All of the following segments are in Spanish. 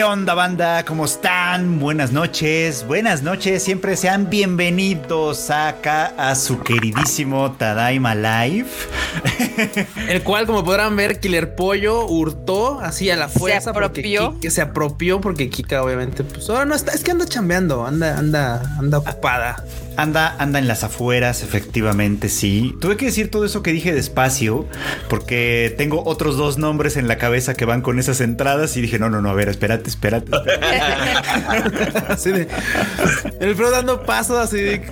¿Qué onda banda? ¿Cómo están? Buenas noches, buenas noches, siempre sean bienvenidos acá a su queridísimo Tadaima Live. El cual, como podrán ver, Killer Pollo hurtó así a la fuerza. Se apropió. Que se apropió porque Kika obviamente, pues ahora no está, es que anda chambeando, anda, anda, anda ocupada. Anda, anda en las afueras, efectivamente, sí. Tuve que decir todo eso que dije despacio, porque tengo otros dos nombres en la cabeza que van con esas entradas y dije, no, no, no, a ver, espérate, espérate. así de, el Fro dando pasos así de,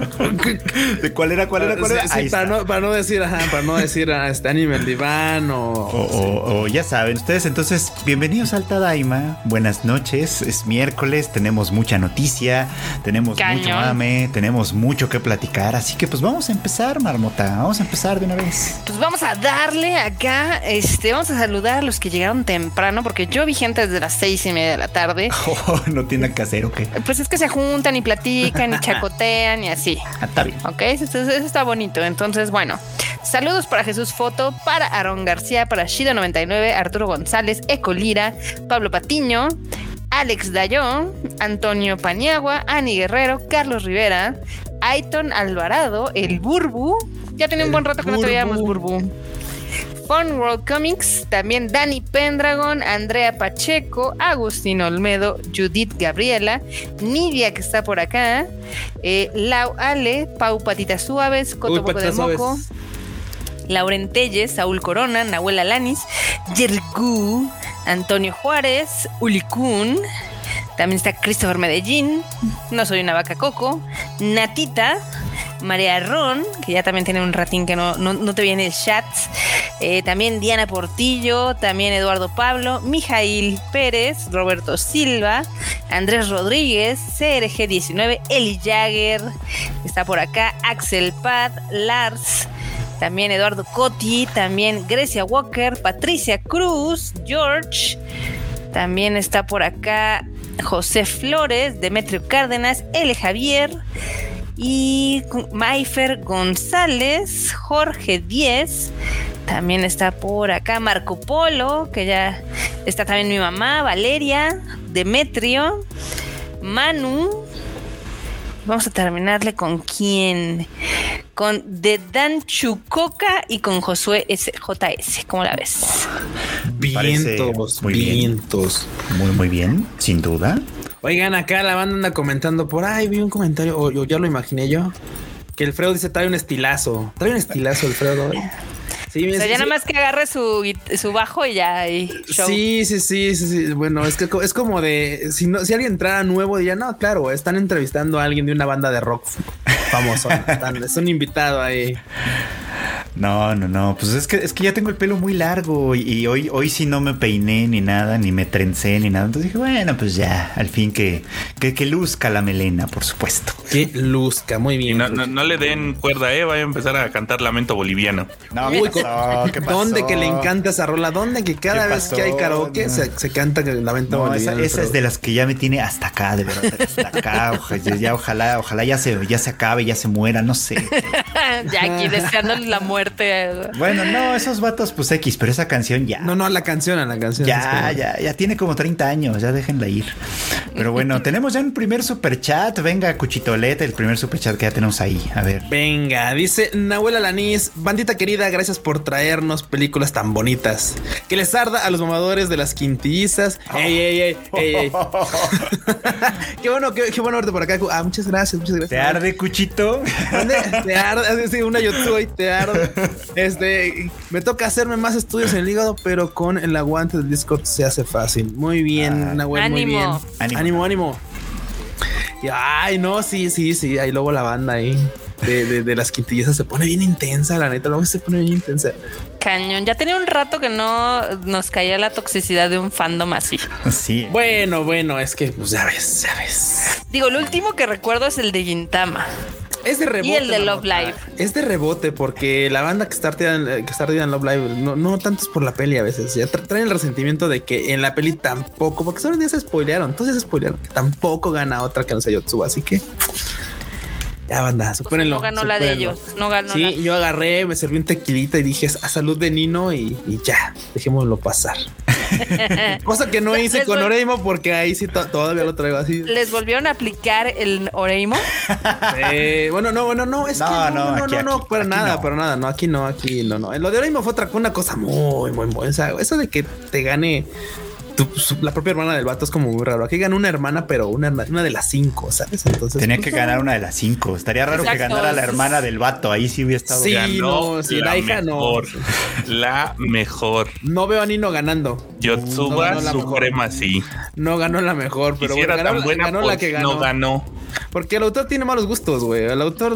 ¿De cuál era, cuál era, cuál era. Sí, sí, para, no, para, no, decir, ajá, para no decir a este anime el diván o o, o, o, ya saben ustedes. Entonces, bienvenidos al Tadaima. Buenas noches. Es miércoles, tenemos mucha noticia, tenemos Cañón. mucho mame, tenemos mucho que platicar. Así que, pues vamos a empezar, Marmota. Vamos a empezar de una vez. Pues vamos a darle acá, este, vamos a saludar a los que llegaron temprano, porque yo vi gente desde las seis y media de la tarde. Oh, no tienen que hacer, ¿ok? Pues es que se juntan y platican y chacotean y así. Ah, está bien. Ok, eso, eso está bonito. Entonces, bueno, saludos para Jesús Foto, para Aaron García, para Shido99, Arturo González, Ecolira, Pablo Patiño, Alex Dayo, Antonio Paniagua, Ani Guerrero, Carlos Rivera, Aiton Alvarado, el Burbu. Ya tiene un buen rato que no te veíamos, Burbu. Fun World Comics, también Dani Pendragon, Andrea Pacheco, Agustín Olmedo, Judith Gabriela, Nidia que está por acá, eh, Lau Ale, Pau Patitas Suaves, Coto Uy, Poco de Moco, suaves. Lauren Telles, Saúl Corona, Nahuel Alanis, Yergu, Antonio Juárez, Ulicún, también está Christopher Medellín, No Soy una Vaca Coco, Natita, María Ron, que ya también tiene un ratín que no, no, no te viene el chat, eh, también Diana Portillo, también Eduardo Pablo, Mijail Pérez, Roberto Silva, Andrés Rodríguez, CRG19, Eli Jagger, está por acá, Axel Pad, Lars, también Eduardo Cotti, también Grecia Walker, Patricia Cruz, George, también está por acá José Flores, Demetrio Cárdenas, L. Javier y Maifer González, Jorge Díez. También está por acá Marco Polo, que ya está también mi mamá, Valeria, Demetrio, Manu. Vamos a terminarle con quién. Con The Dan Chucoca y con Josué SJS. ¿Cómo la ves? Vientos, muy bien. vientos. Muy, muy bien, sin duda. Oigan, acá la banda anda comentando por ahí, vi un comentario, o, o ya lo imaginé yo, que el Fredo dice trae un estilazo, trae un estilazo el Fredo. Sí, O sea, sí, ya sí. nada más que agarre su, su bajo y ya ahí. show. Sí, sí, sí, sí, sí. Bueno, es que es como de si no, si alguien entrara nuevo, diría, no, claro, están entrevistando a alguien de una banda de rock famoso. Están- es un invitado ahí. No, no, no. Pues es que, es que ya tengo el pelo muy largo y, y hoy, hoy sí no me peiné ni nada, ni me trencé ni nada. Entonces dije, bueno, pues ya, al fin que, que, que luzca la melena, por supuesto. Qué luzca, muy Y bien. no, no, no le den cuerda, eh. Vaya a empezar a cantar Lamento Boliviano. No, Uy, ¿Dónde que le encanta esa rola? ¿Dónde que cada ¿Qué vez que hay karaoke No. se, se canta la venta No, esa, boliviana, esa es de las que ya me tiene hasta acá, de verdad, hasta acá. Ojalá, ya, ojalá, ojalá ya se, ya se acabe, ya se muera, no sé. ya aquí deseándole la muerte. Bueno, no, esos vatos, pues X, pero esa canción ya. No, no, la canción, a la canción. Ya, como- ya, ya tiene como 30 años, ya déjenla ir. Pero bueno, tenemos ya un primer super chat. Venga, Cuchitolete, el primer super chat que ya tenemos ahí. A ver. Venga, dice Nahuel Alanis, bandita querida, gracias por traernos películas tan bonitas. Que les arda a los mamadores de las quintillizas. Ey, ey, ey, ey, ey. qué bueno, qué, qué bueno verte por acá. Ah, muchas gracias, muchas gracias. ¿Te arde, Cuchito? ¿Dónde? Te arde, sí, una Yotsui, te arde. Este, me toca hacerme más estudios en el hígado, pero con el aguante del Discord se hace fácil. Muy bien, Ah. Nahuel, muy bien. Ánimo. Ánimo. Ánimo, ánimo. Y, ay, no, sí, sí, sí. Ahí luego la banda ahí de, de, de las quintillizas se pone bien intensa, la neta. Luego se pone bien intensa. Cañón. Ya tenía un rato que no nos caía la toxicidad de un fandom así. Sí. Bueno, bueno, es que, pues ya ves, ya ves. Digo, el último que recuerdo es el de Gintama. Es de rebote. el de Love. Live. Es de rebote porque la banda que está ardida en, que está ardida en Love Live no, no tanto es por la peli a veces. Ya tra- traen el resentimiento de que en la peli tampoco, porque solo ya se spoilearon. Entonces se spoilearon que tampoco gana otra que no sea Yotsuba. Así que ya banda, supérenlo. no ganó la de ellos. No ganó Sí, la. yo agarré, me serví un tequilita y dije a salud de Nino y, y ya, dejémoslo pasar. Cosa que no hice con Oreimo porque ahí sí to- todavía lo traigo así. ¿Les volvieron a aplicar el Oreimo? Eh, bueno, no, bueno, no, es No, que no, no, no, no, aquí, no, no, aquí, para aquí nada, no. para nada, no, aquí no, aquí no, no. Lo de Oreimo fue otra una cosa muy, muy, muy, o sea, eso de que te gane tu- su- la propia hermana del vato es como muy raro. Aquí gana una hermana, pero una, una de las cinco, ¿sabes? Entonces Tenía pues, que ganar una de las cinco. Estaría raro que ganara la hermana del vato. Ahí sí hubiera estado. Sí. Ganó no, sí, la, la hija no. La mejor. no veo a Nino ganando. Yotsuba No. Suprema, sí. No ganó la mejor, pero bueno, ganó, tan buena, ganó la que ganó. no ganó. Porque el autor tiene malos gustos, güey. El autor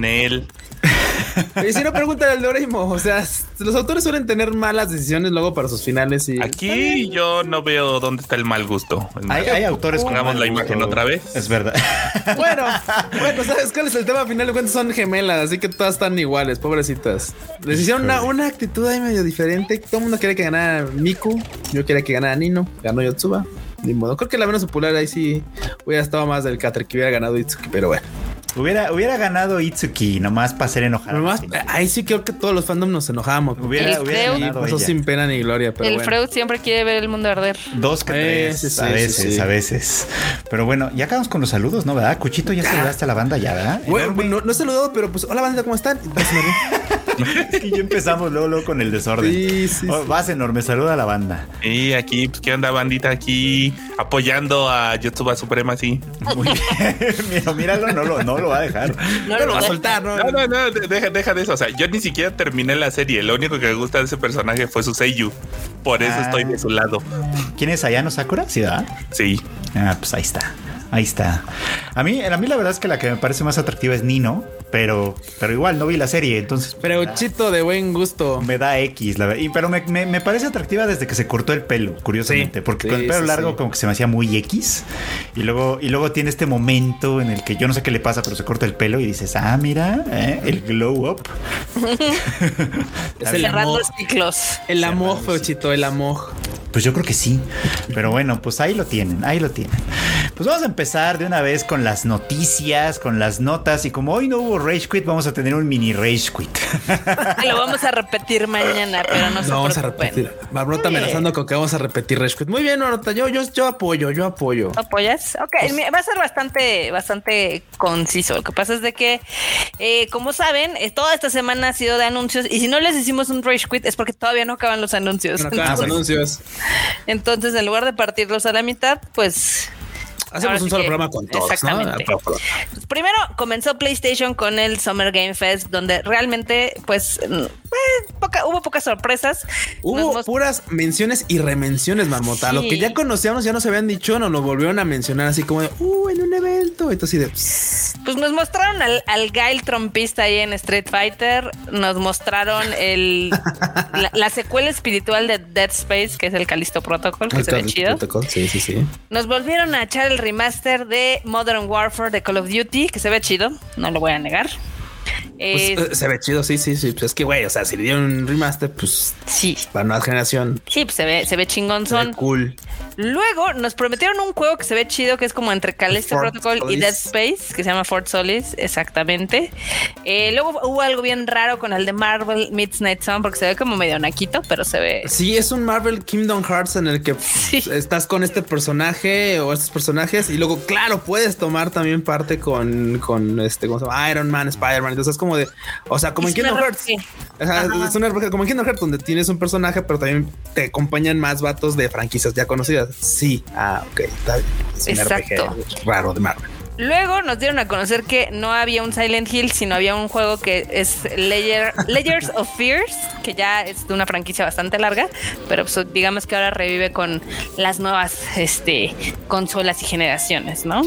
Nel. Y si no, pregúntale al de Oreimo. O sea, los autores suelen tener malas decisiones luego para sus finales y Aquí yo no veo dónde está el mal gusto. Hay, hay autores con Pongamos la gusto. imagen otra vez. Es verdad. Bueno, bueno, ¿sabes cuál es el tema? Al final de cuentas son gemelas, así que todas están iguales, pobrecitas. Les hicieron una, una actitud ahí medio diferente. Todo el mundo quería que ganara Miku. Yo quería que ganara Nino. Ganó Yotsuba. Ni modo. Creo que la menos popular ahí sí hubiera estado más del Catre que hubiera ganado Itsuki, pero bueno. Hubiera, hubiera ganado Itsuki nomás para a la Nomás, ahí sí creo que todos los fandoms nos enojábamos. Hubiera, El hubiera Freud. Pasó ella. sin pena ni gloria, pero el bueno. Freud siempre quiere ver el mundo arder. Dos que Eh, tres. a sí, veces, sí. a veces. Pero bueno, ya acabamos con los saludos, ¿no? ¿Verdad? Cuchito, ya saludaste a la banda, ya, ¿verdad? Bueno, no, no he saludado, pero pues, hola banda, ¿cómo están? Es que ya empezamos luego, luego con el desorden. Sí, sí, Oh, sí. Vas enorme, saluda a la banda. Y aquí, pues, ¿qué onda, bandita? Aquí apoyando a Yotsuba Suprema, sí. Muy bien. Míralo, no lo, no lo va a dejar. No No lo va a soltar, ¿no? No, no, no, de- deja, deja de eso. O sea, yo ni siquiera terminé la serie. Lo único que me gusta de ese personaje fue su Seiyu. Por eso Ah. estoy de su lado. ¿Quién es Ayano Sakura? Sí, ¿verdad? Sí. Ah, pues ahí está. Ahí está. A mí, a mí la verdad es que la que me parece más atractiva es Nino, pero, pero igual no vi la serie, entonces Pero chito de buen gusto. me da X, la verdad. Y, pero me, me- me parece atractiva desde que se cortó el pelo, curiosamente, Sí, porque sí, con el pelo sí, largo sí. como que se me hacía muy X. Y luego, y luego tiene este momento en el que yo no sé qué le pasa, pero se corta el pelo y dices, ah, mira, ¿eh? el glow up. Es el Cerrando ciclos. El amor, Feuchito, el amor. Pues yo creo que sí. Pero bueno, pues ahí lo tienen, ahí lo tienen. Pues vamos a empezar de una vez con las noticias, con las notas. Y como hoy no hubo Rage Quit, vamos a tener un mini Rage Quit. Lo vamos a repetir mañana, pero no se No vamos a repetir. Marmota amenazando con que vamos a repetir Rage Quit. Muy bien, Marmota. Yo, yo, yo apoyo, yo apoyo. ¿Apoyas? Ok, Pues va a ser bastante, bastante conciso. Lo que pasa es de que, eh, como saben, eh, toda esta semana ha sido de anuncios y si no les hicimos un rage quit es porque todavía no acaban los anuncios. Bueno, acá los anuncios. entonces, en lugar de partirlos a la mitad, pues Hacemos Ahora un solo que- programa con todos, ¿no? exactamente. Pues primero comenzó PlayStation con el Summer Game Fest, donde realmente, pues, mm, eh, poca- hubo pocas sorpresas. Hubo Nos puras menciones y remenciones, Marmota. Lo que ya conocíamos, ya nos habían dicho, nos lo volvieron a mencionar así como de, uh, en un evento. Entonces, de, Pues nos mostraron al, al Gail trompista ahí en Street Fighter, nos mostraron el la, la secuela espiritual de Dead Space, que es el Callisto Protocol, que se ve chido. Sí, sí, sí. Nos volvieron a echar el remaster de Modern Warfare de Call of Duty, que se ve chido, no lo voy a negar. Pues, Eh, se ve chido, sí, sí, sí. Pues es que, güey, o sea, si le dieron un remaster, pues sí, para nueva generación, sí, pues se ve, se ve se ve chingonzón. cool. Luego nos prometieron un juego que se ve chido, que es como entre Callisto Protocol y. Dead Space, que se llama Fort Solis, exactamente. Eh, luego hubo algo bien raro con el de Marvel Midnight Sun, porque se ve como medio naquito, pero se ve. Sí, es un Marvel Kingdom Hearts en el que Sí. estás con este personaje o estos personajes y luego, claro, puedes tomar también parte con, con este, ¿cómo se llama? Iron Man, Spider-Man. Entonces es como de, o sea, como en Es Kingdom Hearts. Ajá, Ajá. es una RPG como en Kingdom Hearts donde tienes un personaje, pero también te acompañan más vatos de franquicias ya conocidas. Sí, ah, ok, está bien. Es un Exacto. RPG raro de Marvel. Luego nos dieron a conocer que no había un Silent Hill, sino había un juego que es Layer- Layers of Fears, que ya es de una franquicia bastante larga, pero pues, digamos que ahora revive con las nuevas este, consolas y generaciones, ¿no?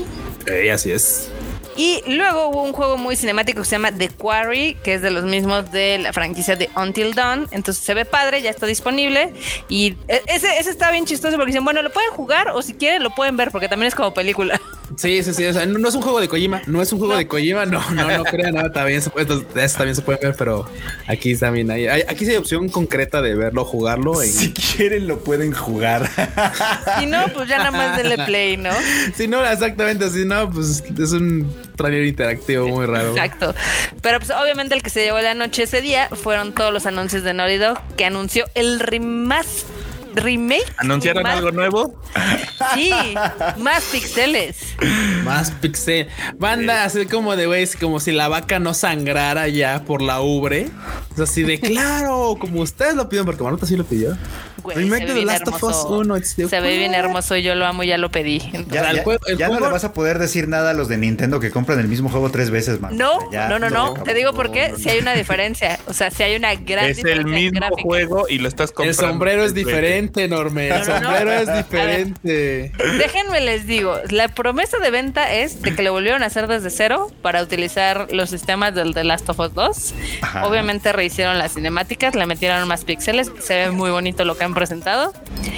Eh, así es. Y luego hubo un juego muy cinemático que se llama The Quarry, que es de los mismos de la franquicia de Until Dawn. Entonces se ve padre, ya está disponible. Y e- ese, ese está bien chistoso porque dicen, bueno, lo pueden jugar o si quieren lo pueden ver porque también es como película. Sí, sí, sí. O sea, no, no es un juego de Kojima. No es un juego No. de Kojima. No, no, no crean nada. También se puede, entonces, eso también se puede ver, pero aquí también hay, hay- aquí sí hay opción concreta de verlo, jugarlo. en- Si quieren lo pueden jugar. Si no, pues ya nada más denle play, ¿no? Si no, exactamente. Si no, pues es un trailer interactivo muy raro. Exacto. Pero pues obviamente el que se llevó la noche ese día fueron todos los anuncios de Naughty Dog que anunció el remaster remake. ¿Anunciaron más- algo nuevo? Sí, más pixeles. Más pixel. Banda así como de güey, es como si la vaca no sangrara ya por la ubre. Es así de claro, como ustedes lo piden, porque Maruta sí lo pidió. Güey, Remake se de ve The bien Last of Us hermoso. 1. it's the- Se ve bien hermoso, yo lo amo, ya lo pedí. Entonces, Ya, el juego- el ya no le vas a poder decir nada a los de Nintendo que compran el mismo juego tres veces, man. No, Ya, no, no, no. Te digo por qué. No, Si hay una diferencia. O sea, si hay una gran Es el diferencia mismo gráfica. juego y lo estás El comprando. sombrero es diferente, Norme. El No, no, no. sombrero es ver. diferente. Déjenme les digo, la promesa de venta es de que lo volvieron a hacer desde cero para utilizar los sistemas del The Last of Us 2. Ajá. Obviamente rehicieron las cinemáticas, le metieron más píxeles, se ve muy bonito lo que han presentado.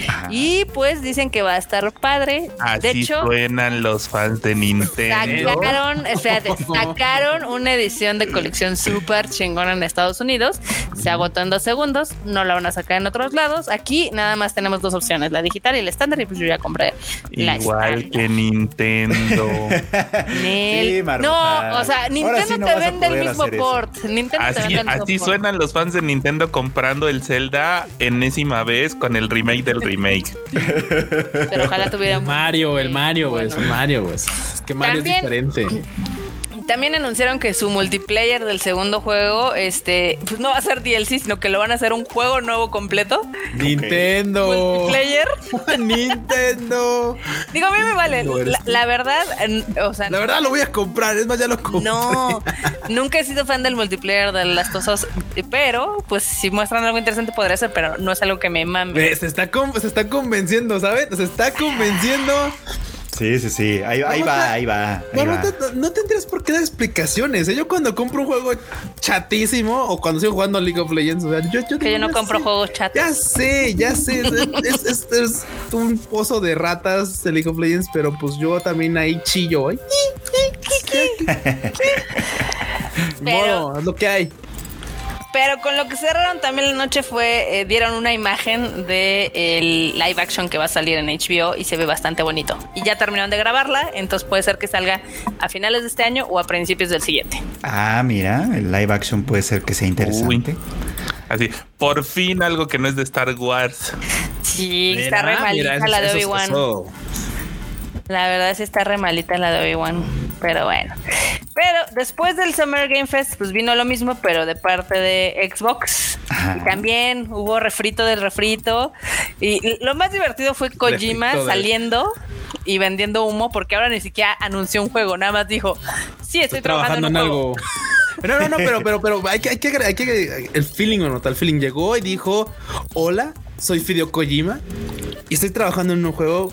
Ajá. Y pues dicen que va a estar padre. Así de hecho, suenan los fans de Nintendo. sacaron, espérate, sacaron una edición de colección súper chingona en Estados Unidos. Se agotó en dos segundos, no la van a sacar en otros lados. Aquí nada más tenemos dos opciones, la digital y la estándar, y pues yo ya compré la Igual estándar. que Nintendo. Nel. Sí, no, o sea, Nintendo sí no te vende el mismo port. Nintendo te Así, vende el mismo así port. suenan los fans de Nintendo comprando el Zelda enésima vez con el remake del remake. Pero ojalá tuviera Mario, el Mario, güey. Es un Mario, güey. Es que Mario También- es diferente. También anunciaron que su multiplayer del segundo juego, este, pues no va a ser DLC, sino que lo van a hacer un juego nuevo completo. Nintendo. Multiplayer. Nintendo. Digo, a mí me vale. La, verdad, o sea, La verdad lo voy a comprar. Es más, ya lo compré. no, nunca he sido fan del multiplayer de las cosas, pero pues si muestran algo interesante podría ser, pero no es algo que me mame. Se está, con- se está convenciendo, ¿sabes? Se está convenciendo. Sí, sí, sí. Ahí, ahí va, ahí va. ahí No, va. no, te- no tendrías por qué dar explicaciones. ¿eh? Yo cuando compro un juego chatísimo o cuando sigo jugando League of Legends, o sea, yo, yo que yo no compro sé, juegos chatos. Ya sé, ya sé. Es, es- es un pozo de ratas de League of Legends, pero pues yo también ahí chillo. ¿eh? Pero- modo, es lo que hay. Pero con lo que cerraron también la noche fue, eh, dieron una imagen de el live action que va a salir en HBO y se ve bastante bonito. Y ya terminaron de grabarla, entonces puede ser que salga a finales de este año o a principios del siguiente. Ah, mira, el live action puede ser que sea interesante. Así, por fin algo que no es de Star Wars. Sí, está re Mira, malita mira, la de Obi-Wan. La verdad sí está re malita la de Obi-Wan. Pero bueno. Pero después del Summer Game Fest, pues vino lo mismo, pero de parte de Xbox. Ajá. Y también hubo refrito del refrito. Y lo más divertido fue Kojima Refrito saliendo y vendiendo humo, porque ahora ni siquiera anunció un juego, nada más dijo, sí, estoy, Estoy trabajando en un algo. juego". No, no, no, pero, pero, pero hay que, hay que, hay que, el feeling o no, el feeling llegó y dijo, hola, soy Fideo Kojima y estoy trabajando en un juego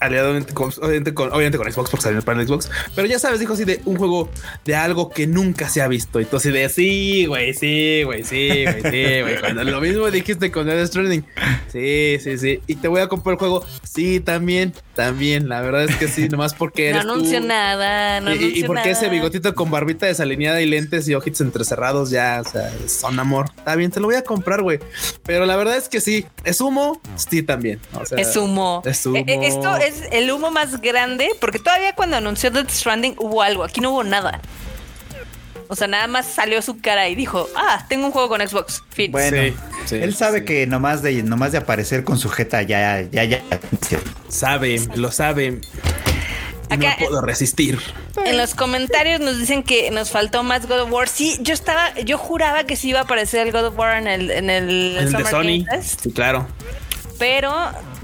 aliado obviamente con, obviamente con, Xbox porque salió para el Xbox, pero ya sabes, dijo así de un juego de algo que nunca se ha visto. Y tú así de sí, güey, sí, güey, sí, güey, sí, güey. Lo mismo dijiste con Death Stranding. Sí, sí, sí. Y te voy a comprar el juego. Sí, también, también. La verdad es que sí, nomás porque No eres tú. anunció nada, no Y- y, porque ese bigotito con barbita desalineada y lentes y ojitos entrecerrados ya, o sea, son amor. Está bien, te lo voy a comprar, güey. Pero la verdad es que sí, es humo, sí también. O sea, Es humo. Es humo. Eh, eh, Esto es el humo más grande, porque todavía cuando anunció Death Stranding hubo algo, aquí no hubo nada. O sea, nada más salió su cara y dijo, ah, tengo un juego con Xbox. Fin. Bueno, Sí, sí, él sabe sí. que nomás de, nomás de aparecer con su jeta ya, ya, ya. Sabe, lo sabe. Y Acá- no puedo resistir. En los comentarios nos dicen que nos faltó más God of War. Sí, yo estaba, yo juraba que sí iba a aparecer el God of War en el, en el, El de Sony. Game Fest, Sí, claro. pero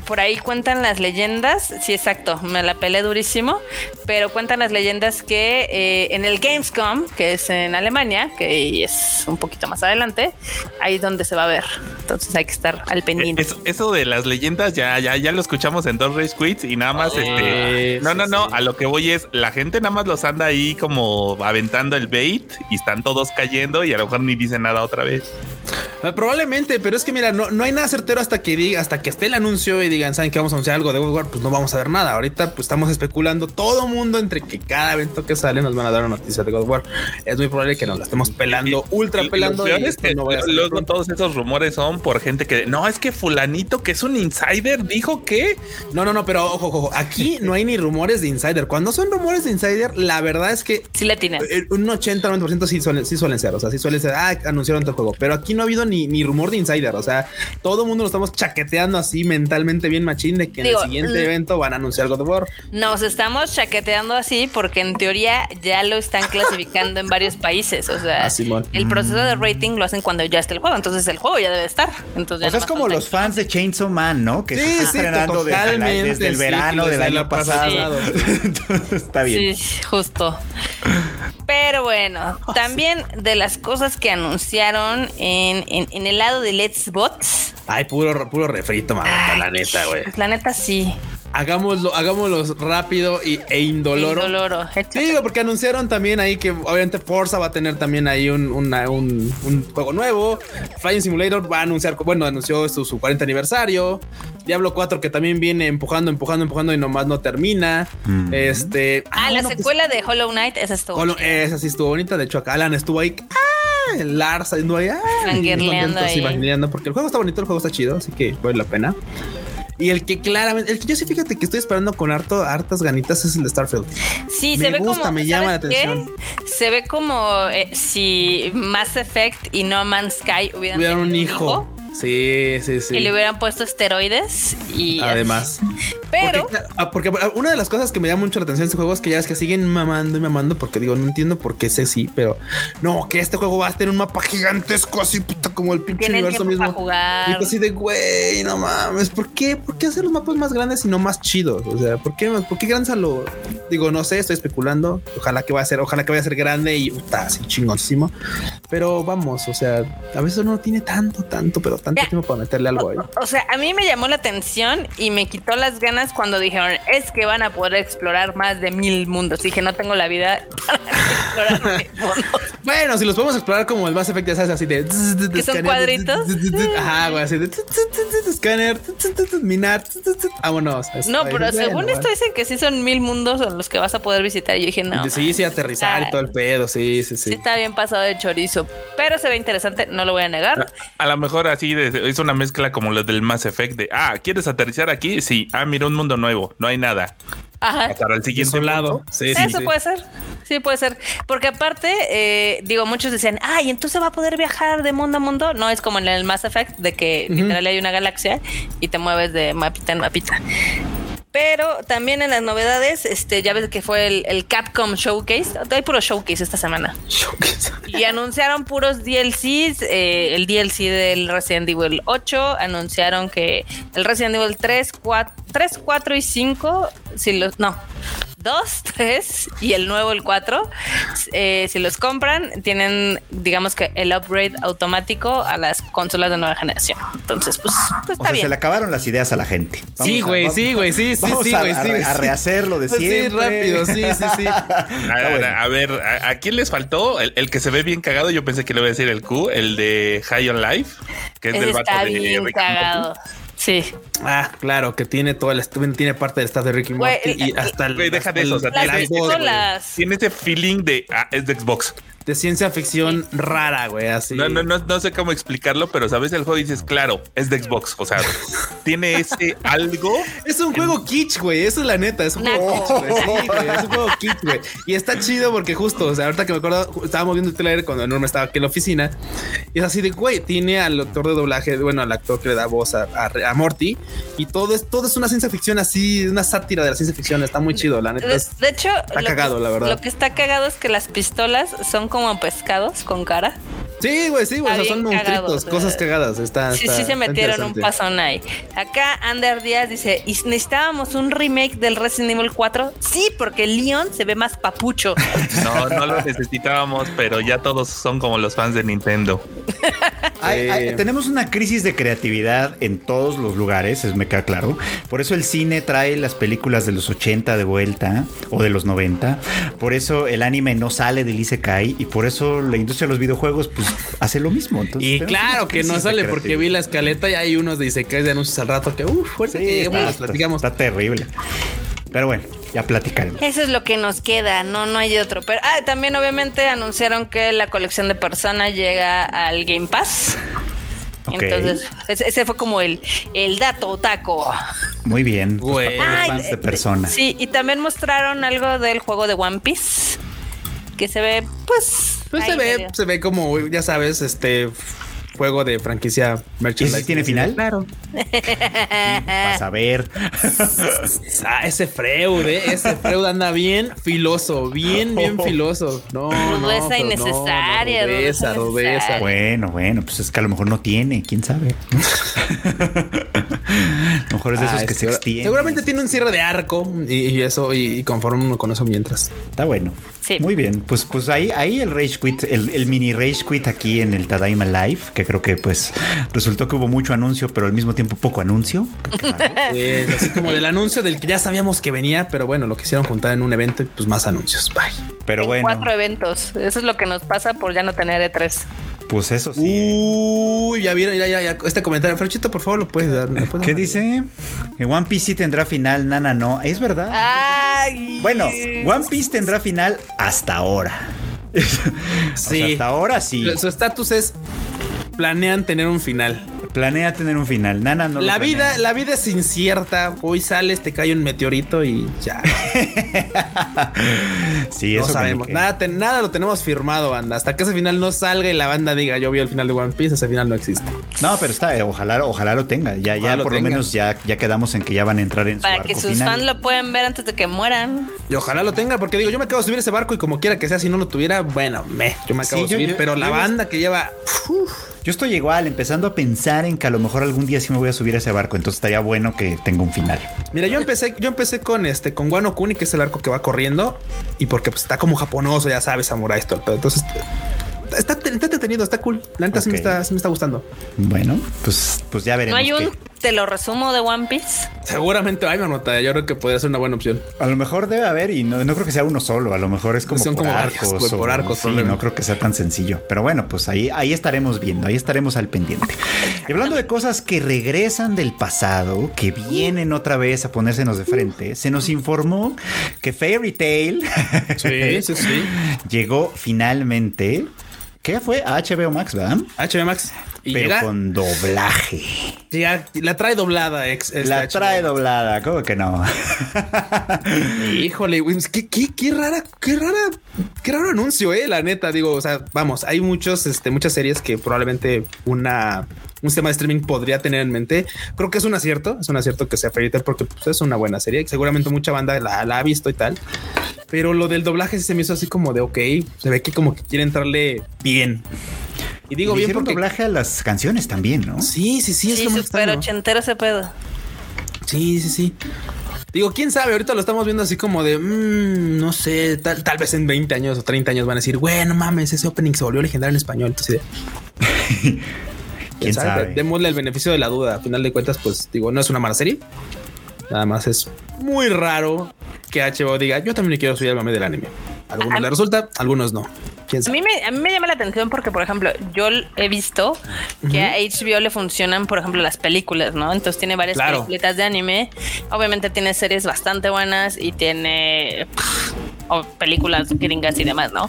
por ahí cuentan las leyendas. Sí, exacto, me la pelé durísimo. Pero cuentan las leyendas que eh, en el Gamescom, que es en Alemania, que es un poquito más adelante, ahí es donde se va a ver. Entonces hay que estar al pendiente. Es- eso de las leyendas ya, ya, ya lo escuchamos en dos Race Quits y nada más, este, no, sí, no, no, sí. a lo que voy es, la gente nada más los anda ahí como aventando el bait y están todos cayendo y a lo mejor ni dicen nada otra vez. Ah, Probablemente, pero es que mira, no, no hay nada certero hasta que diga, hasta que esté el anuncio y digan, saben que vamos a anunciar algo de God of War, pues no vamos a ver nada. Ahorita pues estamos especulando todo mundo entre que cada evento que sale nos van a dar una noticia de God of War. Es muy probable que nos la estemos pelando, ultra pelando. y es que esto no vaya a salir luego pronto. todos esos rumores son por gente que no es que fulanito que es un insider dijo que No, no, no, pero ojo, ojo, aquí no hay ni rumores de insider. Cuando son rumores de insider, la verdad es que Sí la tienen. eh, un 80, 90% sí suelen, sí suelen ser. O sea, sí suelen ser, ah, anunciaron tal juego. Pero aquí no no ha habido ni, ni rumor de insider. O sea, todo el mundo lo estamos chaqueteando así mentalmente bien machín de que Digo, en el siguiente evento van a anunciar God of War. Nos estamos chaqueteando así porque en teoría ya lo están clasificando en varios países. O sea, Ah, el proceso de rating lo hacen cuando ya está el juego. Entonces el juego ya debe estar. Entonces ya O sea, es como los fans de Chainsaw Man, ¿no? Que Sí, se está sí, estrenando desde, desde el sí, verano que del año pasado. Entonces, está bien. Sí, justo. Pero bueno, también de las cosas que anunciaron en, en, en el lado de Let's Bots. Ay, puro, puro refrito, mamá, Ay, la neta, güey. La neta sí. Hagámoslo, hagámoslo rápido y, e indoloro. Indoloro. Sí, porque anunciaron también ahí que obviamente Forza va a tener también ahí un, una- un, un juego nuevo. Flying Simulator va a anunciar, bueno, anunció su, su 40 aniversario. Diablo 4 que también viene empujando, empujando, empujando y nomás no termina. Mm. Este. Ah, la bueno, pues, secuela de Hollow Knight, esa estuvo. Holo- esa sí estuvo bonita. De hecho, acá Alan estuvo ahí. ¡Ah! El Lars ahí. ¡Ah! Ahí. porque el juego está bonito, el juego está chido, así que vale la pena. Y el que claramente, el que yo sí fíjate que estoy esperando con harto, hartas ganitas es el de Starfield. Sí, Me se ve gusta, como. me llama la atención. Se ve como eh, si Mass Effect y No Man's Sky hubieran Tuvieron un hijo. Sí, sí, sí. y le hubieran puesto esteroides y Además. pero Porque, ah, porque una de las cosas que me llama mucho la atención de este juego es que ya es que siguen mamando y mamando porque digo, no entiendo por qué sé sí, pero no, que este juego va a tener un mapa gigantesco así puta como el pinche universo mismo. para jugar. Y así de güey, no mames, ¿por qué? ¿Por qué hacer los mapas más grandes y no más chidos? O sea, ¿por qué, por qué grandes a lo digo, no sé, estoy especulando. Ojalá que vaya a ser, ojalá que vaya a ser grande y puta, así chingoncísimo. Pero vamos, o sea, a veces uno no tiene tanto, tanto, pero tanto Ya. tiempo para meterle algo ahí. O sea, a mí me llamó la atención y me quitó las ganas cuando dijeron, es que van a poder explorar más de mil mundos. Dije, no tengo la vida para explorar. Bueno, si los podemos explorar como el Mass Effect, ya sabes, así de... ¿Que son cuadritos? Ajá, güey, así de... Escáner, minar, vámonos. No, pero según esto dicen que sí son mil mundos en los que vas a poder visitar. Y yo dije, no. Sí, sí, aterrizar y todo el pedo, sí, sí, Sí sí. está bien pasado de chorizo, pero se ve interesante, no lo voy a negar. A lo mejor así es una mezcla como lo del Mass Effect de, ah, ¿quieres aterrizar aquí? Sí, ah, mira un mundo nuevo, no hay nada. Ajá. Pasar al siguiente punto. Sí, sí, Eso sí. puede ser. Sí, puede ser. Porque aparte, eh, digo, muchos decían, ay, entonces va a poder viajar de mundo a mundo. No es como en el Mass Effect, de que literal hay una galaxia y te mueves de mapita en mapita. Pero también en las novedades, este, ya ves que fue el, el Capcom Showcase. Hay puro showcase esta semana. Y anunciaron puros DLCs. eh, el DLC del Resident Evil 8. Anunciaron que el Resident Evil 3, 4, 3, 4 y 5. Si los, no. 2, 3 y el nuevo, el 4. eh, si los compran, tienen, digamos que el upgrade automático a las consolas de nueva generación. Entonces, pues, pues O está sea, bien. se le acabaron las ideas a la gente. Sí, Vamos güey, sí, güey, sí, sí, sí, güey, a, sí, a sí. rehacerlo de Sí, siempre. rápido, sí, sí, sí. A, ver, ¿a, a quién les faltó? El, el que se ve bien cagado, yo pensé que le iba a decir el Q, el de High on Life, que es Ese del vato está de bien Rick Morty. Sí. Ah, claro, que tiene todo el tiene parte del staff de Ricky Morty y el- hasta el, Güey, deja de eso, o sea, Las tiene- las. Tiene ese feeling de, ah, es de Xbox. de ciencia ficción rara, güey, así. No, no, no, no sé cómo explicarlo, pero sabes el juego y dices, claro, es de Xbox. O sea, tiene ese algo. Es un juego kitsch, güey. Eso es la neta. Es un juego kitsch, güey. Sí, güey, Es un juego kitsch, güey. Y está chido porque justo, o sea, ahorita que me acuerdo, estábamos viendo el trailer cuando Norma estaba aquí en la oficina. Y es así de, güey, tiene al actor de doblaje, bueno, al actor que le da voz a, a- a Morty. Y todo es, todo es una ciencia ficción así, una sátira de la ciencia ficción. Está muy chido, la neta. De, es- de hecho, está lo cagado, que, la verdad. Lo que está cagado es que las pistolas son como pescados con cara. Sí, güey, sí, güey. O sea, son monstruitos, cosas cagadas. Está, Sí, está- sí se metieron un pasón ahí. Acá Ander Díaz dice, ¿y necesitábamos un remake del Resident Evil 4? Sí, porque Leon se ve más papucho. No, no lo necesitábamos, pero ya todos son como los fans de Nintendo. Hay- hay- Sí. tenemos una crisis de creatividad en todos los lugares, es me queda claro. Por eso el cine trae las películas de los 80 de vuelta o de los 90. Por eso el anime no sale del Isekai y por eso la industria de los videojuegos pues hace lo mismo. Entonces, Y claro que no sale porque vi la escaleta y hay unos de Isekais de anuncios al rato que, uff, fuerte Sí, que está, platicamos. está terrible. Pero bueno, ya platicaremos. Eso es lo que nos queda, no, no hay otro. Pero ah, también obviamente anunciaron que la colección de Persona llega al Game Pass. Ok. Entonces, ese, fue como el, el dato taco. Muy bien. pues, Ay, fans de persona. Sí, y también mostraron algo del juego de One Piece. Que se ve, pues. Pues se ve, medio. se ve como, ya sabes, este juego de franquicia ¿Ese merchandise. tiene final? Claro. Vas a ver. Ah, ese Freud, eh, ese Freud anda bien filoso, bien, bien filoso. No, no, Rudeza no, innecesaria, no, rudeza, rudeza. Bueno, bueno, pues es que a lo mejor no tiene, quién sabe. a lo mejor es de esos Ah, que se extienden. Seguramente tiene un cierre de arco y, y eso, y, y conforme uno con eso mientras. Está bueno. Sí. Muy bien. Pues, pues ahí, ahí el Rage Quit, el, el mini Rage Quit aquí en el Tadaima Live, que creo que pues resultó que hubo mucho anuncio, pero al mismo tiempo poco anuncio. Es así como del anuncio del que ya sabíamos que venía, pero bueno, lo quisieron juntar en un evento y pues más anuncios. Bye. Pero En bueno, Cuatro eventos. Eso es lo que nos pasa por ya no tener E E3. pues eso sí. Uy, ya vieron, ya, ya, ya. Este comentario, Franchito, por favor, lo puedes dar. ¿me puedes ¿Qué dar? dice? Que One Piece sí tendrá final, Nana no. Es verdad. Ay. Bueno, One Piece tendrá final hasta ahora. O sea, Sí. hasta ahora sí. Su estatus es planean tener un final. Planea tener un final. Nana no. lo la vida, la vida es incierta. Hoy sales, te cae un meteorito y ya. Sí, no eso sabemos. que- Nada, te- nada lo tenemos firmado, banda. Hasta que ese final no salga y la banda diga yo vi el final de One Piece, ese final no existe. No, pero está, eh, ojalá, ojalá lo tenga. Ya, Ojalá ya lo por tenga. lo menos ya, ya quedamos en que ya van a entrar en su Para arco que sus final. fans lo puedan ver antes de que mueran. Y ojalá lo tenga, porque digo, yo me acabo de subir ese barco y como quiera que sea, si no lo tuviera, bueno, me, yo me acabo Sí, de yo- subir. yo- pero la yo- banda que lleva. uf, Yo estoy igual, empezando a pensar en que a lo mejor algún día sí me voy a subir a ese barco, entonces estaría bueno que tenga un final. Mira, yo empecé, yo empecé con este, con Wano Kuni, que es el arco que va corriendo, y porque pues, está como japonoso, ya sabes, samurai todo el pedo. Entonces, está, está entretenido, está cool. La neta sí, me está, sí me está gustando. Bueno, pues, pues ya ¿No veremos. hay un qué. Te lo resumo de One Piece? Seguramente hay una nota, yo creo que podría ser una buena opción. A lo mejor debe haber, y no, no creo que sea uno solo, a lo mejor es como Son por como varios, arcos. pues, por arcos, sí, no creo que sea tan sencillo. Pero bueno, pues ahí, ahí estaremos viendo, ahí estaremos al pendiente. Y hablando de cosas que regresan del pasado, que vienen otra vez a ponérsenos de frente, se nos informó que Fairy Tail Sí, sí, sí. llegó finalmente. ¿Qué fue? A HBO Max, ¿verdad? HBO Max. Y Pero llega, con doblaje. llega- la trae doblada, ex. La HBO. trae doblada, ¿cómo que no? Híjole, qué, qué, qué rara, qué rara, qué raro anuncio, eh, la neta. Digo, o sea, vamos, hay muchos, este, muchas series que probablemente una, un sistema de streaming podría tener en mente. Creo que es un acierto, es un acierto que sea Fairy Tail porque pues, es una buena serie. Seguramente mucha banda la, la ha visto y tal. Pero lo del doblaje sí se me hizo así como de ok, se ve que como que quiere entrarle bien. Y digo Le bien porque doblaje a las canciones también, ¿no? sí, sí, sí, es Sí, extraño. ochentero ese pedo. Sí, sí, sí. Digo, quién sabe, ahorita lo estamos viendo así como de, mm, no sé, tal, tal vez en 20 años o 30 años van a decir, bueno, mames, ese opening se volvió legendario en español. Entonces, ¿Quién sabe? Démosle el beneficio de la duda. A final de cuentas, pues digo, no es una mala serie. Nada más es muy raro que HBO diga, yo también le quiero subir al mame del anime. Algunos A- le resulta, algunos no. ¿Quién A mí, me, a mí me llama la atención porque, por ejemplo, yo he visto que a HBO le funcionan, por ejemplo, las películas, ¿no? Entonces tiene varias Claro. películas de anime. Obviamente tiene series bastante buenas y tiene pff, o películas gringas y demás, ¿no?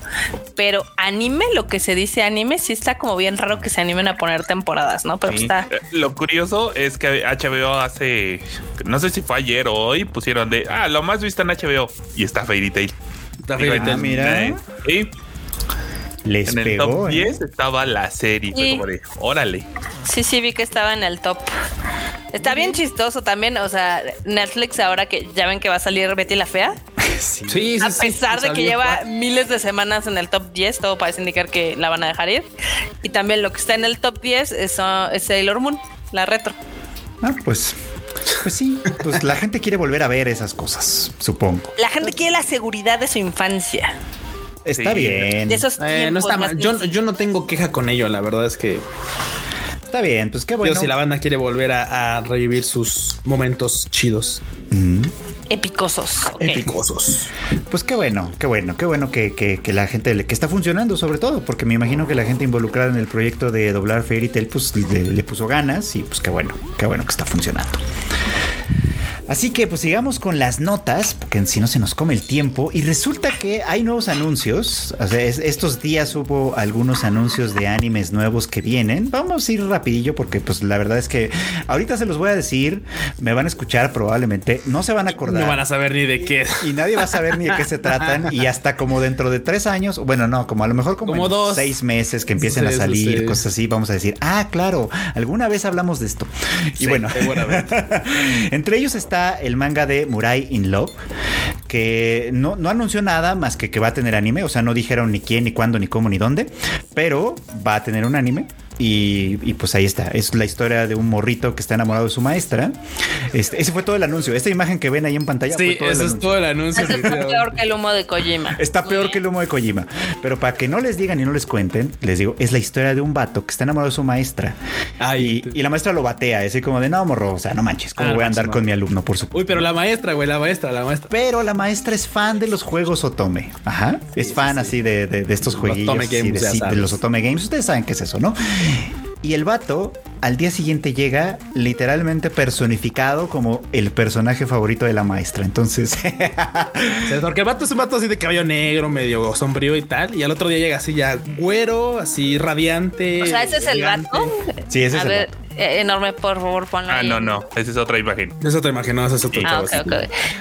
Pero anime, lo que se dice anime, sí está como bien raro que se animen a poner temporadas, ¿no? Pero Sí. está... Eh, Lo curioso es que HBO hace, no sé si fue ayer o hoy, pusieron de, ah, lo más visto en HBO y está Fairy Tail. Ah, mira. eh, sí, Les en el pegó. top ¿eh? 10 estaba la serie. Fue Sí. como de, órale. Sí, sí, vi que estaba en el top. Está bien chistoso también, o sea, Netflix ahora que ya ven que va a salir Betty la Fea. Sí. Sí, sí, A sí, pesar de que lleva miles de semanas en el top 10, todo parece indicar que la van a dejar ir. Y también lo que está en el top 10 es, uh, es Sailor Moon, la retro. Ah, pues, pues sí. Pues la gente quiere volver a ver esas cosas, supongo. La gente quiere la seguridad de su infancia. Está Sí. bien. De esos Eh, no tiempos está mal. Yo, bien- yo no tengo queja con ello. La verdad es que Está bien, pues qué bueno. Digo, si la banda quiere volver a, a revivir sus momentos chidos, Mm, Epicosos. ok. epicosos. Pues qué bueno, qué bueno, qué bueno que, que- que la gente, le- que está funcionando sobre todo, porque me imagino que la gente involucrada en el proyecto de doblar Fairy Tail, pues le, le puso ganas y pues qué bueno, qué bueno que está funcionando. Así que pues sigamos con las notas, porque si no se nos come el tiempo. Y resulta que hay nuevos anuncios. O sea, es- estos días hubo algunos anuncios de animes nuevos que vienen. Vamos a ir rapidillo porque pues la verdad es que ahorita se los voy a decir. Me van a escuchar probablemente. No se van a acordar. No van a saber ni de qué. Y nadie va a saber ni de qué se tratan. Y hasta como dentro de tres años, bueno, no, como a lo mejor como, dos. seis meses que empiecen Sí, a salir, sí. cosas así, vamos a decir, ah, claro, alguna vez hablamos de esto. Y Sí, bueno, entre ellos el manga de Murai in Love, que no, no anunció nada más que que va a tener anime, o sea, no dijeron ni quién, ni cuándo, ni cómo, ni dónde, pero va a tener un anime. Y, y pues ahí está, es la historia de un morrito que está enamorado de su maestra. Este, ese fue todo el anuncio. Esta imagen que ven ahí en pantalla Sí, fue todo el eso es anuncio. todo el anuncio. Eso está peor que el humo de Kojima. Está peor que el humo de Kojima. Pero para que no les digan y no les cuenten, les digo, es la historia de un vato que está enamorado de su maestra. Ay, y, y la maestra lo batea, así como de no, morro, o sea, no manches, ¿cómo Ah, voy a andar no. con mi alumno, por supuesto? Uy, pero la maestra, güey, la maestra, la maestra. Pero la maestra es fan de los juegos Otome. Ajá. Es fan así de, de- de estos Los jueguillos. Otome Games, de, sí, de los Otome Games. Ustedes saben qué es eso, ¿no? Y el vato al día siguiente llega literalmente personificado como el personaje favorito de la maestra. Entonces, porque el vato es un vato así de cabello negro, medio sombrío y tal. Y al otro día llega así ya güero, así radiante. O sea, ese es el vato. sí, ese A es el ver, vato. Eh, enorme, por favor, ponlo Ah, ahí. no, no. Esa es otra imagen. Eso te imaginas, eso es otro Ah, ok, ok.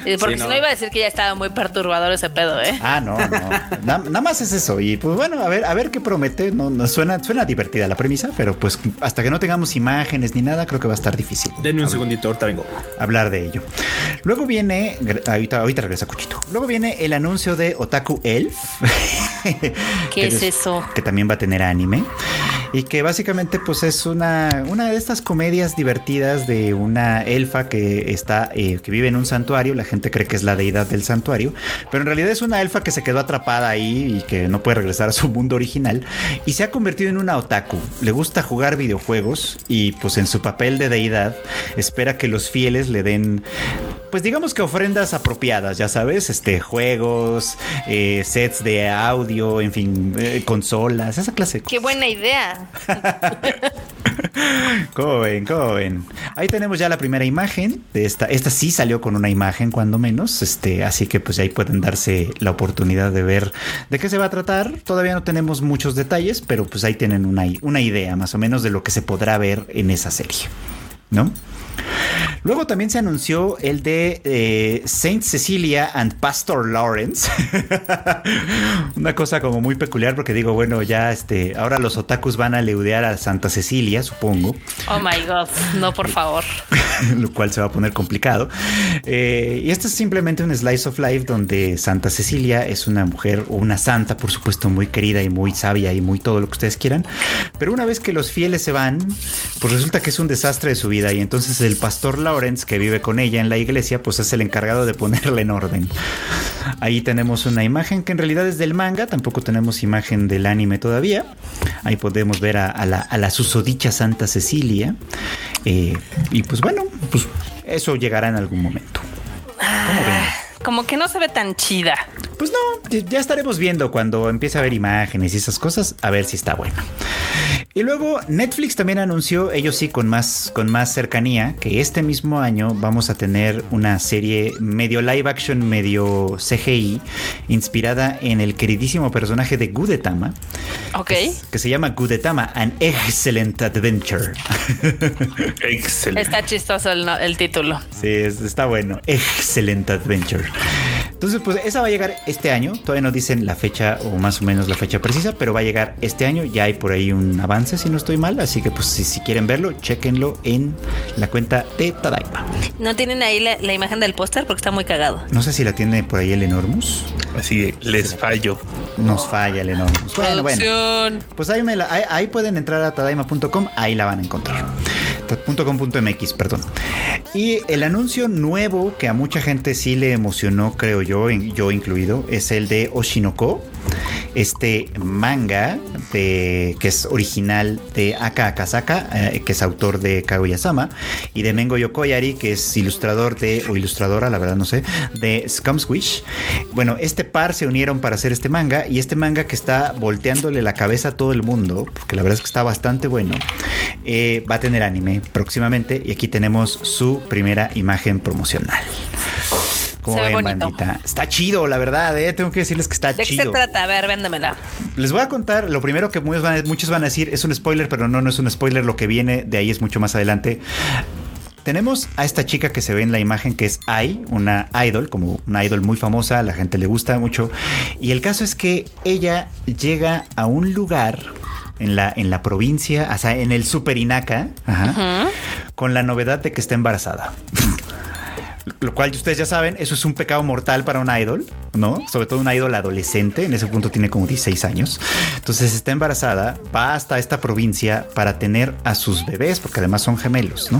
Eh, Porque Sí, si no. no iba a decir que ya estaba muy perturbador ese pedo, ¿eh? Ah, no, no. Na- Nada más es eso. Y pues bueno, a ver, a ver qué promete. No, no suena, suena divertida la premisa, pero pues hasta que no tengamos imágenes ni nada, creo que va a estar difícil. Denme un segundito, ahorita vengo. hablar de ello. Luego viene, ahorita, ahorita regresa Cuchito. Luego viene el anuncio de Otaku Elf. ¿Qué Que es eso? Que también va a tener anime. Y que básicamente pues es una, una de estas comedias divertidas de una elfa que está, eh, que vive en un santuario. La gente cree que es la deidad del santuario. Pero en realidad es una elfa que se quedó atrapada ahí y que no puede regresar a su mundo original. Y se ha convertido en una otaku. Le gusta jugar videojuegos y pues en su papel de deidad espera que los fieles le den pues digamos que ofrendas apropiadas, ya sabes, este juegos, eh, sets de audio, en fin, eh, consolas, esa clase de Qué buena idea. ¿Cómo ven? ¿Cómo ven? Ahí tenemos ya la primera imagen de esta. Esta sí salió con una imagen, cuando menos. Este, así que pues ahí pueden darse la oportunidad de ver de qué se va a tratar. Todavía no tenemos muchos detalles, pero pues ahí tienen una, una idea más o menos de lo que se podrá ver en esa serie. ¿No? Luego también se anunció el de eh, Saint Cecilia and Pastor Lawrence. Una cosa como muy peculiar porque digo, bueno, ya este, ahora los otakus van a leudear a Santa Cecilia, supongo, Oh my god. No, por favor. lo cual se va a poner complicado. Eh, y esto es simplemente un slice of life donde Santa Cecilia es una mujer o una santa, por supuesto, muy querida y muy sabia y muy todo lo que ustedes quieran. Pero una vez que los fieles se van, pues resulta que es un desastre de su vida y entonces el pastor Lawrence que vive con ella en la iglesia, pues es el encargado de ponerla en orden. Ahí tenemos una imagen que en realidad es del manga, tampoco tenemos imagen del anime todavía. Ahí podemos ver a, la, a la susodicha Santa Cecilia. Eh, y pues bueno, pues eso llegará en algún momento. ¿Cómo? Como que no se ve tan chida. Pues no, ya estaremos viendo cuando empiece a haber imágenes y esas cosas, a ver si está bueno. Y luego Netflix también anunció, ellos sí con más, con más cercanía, que este mismo año vamos a tener una serie medio live action, medio CGI, inspirada en el queridísimo personaje de Gudetama, Ok. que se llama Gudetama, An Excellent Adventure. Excelente. Está chistoso el, título. Sí, es- está bueno. Excellent Adventure. Entonces, pues esa va a llegar este año. Todavía no dicen la fecha o más o menos la fecha precisa, pero va a llegar este año. Ya hay por ahí un avance, si no estoy mal. Así que, pues, si, si quieren verlo, chequenlo en la cuenta de Tadaima. ¿No tienen ahí la, la imagen del póster? Porque está muy cagado. No sé si la tiene por ahí el Enormous. Así les fallo. Nos falla el Enormous. Bueno, bueno. Pues ahí, me la- ahí, ahí pueden entrar a tadaima.com, ahí la van a encontrar. .com.mx, perdón. Y el anuncio nuevo que a mucha gente sí le emocionó, creo yo, yo incluido, es el de Oshinoko. Este manga de, que es original de Aka Akasaka, eh, que es autor de Kaguya-sama, y de Mengo Yokoyari, que es ilustrador de, o ilustradora, la verdad no sé, de Scum's Wish. Bueno, este par se unieron para hacer este manga, y este manga que está volteándole la cabeza a todo el mundo, porque la verdad es que está bastante bueno, eh, va a tener anime próximamente, y aquí tenemos su primera imagen promocional. Como Se ve ven, bonito. bandita. Está chido, la verdad, eh. Tengo que decirles que está ¿De qué chido. se trata? A ver, véndamela. Les voy a contar, lo primero que muchos van, a, muchos van a decir es un spoiler, pero no, no es un spoiler, lo que viene de ahí es mucho más adelante. Tenemos a esta chica que se ve en la imagen que es Ai, una idol, como una idol muy famosa, a la gente le gusta mucho. Y el caso es que ella llega a un lugar en la, en la provincia, o sea, en el Super Inaka, ajá, con la novedad de que está embarazada. Lo cual ustedes ya saben, eso es un pecado mortal para una idol, ¿no? Sobre todo una idol adolescente, en ese punto tiene como 16 años. Entonces está embarazada, va hasta esta provincia para tener a sus bebés, porque además son gemelos, ¿no?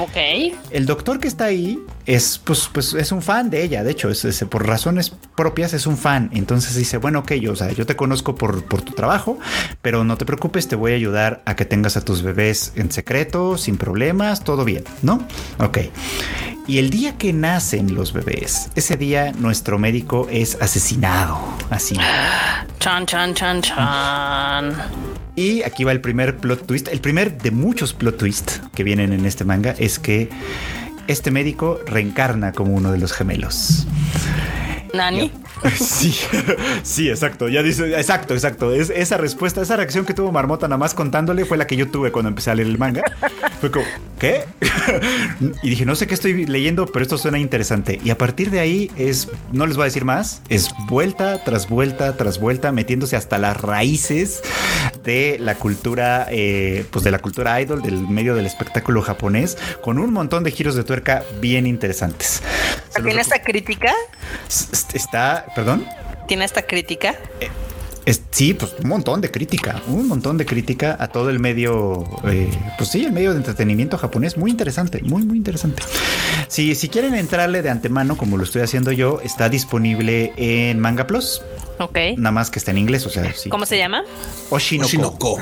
Ok. El doctor que está ahí es, pues, pues, es un fan de ella, de hecho, es, es- por razones propias es un fan. Entonces dice, bueno, ok, yo, o sea, yo te conozco por, por tu trabajo, pero no te preocupes, te voy a ayudar a que tengas a tus bebés en secreto, sin problemas, todo bien, ¿no? Ok. Y el día que nacen los bebés, ese día nuestro médico es asesinado, así. Chan, chan, chan, chan. Y aquí va el primer plot twist. El primer de muchos plot twists que vienen en este manga es que este médico reencarna como uno de los gemelos. Nani. Sí, sí, exacto. Ya dice, exacto, exacto. Es, esa respuesta, esa reacción que tuvo Marmota nada más contándole fue la que yo tuve cuando empecé a leer el manga. Fue como, ¿qué? Y dije, no sé qué estoy leyendo, pero esto suena interesante. Y a partir de ahí es, no les voy a decir más, es vuelta tras vuelta tras vuelta, metiéndose hasta las raíces de la cultura, eh, pues de la cultura idol, del medio del espectáculo japonés, con un montón de giros de tuerca bien interesantes. Se los ¿Tiene recu- esta crítica? Está, perdón. ¿Tiene esta crítica? Es- sí, pues un montón de crítica, un montón de crítica a todo el medio, eh, pues sí, el medio de entretenimiento japonés, muy interesante, muy, muy interesante. Si, si quieren entrarle de antemano, como lo estoy haciendo yo, está disponible en Manga Plus, Ok. nada más que está en inglés, o sea, sí. ¿Cómo se llama? Oshinoko. Oshinoko.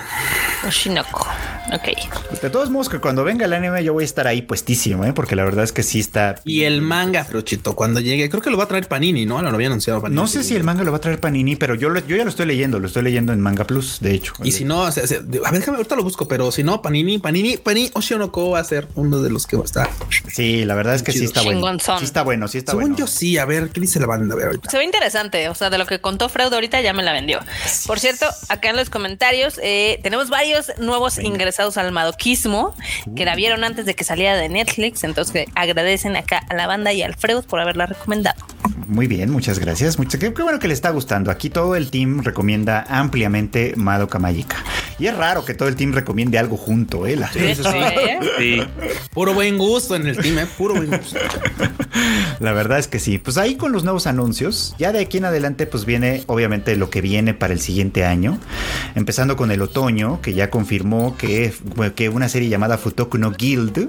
Oshinoko. Ok. De todos modos, que cuando venga el anime yo voy a estar ahí puestísimo, ¿eh? porque la verdad es que sí está... Y el manga, Frochito, cuando llegue, creo que lo va a traer Panini, ¿no? Lo había anunciado Panini. No sé si el manga lo va a traer Panini, pero yo, lo- yo ya lo estoy leyendo, lo estoy leyendo en Manga Plus, de hecho. Y si no, o sea, a ver, déjame, ahorita lo busco, pero si no, Panini, Panini, Panini, Oshinoko va a ser uno de los que va a estar. Sí, la verdad es que sí está bueno. Sí está bueno, sí está Según bueno. yo sí, a ver, ¿qué dice la banda? A ver, ahorita. Se ve interesante, o sea, de lo que contó Freud ahorita ya me la vendió. Por cierto, acá en los comentarios eh, tenemos varios nuevos ingresados al madoquismo que la vieron antes de que saliera de Netflix, entonces que agradecen acá a la banda y al Freud por haberla recomendado. Muy bien, muchas gracias. Muchas, qué, qué bueno que le está gustando. Aquí todo el team recomienda ampliamente Madoka Magica. Y es raro que todo el team recomiende algo junto, ¿eh? La- eso sí. ¿Eh? Sí. Puro buen gusto en el team, ¿eh? Puro buen gusto. La verdad es que sí. Pues ahí con los nuevos anuncios, ya de aquí en adelante pues viene obviamente lo que viene para el siguiente año, empezando con el otoño, que ya confirmó que, que una serie llamada Futoku no Guild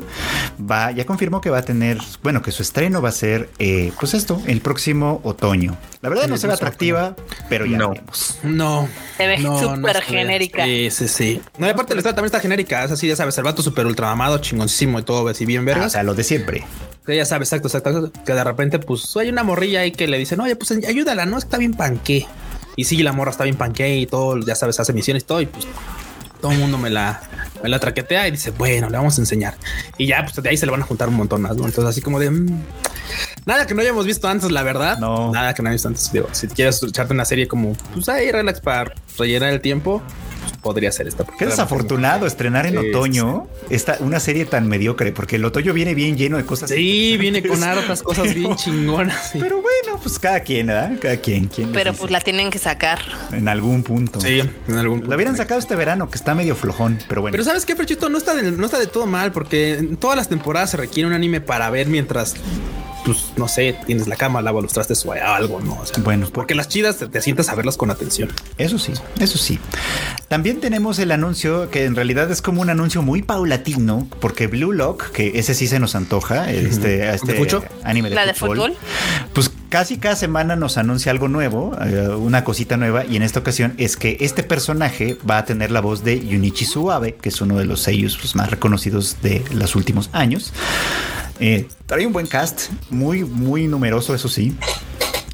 va, ya confirmó que va a tener, bueno, que su estreno va a ser, eh, pues esto, el próximo otoño. La verdad no se ve atractiva, pero ya No. veremos. No. Se ve no, súper genérica. Sí, sí, sí. No, y aparte la historia también está genérica. Es así, ya sabes, el vato súper ultramamado, chingoncísimo y todo, así bien Ah, o vergas. sea, lo de siempre. Que ya sabes, exacto, exacto, exacto, Que de repente, pues hay una morrilla ahí que le dicen, oye, pues ayúdala, no está bien panqué. Y sí, la morra está bien panqué y todo, ya sabes, hace misiones y todo, y pues todo el mundo me la, me la traquetea y dice, bueno, le vamos a enseñar. Y ya, pues de ahí se le van a juntar un montón más, ¿no? Entonces, así como de mm, nada que no hayamos visto antes, la verdad. No. Nada que no hayamos visto antes. Digo, si quieres echarte una serie como, pues ahí relax para rellenar el tiempo, pues, podría ser esta. Qué desafortunado estrenar en Sí, otoño esta, una serie tan mediocre, porque el otoño viene bien lleno de cosas. Sí, viene con hartas cosas bien chingonas. sí. Pero bueno, pues cada quien, ¿verdad? Cada quien. ¿quién les Pero pues la tienen que sacar. En algún punto. Sí, en algún punto. Lo hubieran sacado este verano, que está medio flojón, pero bueno. Pero sabes qué, Frechito, no está de, no está de todo mal, porque en todas las temporadas se requiere un anime para ver mientras, pues, no sé, tienes la cama, lavas los trastes o algo, ¿no? O sea, Bueno, porque las chidas te, te sientas a verlas con atención. Eso sí, eso sí. También tenemos el anuncio que en realidad es como un anuncio muy paulatino, porque Blue Lock, que ese sí se nos antoja, este, este fucho? anime de ¿La de fútbol, fútbol? pues casi cada semana nos anuncia algo nuevo, eh, una cosita nueva, y en esta ocasión es que este personaje va a tener la voz de Yunichi Suabe, que es uno de los sellos pues, más reconocidos de los últimos años. Eh, trae un buen cast, muy, muy numeroso, eso sí.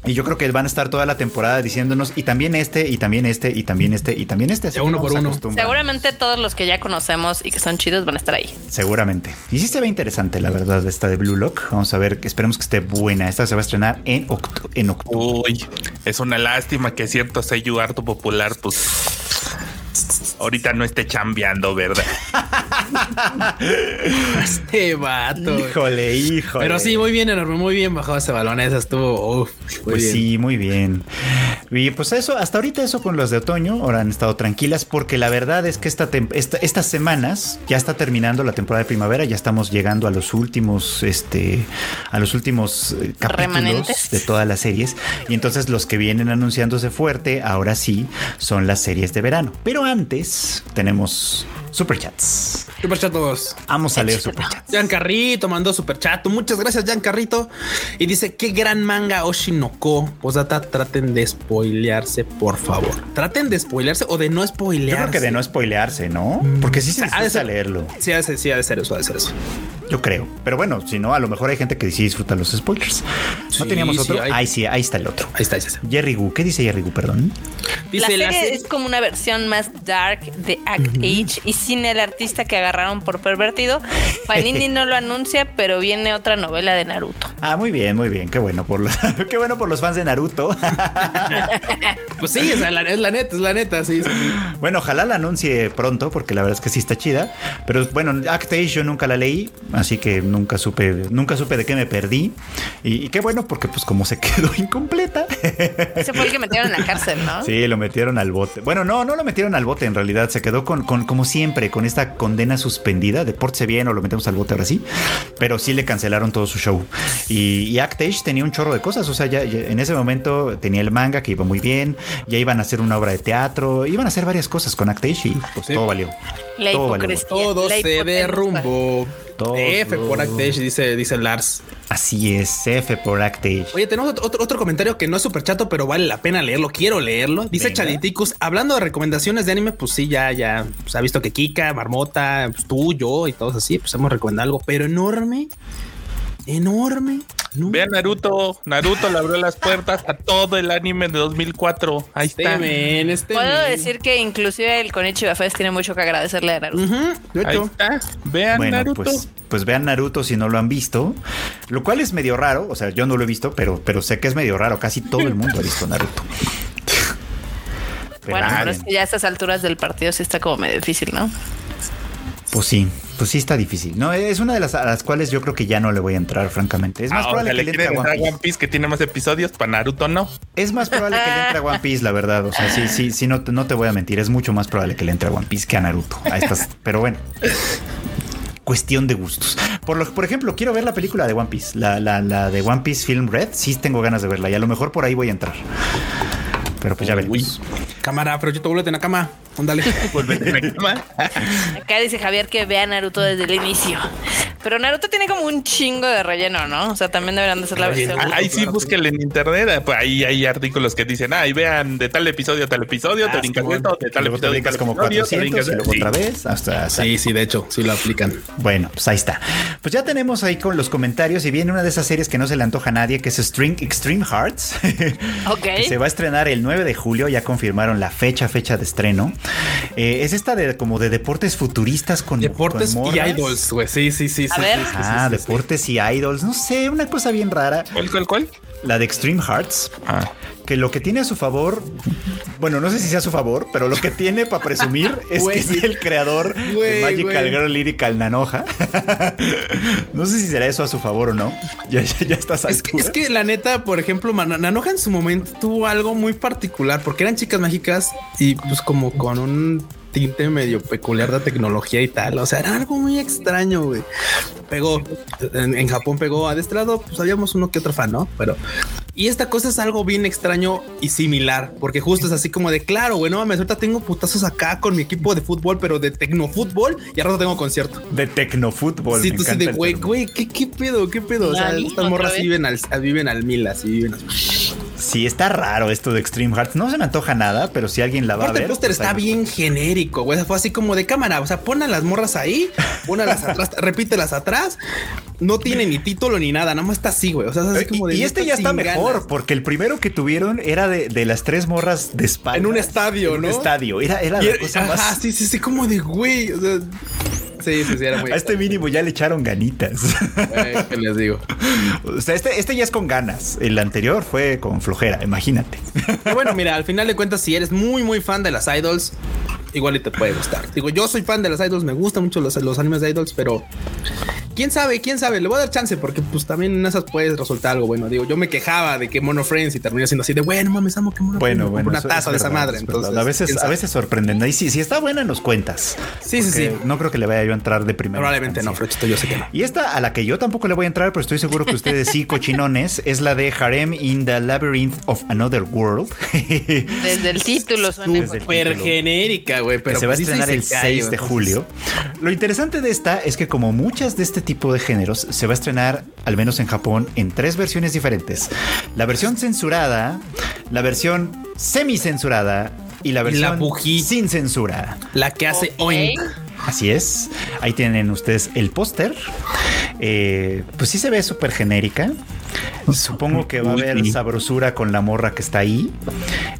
Y yo creo que van a estar toda la temporada diciéndonos, y también este, y también este, y también este, y también este. Así uno por uno. Seguramente todos los que ya conocemos y que son chidos van a estar ahí. Seguramente. Y sí se ve interesante, la verdad, esta de Blue Lock. Vamos a ver, esperemos que esté buena. Esta se va a estrenar en, octu- en octubre. Uy, es una lástima que cierto sello harto popular, pues ahorita no esté chambeando, ¿verdad? Este vato. Híjole, híjole. Pero sí, muy bien, enorme, muy bien bajado ese balón. Esa estuvo. uf, muy Pues bien. sí, muy bien. Y pues eso, hasta ahorita eso con los de otoño, ahora han estado tranquilas porque la verdad es que esta, esta- estas semanas ya está terminando la temporada de primavera, ya estamos llegando a los últimos, este, a los últimos eh, capítulos Remanentes. de todas las series y entonces los que vienen anunciándose fuerte, ahora sí, son las series de verano. Pero antes tenemos superchats. Super chatos. Vamos a leer superchats. Giancarrito mandó super chat. Muchas gracias, Giancarrito. Y dice: Qué gran manga Oshinoko. Posdata, traten de spoilearse, por favor. Traten de spoilearse o de no Yo spoilearse. creo que de no spoilearse, ¿no? Porque sí se Ha de leerlo. Sí, ha de ser, sí, ha de ser eso, ha de ser eso. Yo creo. Pero bueno, si no, a lo mejor hay gente que sí disfruta los spoilers. Sí, ¿No teníamos sí, otro? hay. Ahí sí, ahí está el otro. Ahí está, ahí está. Jerry Gu. ¿Qué dice Jerry Gu, perdón? Dice la la serie es como una versión más dark de Act Age y sin el artista que agarraron por pervertido. Panini no lo anuncia, pero viene otra novela de Naruto. Ah, muy bien, muy bien. Qué bueno por los, qué bueno por los fans de Naruto. Pues sí, sea, la- es la neta, es la neta, sí. sí. bueno, ojalá la anuncie pronto, porque la verdad es que sí está chida. Pero bueno, Act Age yo nunca la leí, así que nunca supe, nunca supe de qué me perdí. Y, y qué bueno, porque pues como se quedó incompleta. Ese fue el que metieron en la cárcel, ¿no? Sí, lo metieron al bote. Bueno, no, no lo metieron al bote en realidad. Se quedó con, con como siempre, con esta condena suspendida de pórtese bien o lo metemos al bote ahora sí. Pero sí le cancelaron todo su show. Y, y Actage tenía un chorro de cosas. O sea, ya, ya en ese momento tenía el manga que iba muy bien. Ya iban a hacer una obra de teatro. Iban a hacer varias cosas con Actage y pues Sí. todo valió. La Todo valió. hipocresía. Todo la se derrumbó. F por Actage, dice, dice Lars. Así es, F por Actage. Oye, tenemos otro, otro, comentario que no es súper chato, pero vale la pena leerlo. Quiero leerlo. Dice Venga. Chaliticus, hablando de recomendaciones de anime, pues sí, ya, ya se ha visto que Kika, Marmota, pues tú, yo y todos así, pues hemos recomendado algo, pero enorme, enorme. no. Vean Naruto. Naruto le abrió las puertas a todo el anime de 2004. Ahí Este está. este Puedo decir que inclusive el Konichiwa Fest tiene mucho que agradecerle a Naruto. Ujú, de Ahí hecho. está. Vean Bueno, Naruto. pues, pues vean Naruto si no lo han visto. Lo cual es medio raro. O sea, yo no lo he visto, pero, pero sé que es medio raro. Casi todo el mundo ha visto Naruto. Pero bueno, pero es que ya a estas alturas del partido sí está como medio difícil, ¿no? Pues sí, pues sí está difícil. No, es una de las a las cuales yo creo que ya no le voy a entrar, francamente. Es más Ah, o probable que le entre a One. One Piece que tiene más episodios. Para Naruto no. Es más probable que le entre a One Piece, la verdad. O sea, sí, sí, sí, no, te- no te voy a mentir. Es mucho más probable que le entre a One Piece que a Naruto. A estas, pero bueno. Cuestión de gustos. Por, lo, por ejemplo, quiero ver la película de One Piece. La, la, la de One Piece Film Red. Sí tengo ganas de verla. Y a lo mejor por ahí voy a entrar. Pero pues ya veremos. Cámara, pero yo te vuelvo en la cama. Ándale. Volvete a la cama. Acá dice Javier que vea Naruto desde el inicio. Pero Naruto tiene como un chingo de relleno, ¿no? O sea, también deberían de ser la versión. Ah, Ahí sí, Claro, búsquenle en internet. eh, Pues ahí hay artículos que dicen, ay, vean de tal episodio a tal episodio, Ah, te brincas Simón. esto, de tal te episodio, brincas tal como episodio, te 400 brincas y luego sí. otra vez. Hasta, hasta- Sí, sí, de hecho, sí lo aplican. Bueno, pues ahí está. Pues ya tenemos ahí con los comentarios y viene una de esas series que no se le antoja a nadie, que es String Extreme Hearts. Ok. que se va a estrenar el 9 de julio, ya confirmaron la fecha, fecha de estreno. Eh, es esta de como de deportes futuristas con Deportes con y idols, güey. Sí, sí, sí. A sí, ver. sí, sí, Ah, sí, sí, deportes y idols, no sé, una cosa bien rara, ¿Cuál, cuál, cuál? la de Extreme Hearts, Ah. Que lo que tiene a su favor, bueno, no sé si sea a su favor, pero lo que tiene para presumir es que es el creador de Magical güey. Girl Lyrical Nanoja. no sé si será eso a su favor o no. Ya, ya, ya estás Es que, es que la neta, por ejemplo, Nanoja en su momento tuvo algo muy particular porque eran chicas mágicas y pues como con un tinte medio peculiar de tecnología y tal. O sea, era algo muy extraño, güey. Pegó en, en Japón, pegó a de este lado. Pues habíamos uno que otro fan, no? Pero Y esta cosa es algo bien extraño y similar, porque justo es así como de claro, güey, no mames, ahorita tengo putazos acá con mi equipo de fútbol, pero de tecnofútbol y al rato tengo concierto. De tecnofútbol. Sí, tú sí de güey, güey, ¿qué, qué pedo, qué pedo. O sea, estas morras viven al, viven al mil, así viven así. Sí, está raro esto de Extreme Hearts. No se me antoja nada, pero si alguien la va a ver. el póster pues está ahí- bien genérico, güey. Fue así como de cámara. O sea, pon a las morras ahí, pónalas atrás, repítelas atrás. No tiene ni título ni nada, nada más está así, güey. O sea, es así como de. Eh, y, este ya está mejor, porque el primero que tuvieron era de, de las tres morras de espalda. En un estadio, En un ¿no? estadio. Era, era Y la era- cosa ajá, más. sí, sí, sí, como de güey. O sea, sí, sí, sí, era muy. A este mínimo ya le echaron ganitas. Güey, ¿Qué les digo? o sea, este, este ya es con ganas. El anterior fue con flojera, imagínate. Pero bueno, mira, al final de cuentas, si eres muy, muy fan de las idols, igual y te puede gustar. Digo, yo soy fan de las idols, me gustan mucho los, los animes de idols, pero quién sabe, quién sabe, le voy a dar chance porque pues también en esas puede resultar algo bueno. Digo, yo me quejaba de que Mono Friends y terminé siendo así de, bueno, mames, amo que Mono Bueno, Friends, bueno. una es taza de esa madre. es. Entonces, a veces, a veces sorprenden. Y si, si está buena, nos cuentas. Sí, sí, sí. No creo que le vaya yo a entrar de primera. Probablemente no. Frochito, yo sé que no. Y esta a la que yo tampoco le voy a entrar, pero estoy seguro que ustedes sí, cochinones, es la de Harem in the Labyrinth of Another World. Desde el título suena. Súper genérica, güey, que pero se va a pues estrenar el isekai, 6 de julio. Lo interesante de esta es que como muchas de este tipo de géneros, se va a estrenar, al menos en Japón, en tres versiones diferentes. La versión censurada, la versión semi-censurada y la Y la versión sin censura. La que hace Ok. Oink. Así es. Ahí tienen ustedes el póster. Eh, pues sí se ve súper genérica. Supongo que va a haber sabrosura con la morra que está ahí.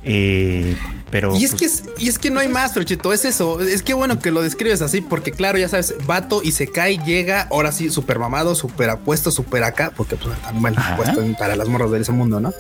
Eh, pero Y es, pues, que es, y es que no hay más, Frochito, es eso. Es que bueno que lo describes así, porque claro, ya sabes, vato y se cae, llega, ahora sí, súper mamado, súper apuesto, súper acá, porque pues también bueno, Ajá. puesto en- para las morras de ese mundo, ¿no?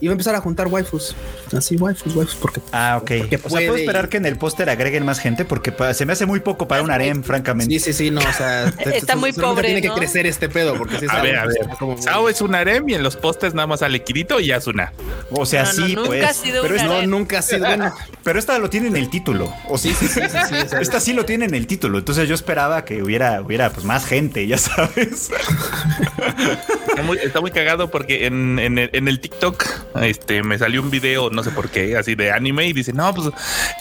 Y va a empezar a juntar waifus. Así, waifus, waifus, porque. Ah, ok. porque O sea, puedo esperar que en el póster agreguen más gente porque se me hace muy poco para un harem, francamente. Sí, sí, sí, no, o sea, Está muy pobre, Tiene ¿no? que crecer este pedo, porque sí, A sabe, ver, a pues, ver. Sao es un harem y en los postes nada más sale Kirito y Asuna. O sea, No, no, sí, nunca pues. ha sido pero, No, nunca ha sido. Bueno, pero esta lo tiene en el título. O sí, sí, sí, sí, sí, Esta sí lo tiene en el título. Entonces yo esperaba que hubiera, hubiera pues más gente, ya sabes. Está muy, está muy cagado porque en, en el, en el TikTok este, me salió un video, no sé por qué, así de anime y dice, no, pues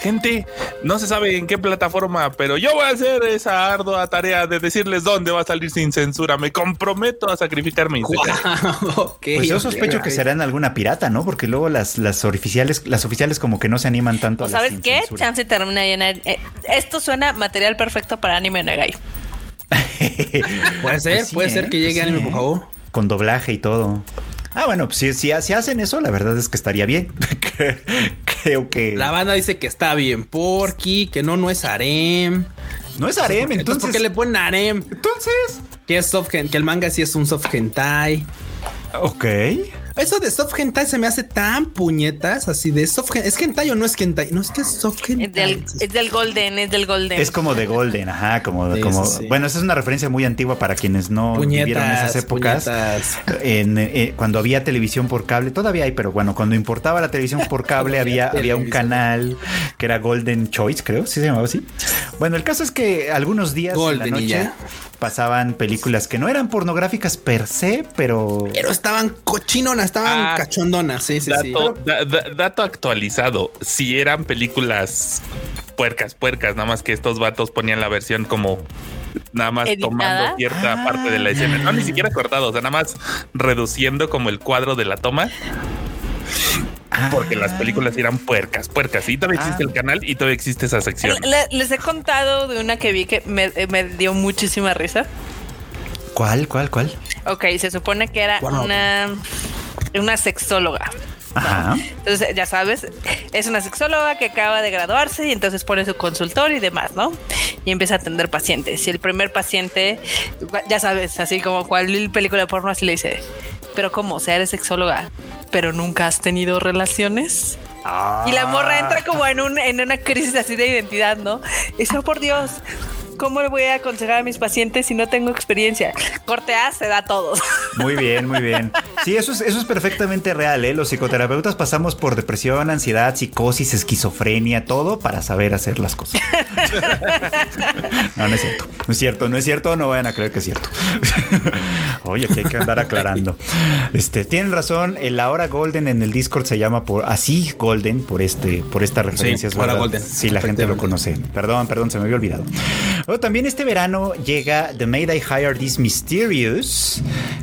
gente, no se sabe en qué plataforma, pero yo voy a hacer esa ardua tarea de decirles dónde va a salir sin censura. Me comprometo a sacrificar mi ok, Pues yo sospecho que será en alguna pirata, ¿no? Porque luego las, las oficiales, las oficiales como que no se animan tanto ¿O a sabes qué? censura. Chance termina en eh, Esto suena material perfecto para anime Negai. Puede ser, Pues sí, puede ¿eh? ser que llegue Pues sí, anime, ¿eh? por favor. Con doblaje y todo. Ah, bueno, pues si, si, si hacen eso, la verdad es que estaría bien. Creo que. La banda dice que está bien porky, que no, no es harem. No es harem, Entonces, entonces. ¿por qué le ponen harem? Entonces. Que es soft que el manga sí es un soft hentai. Ok. Eso de soft hentai se me hace tan puñetas, así de soft hen- ¿Es hentai o no es hentai? No, es que es soft hentai. Es del, es del Golden, es del Golden. Es como de Golden, ajá, como, Sí, como sí, bueno, esa es una referencia muy antigua para quienes no vivieron esas épocas. puñetas. En, eh, cuando había televisión por cable, todavía hay, pero bueno, cuando importaba la televisión por cable había, había un canal que era Golden Choice, creo, sí se llamaba así. Bueno, el caso es que algunos días Golden en la y noche ya. Pasaban películas que no eran pornográficas per se, pero Pero estaban cochinonas, estaban Ah, cachondonas. Sí, sí, sí. Dato, da- da- dato actualizado. Si eran películas puercas, puercas, nada más que estos vatos ponían la versión como nada más ¿Editada? tomando cierta Ah. parte de la escena. No, ni siquiera cortado, o sea, nada más reduciendo como el cuadro de la toma. Porque las películas eran puercas, puercas. Y todavía Ah. existe el canal y todavía existe esa sección. Le- les he contado de una que vi que me, eh, me dio muchísima risa. ¿cuál, cuál, cuál? Ok, se supone que era una, una sexóloga. Ajá. Entonces, ya sabes, es una sexóloga que acaba de graduarse y entonces pone su consultor y demás, ¿no? Y empieza a atender pacientes. Y el primer paciente, ya sabes, así como cual película de porno, así le dice, pero ¿cómo? O sea, eres sexóloga, pero nunca has tenido relaciones. Y la morra entra como en, un, en una crisis así de identidad, ¿no? Dice, "Oh, por Dios, ¿cómo le voy a aconsejar a mis pacientes si no tengo experiencia? Corte A se da a todos. Muy bien, muy bien. Sí, eso es, eso es perfectamente real, ¿eh? Los psicoterapeutas pasamos por depresión, ansiedad, psicosis, esquizofrenia, todo para saber hacer las cosas. No, no es cierto. No es cierto, no es cierto, no vayan a creer que es cierto. Oye, que hay que andar aclarando. Este, tienen razón, el ahora Golden en el Discord se llama por así Golden por este, por esta referencia. Sí, ahora Golden. Sí, la gente lo conoce. Perdón, perdón, se me había olvidado. Luego, también este verano llega The Maid I Hire This Mysterious,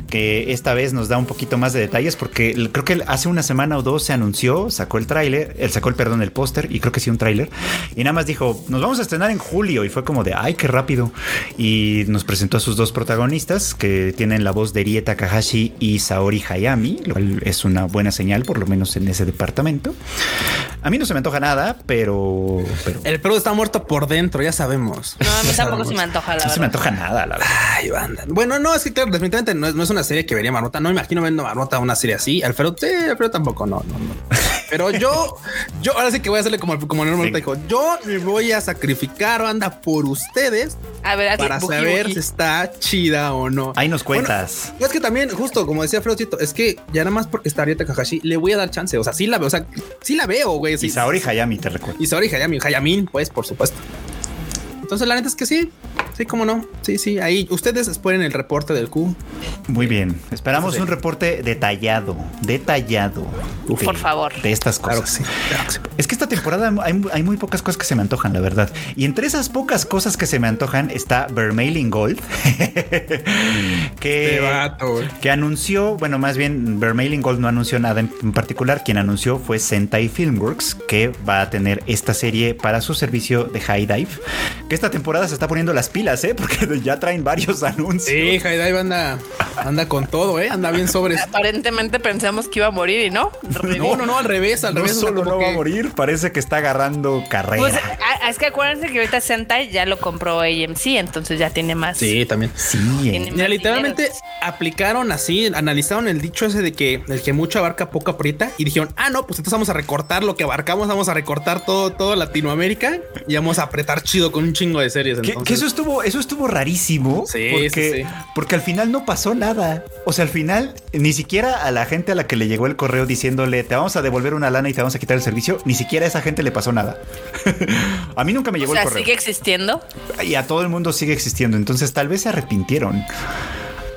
que esta vez nos da un poquito más de detalles porque creo que hace una semana o dos se anunció, sacó el tráiler, él sacó el perdón el póster y creo que sí un tráiler y nada más dijo, nos vamos a estrenar en julio y fue como de, ay, qué rápido. Y nos presentó a sus dos protagonistas que tienen la voz de Rie Takahashi y Saori Hayami, lo cual es una buena señal, por lo menos en ese departamento. A mí no se me antoja nada, pero... pero... El perro está muerto por dentro, ya sabemos. No, mí tampoco se me antoja, la no se me antoja nada, la verdad. Ay, banda. Bueno, no, es que claro, definitivamente no es, no es una serie que vería Marmota. No me imagino viendo Marmota una serie así. Alfredo, sí, Alfredo tampoco, no, no, no. Pero yo, yo ahora sí que voy a hacerle como, como el normal dijo. Yo me voy a sacrificar, banda, por ustedes. A ver, así, para saber buji. si está chida o no. Ahí nos cuentas. Bueno, es que también, justo como decía Freudito, es que ya nada más porque está Arieta Kakashi, le voy a dar chance. O sea, sí la veo, o sea, sí la veo, güey. Sí, y Saori Hayami, te recuerdo. y Saori Hayami, Hayamin, pues, por supuesto. Entonces, la neta es que sí, sí, cómo no. Sí, sí, ahí ustedes esperen el reporte del Q. Muy bien. Esperamos Sí. un reporte detallado, detallado. de- Por favor. De estas cosas. Claro que sí, claro que sí. Es que esta temporada hay, hay muy pocas cosas que se me antojan, la verdad. Y entre esas pocas cosas que se me antojan está Vermailing Gold, que, Este vato, que anunció, bueno, más bien Vermailing Gold no anunció nada en particular. Quien anunció fue Sentai Filmworks, que va a tener esta serie para su servicio de High Dive. Que esta temporada se está poniendo las pilas, ¿eh? Porque ya traen varios anuncios. Sí, Haidai anda, anda con todo, ¿eh? Anda bien sobres. Aparentemente pensamos que iba a morir y no. No, no, no, al revés, al No revés. o sea, solo no va a morir, parece que está agarrando carrera. Pues, es que acuérdense que ahorita Sentai ya lo compró AMC, entonces ya tiene más. Sí, también. sí, Tiene eh. más Mira, literalmente dinero. Aplicaron así, analizaron el dicho ese de que el que mucho abarca poco aprieta y dijeron, ah, no, pues entonces vamos a recortar lo que abarcamos, vamos a recortar todo, todo Latinoamérica y vamos a apretar chido con un chingo de series. Que, eso estuvo, eso estuvo rarísimo. Sí, porque, sí, sí. porque al final no pasó nada. O sea, al final, ni siquiera a la gente a la que le llegó el correo diciéndole te vamos a devolver una lana y te vamos a quitar el servicio, ni siquiera a esa gente le pasó nada. a mí nunca me llegó O sea, el correo. sigue existiendo. Y a todo el mundo sigue existiendo. Entonces, tal vez se arrepintieron.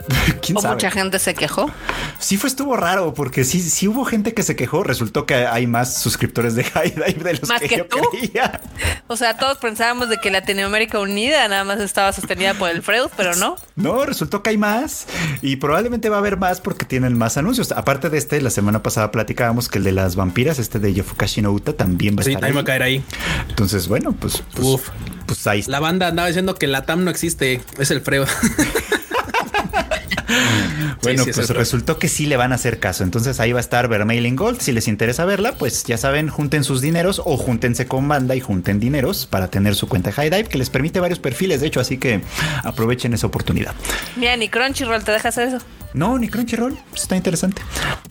¿Quién O sabe? mucha gente se quejó. Sí fue estuvo raro porque sí, sí hubo gente que se quejó. Resultó que hay más suscriptores de High Dive de los ¿Más que, que yo tú? creía. O sea, todos pensábamos de que Latinoamérica Unida nada más estaba sostenida por el Freud, pero no. No, resultó que hay más y probablemente va a haber más porque tienen más anuncios. Aparte de este, la semana pasada platicábamos que el de las vampiras, este de Yofukashi no Uta, también va a estar también va a ahí. caer ahí. Entonces, bueno, pues, pues, Uf. pues ahí está. La banda andaba diciendo que la TAM no existe, es el freo. Bueno, sí, pues resultó que sí le van a hacer caso. Entonces ahí va a estar Vermailing Gold. Si les interesa verla, pues ya saben, junten sus dineros o júntense con banda y junten dineros para tener su cuenta High Dive, que les permite varios perfiles, de hecho, así que aprovechen esa oportunidad. Mira, ni Crunchyroll te deja hacer eso. No, ni Crunchyroll, pues está interesante.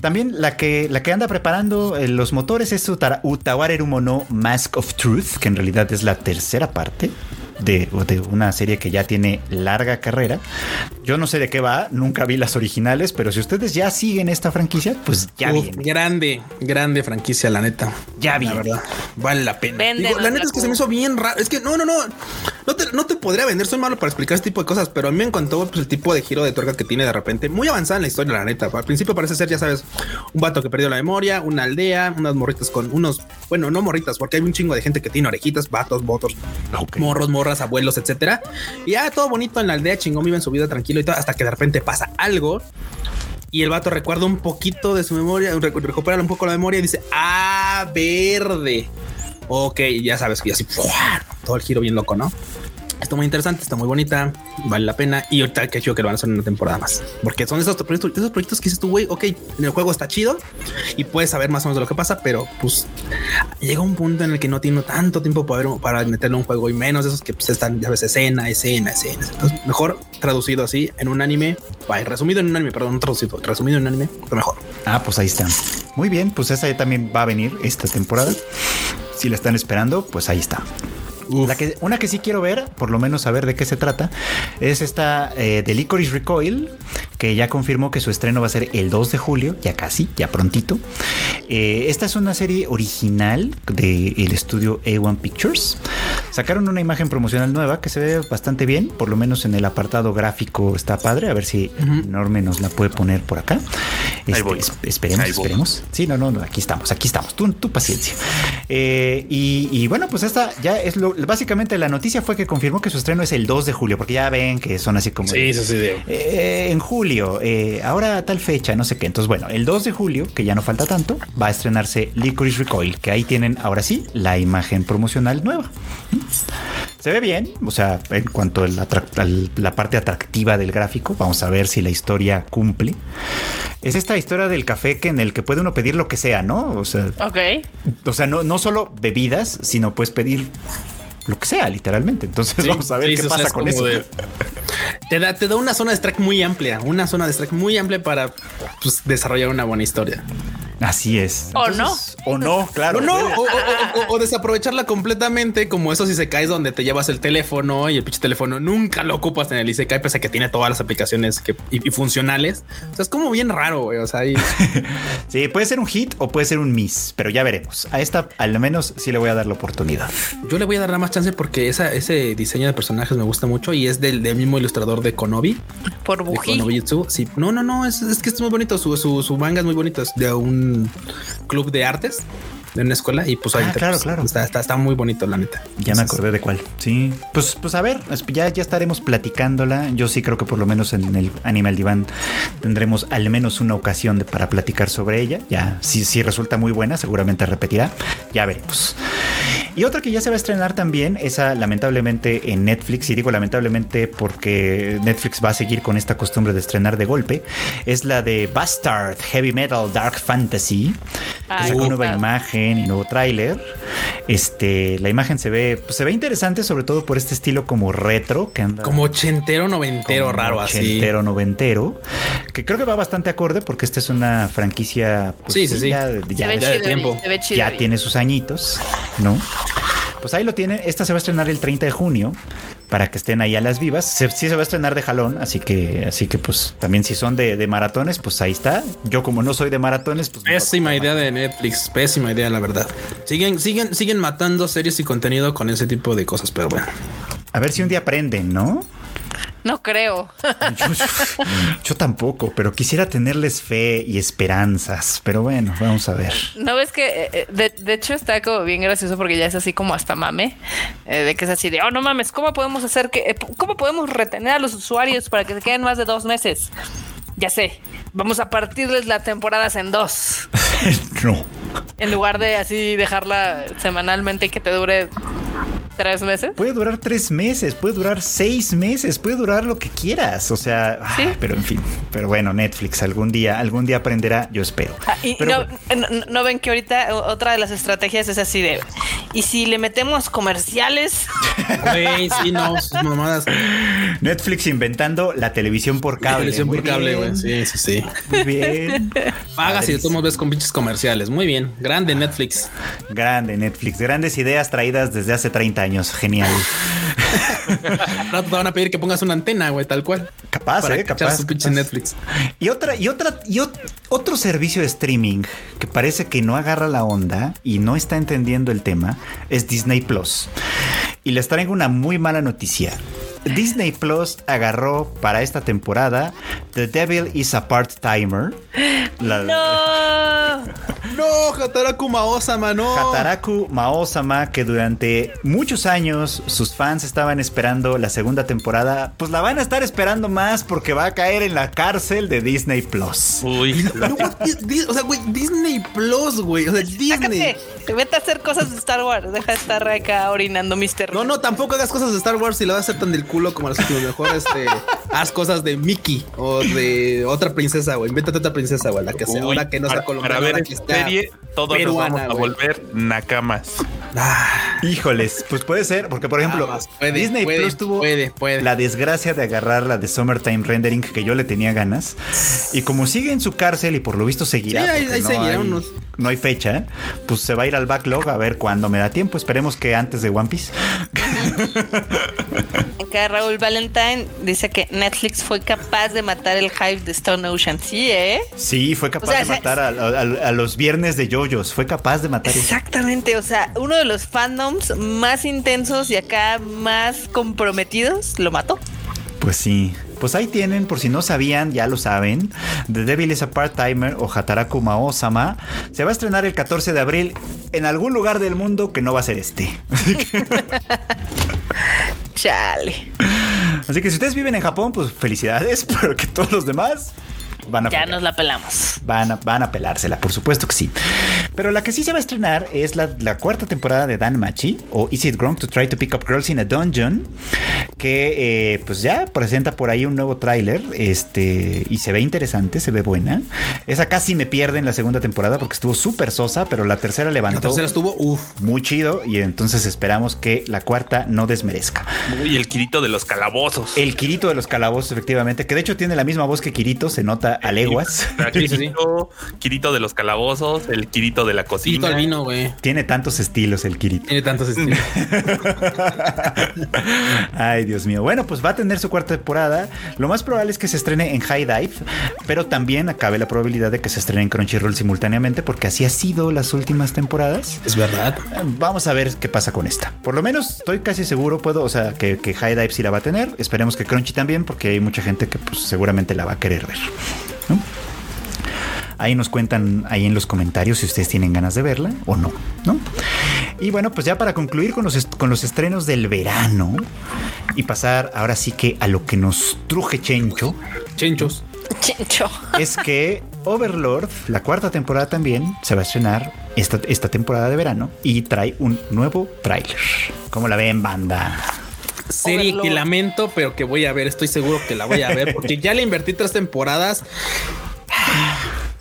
También la que, la que anda preparando eh, los motores es Utara- Utawarerumo no Mask of Truth, que en realidad es la tercera parte. De, de una serie que ya tiene larga carrera. Yo no sé de qué va, nunca vi las originales, pero si ustedes ya siguen esta franquicia, pues ya Uf, viene. grande, grande franquicia, la neta. Ya La verdad, vale la pena. Digo, la neta es que se me hizo bien raro. Es que no, no, no. No te, no te podría vender. Soy malo para explicar este tipo de cosas, pero a mí me encantó pues, el tipo de giro de tuerca que tiene de repente. Muy avanzada en la historia, la neta. Al principio parece ser, ya sabes, un vato que perdió la memoria, una aldea, unas morritas con unos, bueno, no morritas, porque hay un chingo de gente que tiene orejitas, vatos, votos, Ok. morros, morras, abuelos, etcétera. Y ya todo bonito en la aldea, chingón, viven su vida tranquilo y todo, hasta que de repente pasa algo. Y el vato recuerda un poquito de su memoria, recu- recupera un poco la memoria y dice, ah, verde. Ok, ya sabes que así, todo el giro bien loco, ¿no? Está muy interesante, está muy bonita, vale la pena. Y ahorita que yo que lo van a hacer en una temporada más, porque son esos proyectos, esos proyectos que dices tú, güey, ok, en el juego está chido y puedes saber más o menos de lo que pasa, pero pues llega un punto en el que no tiene tanto tiempo para, para meterle un juego y menos de esos que pues, están, ya ves, escena, escena, escena. Entonces, mejor traducido así en un anime, vaya, resumido en un anime, perdón, traducido, resumido en un anime, mejor. Ah, pues ahí está. Muy bien, pues esa también va a venir esta temporada. Si la están esperando, pues ahí está. La que, una que sí quiero ver, por lo menos saber de qué se trata, es esta eh, de Licorice Recoil, que ya confirmó que su estreno va a ser el 2 de julio, ya casi, ya prontito. Eh, esta es una serie original del estudio A1 Pictures. Sacaron una imagen promocional nueva que se ve bastante bien, por lo menos en el apartado gráfico está padre, a ver si Norme nos la puede poner por acá. Este, voy. esperemos, Ahí voy. esperemos. Sí, no, no, no, aquí estamos, aquí estamos. Tu, tu paciencia. Eh, y, y bueno, pues esta ya es lo. Básicamente la noticia fue que confirmó que su estreno es el 2 de julio, porque ya ven que son así como. de, sí, sí. de- eh, en julio, eh, ahora tal fecha, no sé qué. Entonces, bueno, el 2 de julio, que ya no falta tanto, va a estrenarse Licorice Recoil, que ahí tienen ahora sí la imagen promocional nueva. Se ve bien, o sea, en cuanto a la, parte atractiva del gráfico, vamos a ver si la historia cumple. Es esta historia del café que en el que puede uno pedir lo que sea, ¿no? O sea, Ok. o sea, no, no solo bebidas, sino puedes pedir lo que sea, literalmente. Entonces vamos a ver Sí, qué pasa es con eso. de- te, da, te da una zona de strike muy amplia, una zona de strike muy amplia para pues, desarrollar una buena historia. Así es. ¿O no? O no, claro. O no, o, o- o- o desaprovecharla completamente, como eso si se caes donde te llevas el teléfono y el pinche teléfono nunca lo ocupas en el Isekai, pese a que tiene todas las aplicaciones que, y, y funcionales. O sea, es como bien raro, güey. O sea, y- Sí, puede ser un hit o puede ser un miss, pero ya veremos. A esta al menos sí le voy a dar la oportunidad. yo le voy a dar nada más chance porque esa, ese diseño de personajes me gusta mucho y es del, del mismo ilustrador de Konobi. Por Buji. Sí, no, no, no, es, es que es muy bonito. Su, su, su manga es muy bonito. Es de un club de artes de una escuela y pues Ah, ahorita, claro, pues, claro. Está, está, está muy bonito, la neta. Ya me acordé de cuál. Sí. Pues, pues a ver, ya, ya estaremos platicándola. Yo sí creo que por lo menos en el Animal Divan tendremos al menos una ocasión de- para platicar sobre ella. Ya, si, si resulta muy buena, seguramente repetirá. Ya veremos. Y otra que ya se va a estrenar también, esa lamentablemente en Netflix, y digo lamentablemente porque Netflix va a seguir con esta costumbre de estrenar de golpe, es la de Bastard Heavy Metal Dark Fantasy. Que sacó nueva padre. Imagen y nuevo tráiler. Este, la imagen se ve, pues, se ve interesante, sobre todo por este estilo como retro que anda. Como ochentero, noventero, como raro así. ochentero, noventero, que creo que va bastante acorde porque esta es una franquicia. pues, Sí, sí, sí. Ya, Se ya- ve ya de chido, tiempo. se ve chido. ya tiene sus añitos, ¿no? Pues ahí lo tienen. Esta se va a estrenar el 30 de junio para que estén ahí a las vivas. Se- sí se va a estrenar de jalón, así que, así que pues también si son de, de maratones, pues ahí está. Yo como no soy de maratones, pues Pésima idea de Netflix, pésima idea, la verdad. Siguen, siguen, siguen matando series y contenido con ese tipo de cosas, pero bueno. a ver si un día aprenden, ¿no? No creo. Yo, yo tampoco, pero quisiera tenerles fe y esperanzas. Pero bueno, vamos a ver. No ves que, eh, eh, de, de hecho, está como bien gracioso porque ya es así como hasta mame, eh, de que es así de, oh, no mames, ¿cómo podemos hacer que, cómo podemos retener a los usuarios para que se queden más de dos meses? Ya sé, vamos a partirles las temporadas en dos, no. en lugar de así dejarla semanalmente y que te dure tres meses. Puede durar tres meses, puede durar seis meses, puede durar lo que quieras. O sea, Sí. ay, pero en fin. Pero bueno, Netflix algún día, algún día aprenderá, yo espero. Ah, y Pero- no, no- no ven que ahorita otra de las estrategias es así de, y si le metemos comerciales, Güey, sí, no, sus mamadas. Netflix inventando la televisión por cable. Televisión por cable, güey. Sí, sí, sí. Muy bien. Pagas y de todos ves con pinches comerciales. Muy bien. Grande Netflix. Grande Netflix, grandes ideas traídas desde hace 30 años. Genial. Al rato te van a pedir que pongas una antena, güey, tal cual. Capaz, para eh, capaz. su pinche capaz. Netflix. Y otra, y otra, y ot- otro servicio de streaming que parece que no agarra la onda y no está entendiendo el tema es Disney Plus. Y les traigo una muy mala noticia. Disney Plus agarró para esta temporada The Devil is a Part-Timer. La- no. No, Hataraku Maosama, no. Hataraku Maosama, que durante muchos años sus fans estaban esperando la segunda temporada, pues la van a estar esperando más porque va a caer en la cárcel de Disney Plus. Uy, No, o sea, güey, Disney Plus, güey. O sea, Disney. Sácate, vete a hacer cosas de Star Wars. Deja de estar acá orinando Mr. No, no, tampoco hagas cosas de Star Wars y la vas a hacer tan del culo como las últimas. Mejor este, haz cosas de Mickey o de otra princesa, güey. Invéntate otra princesa, güey, la que sea, uy, ahora que no sea colombiana, para ver ahora que esta sea serie, todos peruana, nos vamos a volver nakamas. Ah, Híjoles, pues puede ser, porque por ejemplo, puede, Disney puede, Plus tuvo puede, puede. la desgracia de agarrar la de Summertime Rendering que yo le tenía ganas. Y como sigue en su cárcel y por lo visto seguirá, Sí, ahí- porque ahí no, seguirá hay, unos. no hay fecha, pues se va a ir al backlog a ver cuándo me da tiempo. Esperemos que antes de One Piece. Acá Raúl Valentine dice que Netflix fue capaz de matar el hype de Stone Ocean. Sí, ¿eh? Sí, fue capaz O sea, de matar a, a- a los viernes de yoyos. Fue capaz de matar. Exactamente, o sea, uno de los fandoms más intensos y acá más comprometidos lo mató. Pues sí. Pues ahí tienen, por si no sabían, ya lo saben. The Devil is a Part-Timer o Hataraku Mao-sama se va a estrenar el 14 de abril en algún lugar del mundo que no va a ser este. Chale. Así que si ustedes viven en Japón, pues felicidades, pero que todos los demás van a Ya pelar. nos la pelamos. Van a, van a pelársela, por supuesto que sí. Pero la que sí se va a estrenar es la, la cuarta temporada de Dan Machi, o Is It Wrong to Try to Pick Up Girls in a Dungeon, que eh, pues ya presenta por ahí un nuevo tráiler, este, y se ve interesante, se ve buena. Esa casi me pierde en la segunda temporada porque estuvo súper sosa, pero la tercera La levantó tercera estuvo, uff. muy chido, y entonces esperamos que la cuarta no desmerezca. Uy, el Kirito de los calabozos. El Kirito de los calabozos, efectivamente, que de hecho tiene la misma voz que Kirito, se nota a leguas. Kirito, Kirito de los calabozos, el Kirito de la cocina. al vino, güey. Tiene tantos estilos el Kirito. Tiene tantos estilos. Ay, Dios mío. Bueno, pues va a tener su cuarta temporada. Lo más probable es que se estrene en High Dive, pero también acabe la probabilidad de que se estrene en Crunchyroll simultáneamente, porque así ha sido las últimas temporadas. es verdad. Vamos a ver qué pasa con esta. Por lo menos estoy casi seguro, puedo, o sea, que, que High Dive sí la va a tener. Esperemos que Crunchy también, porque hay mucha gente que pues, seguramente la va a querer ver. ¿no? Ahí nos cuentan ahí en los comentarios si ustedes tienen ganas de verla o no, ¿no? Y bueno, pues ya para concluir con los, est- con los estrenos del verano y pasar ahora sí que a lo que nos truje Chencho, Chenchos. Chencho. es que Overlord, la cuarta temporada también, se va a estrenar esta, esta temporada de verano y trae un nuevo tráiler. ¿Cómo la ven, banda? Serie Overlord. que lamento, pero que voy a ver. Estoy seguro que la voy a ver porque ya le invertí tres temporadas.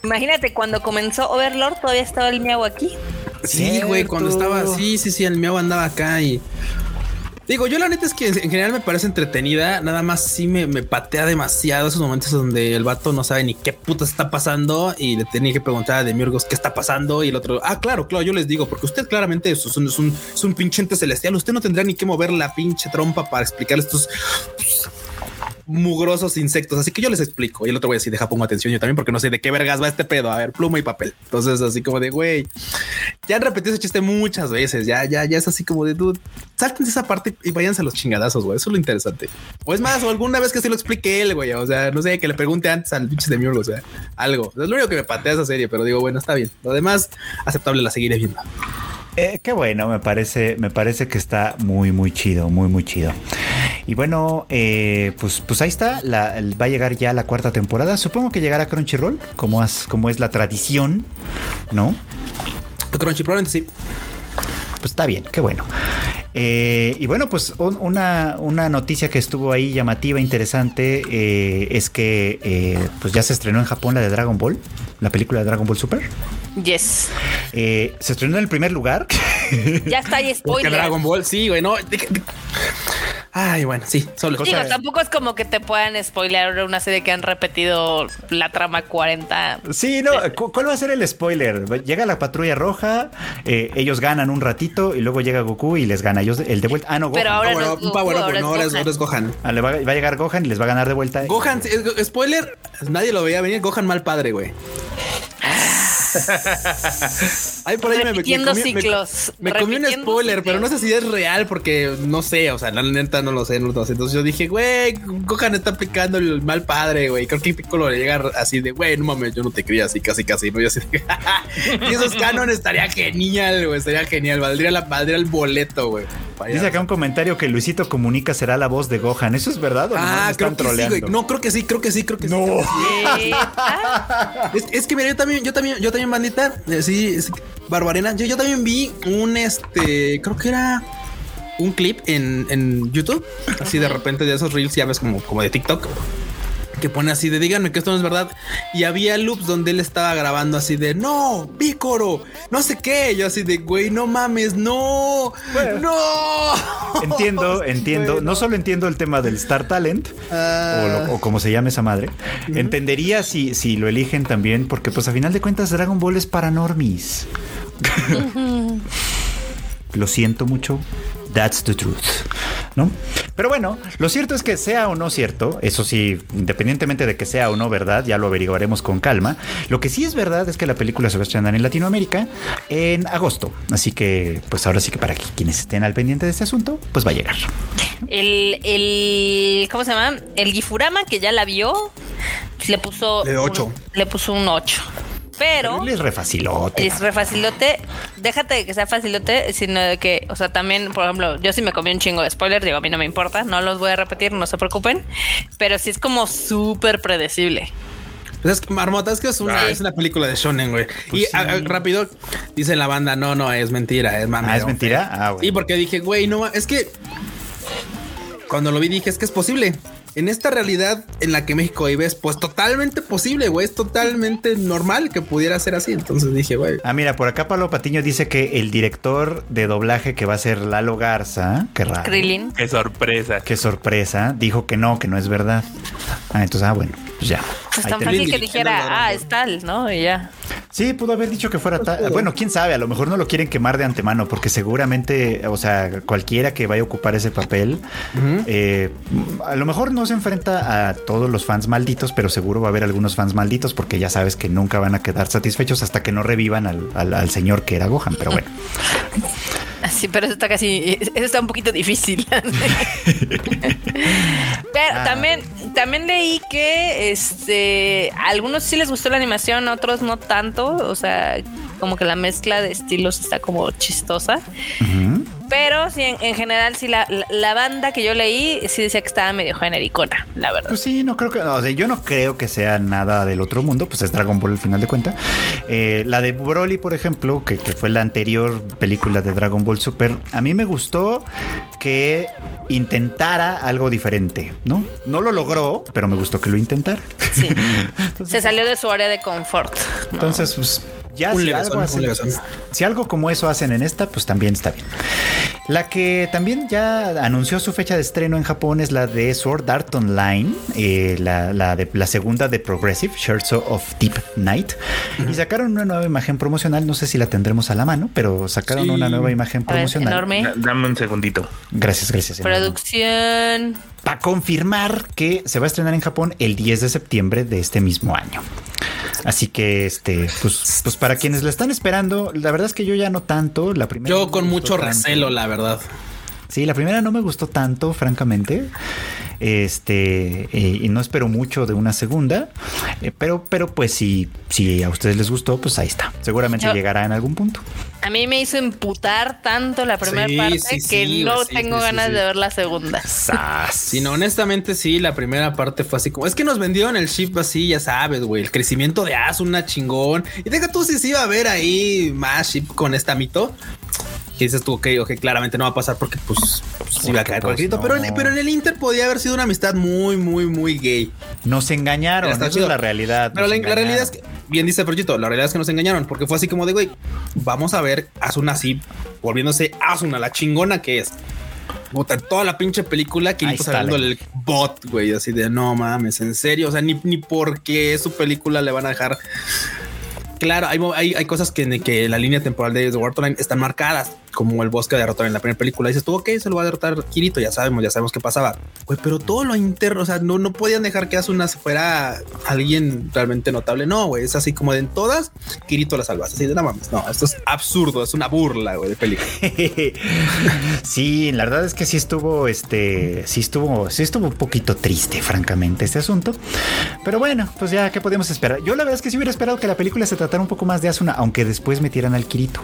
Imagínate, cuando comenzó Overlord todavía estaba el miau aquí. Sí, güey, cuando estaba, sí, sí, sí, el miau andaba acá y digo, yo la neta es que en general me parece entretenida, nada más sí me, me patea demasiado esos momentos donde el vato no sabe ni qué puta está pasando y le tenía que preguntar a Demiurgos qué está pasando y el otro, ah, claro, claro, yo les digo, porque usted claramente es un, es un, es un pinche ente celestial, usted no tendrá ni que mover la pinche trompa para explicar estos mugrosos insectos. Así que yo les explico. Y el otro güey así deja pongo atención yo también porque no sé de qué vergas va este pedo. A ver, pluma y papel. Entonces, así como de güey, ya han repetido ese chiste muchas veces. Ya, ya, ya es así como de dude. Salten de esa parte y váyanse a los chingadazos, güey. Eso es lo interesante. O es más, o alguna vez que se lo explique él, güey. O sea, no sé, que le pregunte antes al pinche de Miurgo, o sea, algo. Es lo único que me patea esa serie, pero digo, bueno, está bien. Lo demás, aceptable, la seguiré viendo. Eh, qué bueno, me parece, me parece que está muy, muy chido, muy, muy chido. Y bueno, eh, pues, pues ahí está, la- va a llegar ya la cuarta temporada. Supongo que llegará a Crunchyroll, como, as- como es la tradición, ¿no? Crunchy, probablemente sí. Pues está bien, qué bueno. Eh, y bueno, pues un- una, una noticia que estuvo ahí llamativa, interesante, eh, es que eh, pues ya se estrenó en Japón la de Dragon Ball, la película de Dragon Ball Super. Yes. Eh, se estrenó en el primer lugar. Ya está ahí Porque spoiler. Dragon Ball, sí, güey, no. Ay, bueno, sí, solo. Cosa- Digo, tampoco es como que te puedan spoiler una serie que han repetido la trama 40. Sí, no, ¿cu- ¿cuál va a ser el spoiler? Llega la patrulla roja, eh, ellos ganan un ratito y luego llega Goku y les gana. Ellos, el de vuelta. Ah, no, Gohan. Pero ahora Power no up, es Goku, Power up, ahora no, es ahora es, Gohan. ahora es Gohan. Ah, le va, va a llegar Gohan y les va a ganar de vuelta. Gohan, spoiler, nadie lo veía venir. Gohan mal padre, güey. Ahí por ahí me, me, Repitiendo comí, me- ciclos, me comí un spoiler, pero no sé si es real porque no sé, o sea, la neta no lo sé, no lo sé. Entonces yo dije, güey, Gohan está aplicando el mal padre, güey. Creo que Piccolo le llega así de, güey, no mames, yo no te quería así, casi, casi. ¿no? Yo así de, y esos canon estaría genial, güey, estaría genial. Valdría, la, valdría el boleto, güey. Dice acá un comentario que Luisito Comunica será la voz de Gohan. ¿Eso es verdad o no? Ah, creo están que sí, güey. No, creo que sí, creo que sí, creo que No. sí. Ah, Es, es que mira, yo también, yo también, yo también, bandita, eh, sí, sí, Barbarena, yo, yo también vi un este, creo que era un clip en, en YouTube, así de repente de esos reels, ya ves como, como de TikTok, que pone así de díganme que esto no es verdad. Y había loops donde él estaba grabando así de no, Vícoro, no sé qué. Yo así de güey, no mames, no, no. Entiendo, entiendo. No solo entiendo el tema del Star Talent Ah. o, lo- o como se llame esa madre. Entendería si, si lo eligen también, porque pues a final de cuentas Dragon Ball es para normies. lo siento mucho. That's the truth, ¿no? Pero bueno, lo cierto es que sea o no cierto, eso sí, independientemente de que sea o no verdad, ya lo averiguaremos con calma. Lo que sí es verdad es que la película se va a estrenar en Latinoamérica en agosto. Así que, pues ahora sí que para que quienes estén al pendiente de este asunto, pues va a llegar. El, el, ¿cómo se llama? El Gifurama que ya la vio, le puso De ocho. un- le puso un 8. Pero Él es re facilote. es re facilote. Déjate de que sea facilote, sino de que, o sea, también, por ejemplo, yo sí me comí un chingo de spoilers, digo, a mí no me importa, no los voy a repetir, no se preocupen. Pero sí es como súper predecible. Pues es que Marmota, es que es una, es una película de Shonen, güey. y a- a- rápido dice la banda, no, no, es mentira, es mame. Ah, ¿es mentira? Ah, bueno. Y porque dije, güey, no, es que cuando lo vi dije, es que es posible. En esta realidad en la que México vive es pues totalmente posible, güey. Es totalmente normal que pudiera ser así. Entonces dije, güey. Ah, mira, por acá Pablo Patiño dice que el director de doblaje que va a ser Lalo Garza, qué raro. Krillin. Qué sorpresa. Qué sorpresa, dijo que no, que no es verdad. Ah, entonces, ah, bueno, pues ya. Pues Ahí tan fácil que dijera, ah, es tal, ¿no? Y ya. Sí, pudo haber dicho que fuera tal. Bueno, quién sabe, a lo mejor no lo quieren quemar de antemano, porque seguramente, o sea, cualquiera que vaya a ocupar ese papel, eh, a lo mejor no se enfrenta a todos los fans malditos, pero seguro va a haber algunos fans malditos, porque ya sabes que nunca van a quedar satisfechos hasta que no revivan al, al- al señor que era Gohan. Pero bueno, Sí, pero eso está casi, eso está un poquito difícil. pero Ah. también, también leí que este a algunos sí les gustó la animación, a otros no tanto. O sea, como que la mezcla de estilos está como chistosa. Pero sí, en, en general, sí, la, la, la banda que yo leí sí decía que estaba medio genericona, la verdad. Pues sí, no creo que, o sea, yo no creo que sea nada del otro mundo, pues es Dragon Ball al final de cuentas. Eh, la de Broly, por ejemplo, que, que fue la anterior película de Dragon Ball Super, a mí me gustó que intentara algo diferente, ¿no? No lo logró, pero me gustó que lo intentara. Sí. Se salió de su área de confort. ¿no? Entonces, pues ya Un si algo, un hacen- levesón. si algo como eso hacen en esta, pues también está bien. La que también ya anunció su fecha de estreno en Japón es la de Sword Art Online, eh, la, la de, la segunda de Progressive, Scherzo of Deep Night. Y sacaron una nueva imagen promocional, no sé si la tendremos a la mano, pero sacaron Sí. una nueva imagen ver, promocional. enorme. Dame un segundito. Gracias, gracias. enorme. Para confirmar que se va a estrenar en Japón el 10 de septiembre de este mismo año. Así que, este, pues, pues para quienes la están esperando, la verdad es que yo ya no tanto. La primera Yo con mucho tanto. recelo, la verdad. Sí, la primera no me gustó tanto, francamente. Este, eh, y no espero mucho de una segunda. Eh, pero, pero pues si, si a ustedes les gustó, pues ahí está. Seguramente Yo- llegará en algún punto. A mí me hizo emputar tanto la primera Sí, parte sí, que sí, no tengo ganas sí. de ver la segunda. Sí, no, honestamente sí, la primera parte fue así como, es que nos vendieron el chip así, ya sabes, güey, el crecimiento de Asuna chingón. Y deja tú si se iba a ver ahí más chip con esta mito. Que dices tú, ok, ok, claramente no va a pasar porque pues, pues, sí va a caer pues. Pero, en- pero en el Inter podía haber sido una amistad muy, muy, muy gay. Nos engañaron, esa es la realidad. Pero la, la realidad es que, bien dice Proyecto, la realidad es que nos engañaron porque fue así como de, güey, vamos a ver Asuna así, volviéndose Asuna, la chingona que es. Puta, toda la pinche película que saliendo el bot, güey, así de no mames, en serio. O sea, ni, ni porque su película le van a dejar. Claro, hay, hay, hay cosas que, que la línea temporal de Sword Art Online están marcadas, como el bosque derrotado en la primera película. Dices tú, ok, se lo va a derrotar Kirito, ya sabemos, ya sabemos qué pasaba. Güey, pero todo lo interno, o sea, no, no podían dejar que Asuna fuera alguien realmente notable. No, güey, es así como de en todas, Kirito la salvas. Así de no mames, no, esto es absurdo, es una burla, güey, de película. sí, la verdad es que sí estuvo, este, sí estuvo, sí estuvo un poquito triste, francamente, este asunto. Pero bueno, pues ya, ¿qué podemos esperar? Yo la verdad es que sí hubiera esperado que la película se tratara un poco más de Asuna, aunque después metieran al Kirito.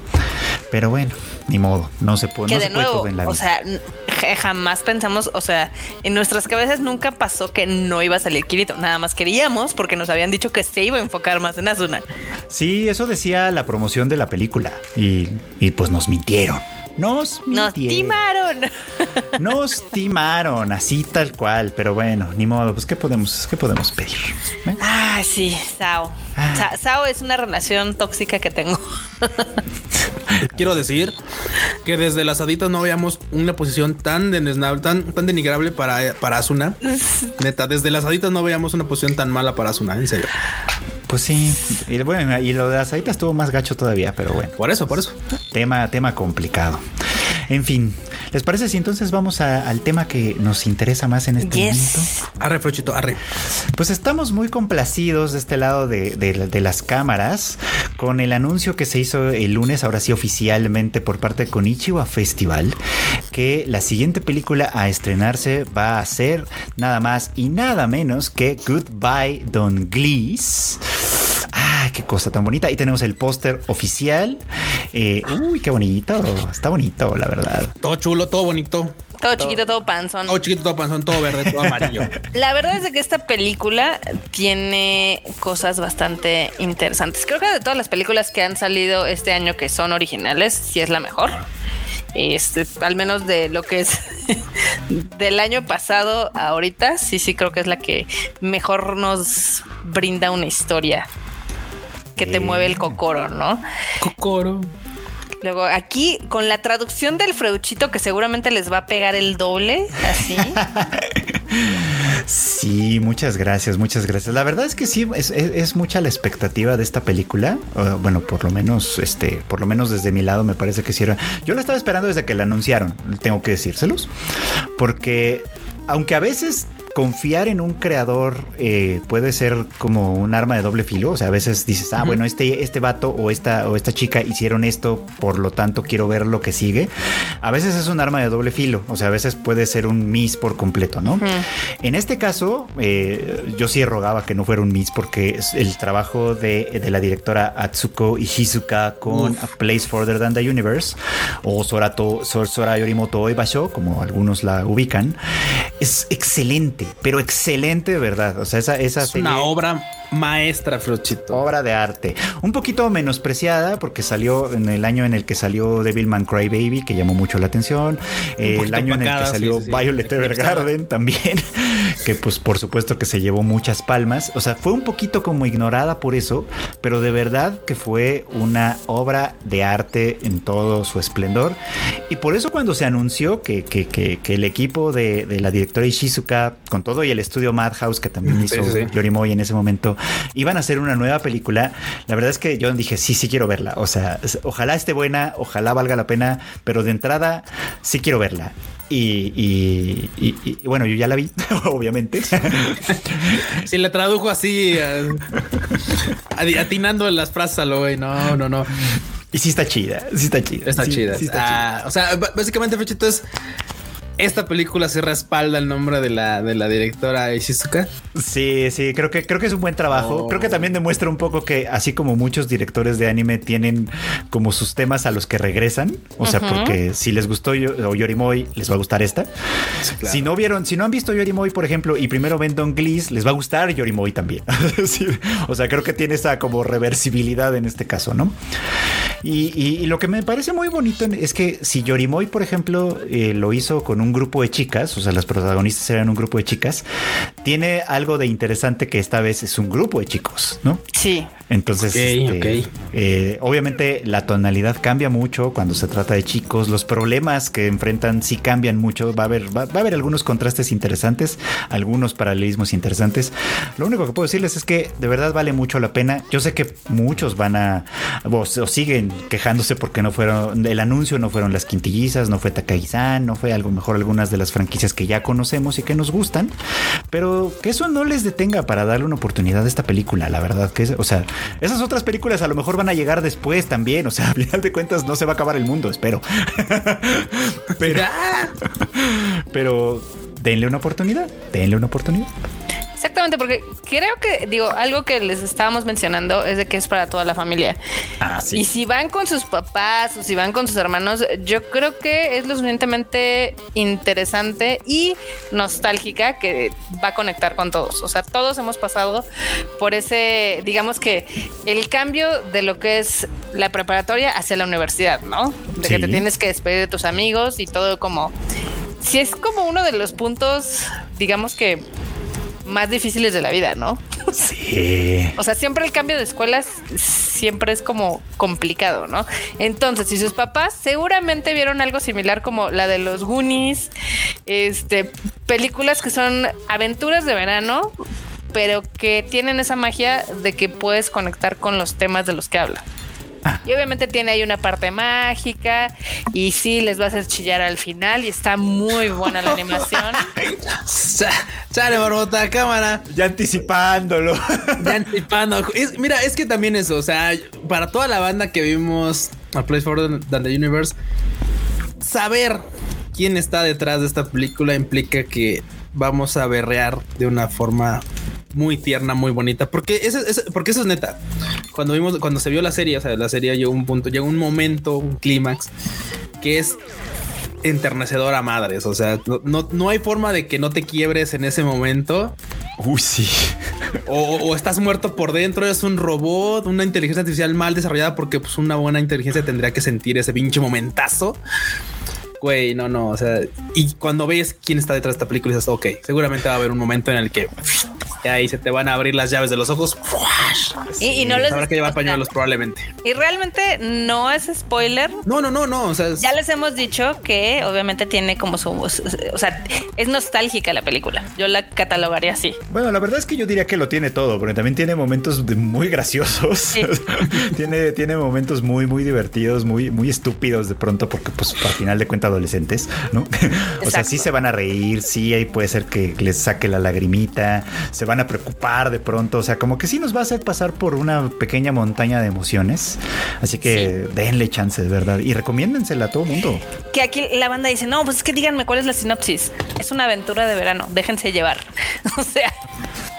Pero bueno, modo, no se puede, que no de se puede todo en la o vida. sea, n- ja- jamás pensamos, o sea, en nuestras cabezas nunca pasó que no iba a salir Kirito. Nada más queríamos porque nos habían dicho que se iba a enfocar más en Asuna. Sí, eso decía la promoción de la película y, y pues nos mintieron. Nos Nos timaron. Nos timaron, así tal cual. Pero bueno, ni modo, pues ¿qué podemos, qué podemos pedir? ¿Eh? Ah, sí, Sao. Sa- Sao es una relación tóxica que tengo. Quiero decir que desde las haditas no veíamos una posición tan desnable, tan, tan denigrable para, para Asuna. Neta, desde las haditas no veíamos una posición tan mala para Asuna, en serio. Pues sí. Y bueno, y lo de las aitas estuvo más gacho todavía, pero bueno. Por eso, por eso. Tema, tema complicado. En fin, ¿les parece si entonces vamos a- al tema que nos interesa más en este momento? Yes. Arre, Frochito, arre. Pues estamos muy complacidos de este lado de, de- de las cámaras con el anuncio que se hizo el lunes, ahora sí oficialmente por parte de Konichiwa Festival, que la siguiente película a estrenarse va a ser nada más y nada menos que Goodbye Don Glees. Ay, qué cosa tan bonita. Y tenemos el póster oficial. Eh, uy, qué bonito. Está bonito, la verdad. Todo chulo, todo bonito. Todo chiquito, todo panzón. Todo chiquito, todo panzón, todo verde, todo amarillo. La verdad es de que esta película tiene cosas bastante interesantes. Creo que de todas las películas que han salido este año que son originales, sí es la mejor. Este, al menos de lo que es del año pasado a ahorita, sí, sí creo que es la que mejor nos brinda una historia que te mueve el cocoro, ¿no? Cocoro. Luego aquí con la traducción del Freuchito que seguramente les va a pegar el doble, así. Sí, muchas gracias, muchas gracias. La verdad es que sí, es, es- es mucha la expectativa de esta película. Uh, bueno, por lo menos, este, por lo menos desde mi lado me parece que sí era. Yo la estaba esperando desde que la anunciaron, tengo que decírselos. Porque, aunque a veces confiar en un creador eh, puede ser como un arma de doble filo. O sea, a veces dices, ah, bueno, este, este vato o esta, o esta chica hicieron esto, por lo tanto quiero ver lo que sigue. A veces es un arma de doble filo. O sea, a veces puede ser un miss por completo, ¿no? En este caso, eh, yo sí rogaba que no fuera un miss porque el trabajo de, de la directora Atsuko Ishizuka con A Place Further Than the Universe o Sorato, Sor- Sora Yorimoto Oibasho, como algunos la ubican, es excelente, pero excelente verdad. O sea, esa, esa Es serie- una obra maestra, Frochito. obra de arte. Un poquito menospreciada porque salió en el año en el que salió Devilman Crybaby, que llamó mucho la atención. Eh, el año en el que salió sí, sí, sí. Violet Evergarden también, que pues por supuesto que se llevó muchas palmas. O sea, fue un poquito como ignorada por eso, pero de verdad que fue una obra de arte en todo su esplendor. Y por eso cuando se anunció que, que- que- que el equipo de, de la directora Ishizuka, con todo y el estudio Madhouse que también hizo. Yorimoy en ese momento, iban a hacer una nueva película. La verdad es que yo dije, sí, sí quiero verla. O sea, ojalá esté buena, ojalá valga la pena, pero de entrada sí quiero verla. Y, y- y- y- y bueno, yo ya la vi, obviamente. Si le tradujo así, eh, atinando las frases a lo güey. No, no, no. y sí está chida, sí está chida. Está sí- chida. sí está chida. Ah, O sea, básicamente, Frochito es. Esta película se respalda el nombre de la, de la directora Ishizuka. Sí, sí, creo que, creo que es un buen trabajo. Oh. Creo que también demuestra un poco que, así como muchos directores de anime tienen como sus temas a los que regresan. O sea, porque si les gustó Yo- o Yorimoy, les va a gustar esta. claro. Si no vieron, si no han visto Yorimoy, por ejemplo, y primero ven Don Glees, les va a gustar Yorimoy también. Sí, o sea, creo que tiene esa como reversibilidad en este caso, ¿no? Y, y- y lo que me parece muy bonito es que si Yorimoy, por ejemplo, eh, lo hizo con un grupo de chicas, o sea, las protagonistas eran un grupo de chicas, tiene algo de interesante que esta vez es un grupo de chicos, ¿no? Sí. Entonces, este, eh, obviamente la tonalidad cambia mucho cuando se trata de chicos, los problemas que enfrentan sí cambian mucho, va a haber, va, va a haber algunos contrastes interesantes, algunos paralelismos interesantes. Lo único que puedo decirles es que de verdad vale mucho la pena. Yo sé que muchos van a, o, o siguen quejándose porque no fueron, el anuncio no fueron las quintillizas, no fue Takagi-san, no fue algo mejor algunas de las franquicias que ya conocemos y que nos gustan, pero que eso no les detenga para darle una oportunidad a esta película, la verdad que es, o sea, esas otras películas a lo mejor van a llegar después también, o sea, al final de cuentas no se va a acabar el mundo, espero. pero, pero denle una oportunidad, denle una oportunidad. Exactamente, porque creo que, digo, algo que les estábamos mencionando es de que es para toda la familia. Ah, Y si van con sus papás o si van con sus hermanos, yo creo que es lo suficientemente interesante y nostálgica que va a conectar con todos. O sea, todos hemos pasado por ese, digamos que el cambio de lo que es la preparatoria hacia la universidad, ¿no? De que Sí. te tienes que despedir de tus amigos y todo como... Si es como uno de los puntos, digamos que más difíciles de la vida, ¿no? Sí. O sea, siempre el cambio de escuelas siempre es como complicado, ¿no? Entonces, si sus papás seguramente vieron algo similar como la de los Goonies, este, películas que son aventuras de verano, pero que tienen esa magia de que puedes conectar con los temas de los que hablan. Y obviamente tiene ahí una parte mágica y sí les va a hacer chillar al final y está muy buena la animación. Cha- Chale, barbota, cámara. Ya anticipándolo. Ya anticipando. Es- mira, es que también eso, o sea, para toda la banda que vimos a Place for the Universe, saber quién está detrás de esta película implica que vamos a berrear de una forma muy tierna, muy bonita, porque eso, es- porque eso es neta. Cuando vimos, cuando se vio la serie, o sea, la serie llegó un punto, llegó un momento, un clímax que es enternecedor a madres. O sea, no, no, no hay forma de que no te quiebres en ese momento Uy, sí. o, o estás muerto por dentro, eres un robot, una inteligencia artificial mal desarrollada porque pues una buena inteligencia tendría que sentir ese pinche momentazo. Güey, no, no, o sea, y cuando ves quién está detrás de esta película dices, ok, seguramente va a haber un momento en el que y ahí se te van a abrir las llaves de los ojos. Y, y no les Habrá que llevar pañuelos probablemente. Y realmente no es spoiler. No, no, no, no, o sea, es- Ya les hemos dicho que obviamente tiene como su, o sea, es nostálgica la película. Yo la catalogaría así. Bueno, la verdad es que yo diría que lo tiene todo, porque también tiene momentos de- muy graciosos. Sí. tiene, tiene momentos muy, muy divertidos, muy, muy estúpidos de pronto, porque pues al final de cuentas adolescentes, ¿no? o sea, sí se van a reír, sí ahí puede ser que les saque la lagrimita, se van a preocupar de pronto, o sea, como que sí nos va a hacer pasar por una pequeña montaña de emociones. Así que denle chance, de verdad, y recomiéndensela a todo mundo. Que aquí la banda dice, no, pues es que díganme cuál es la sinopsis. Es una aventura de verano, déjense llevar. O sea,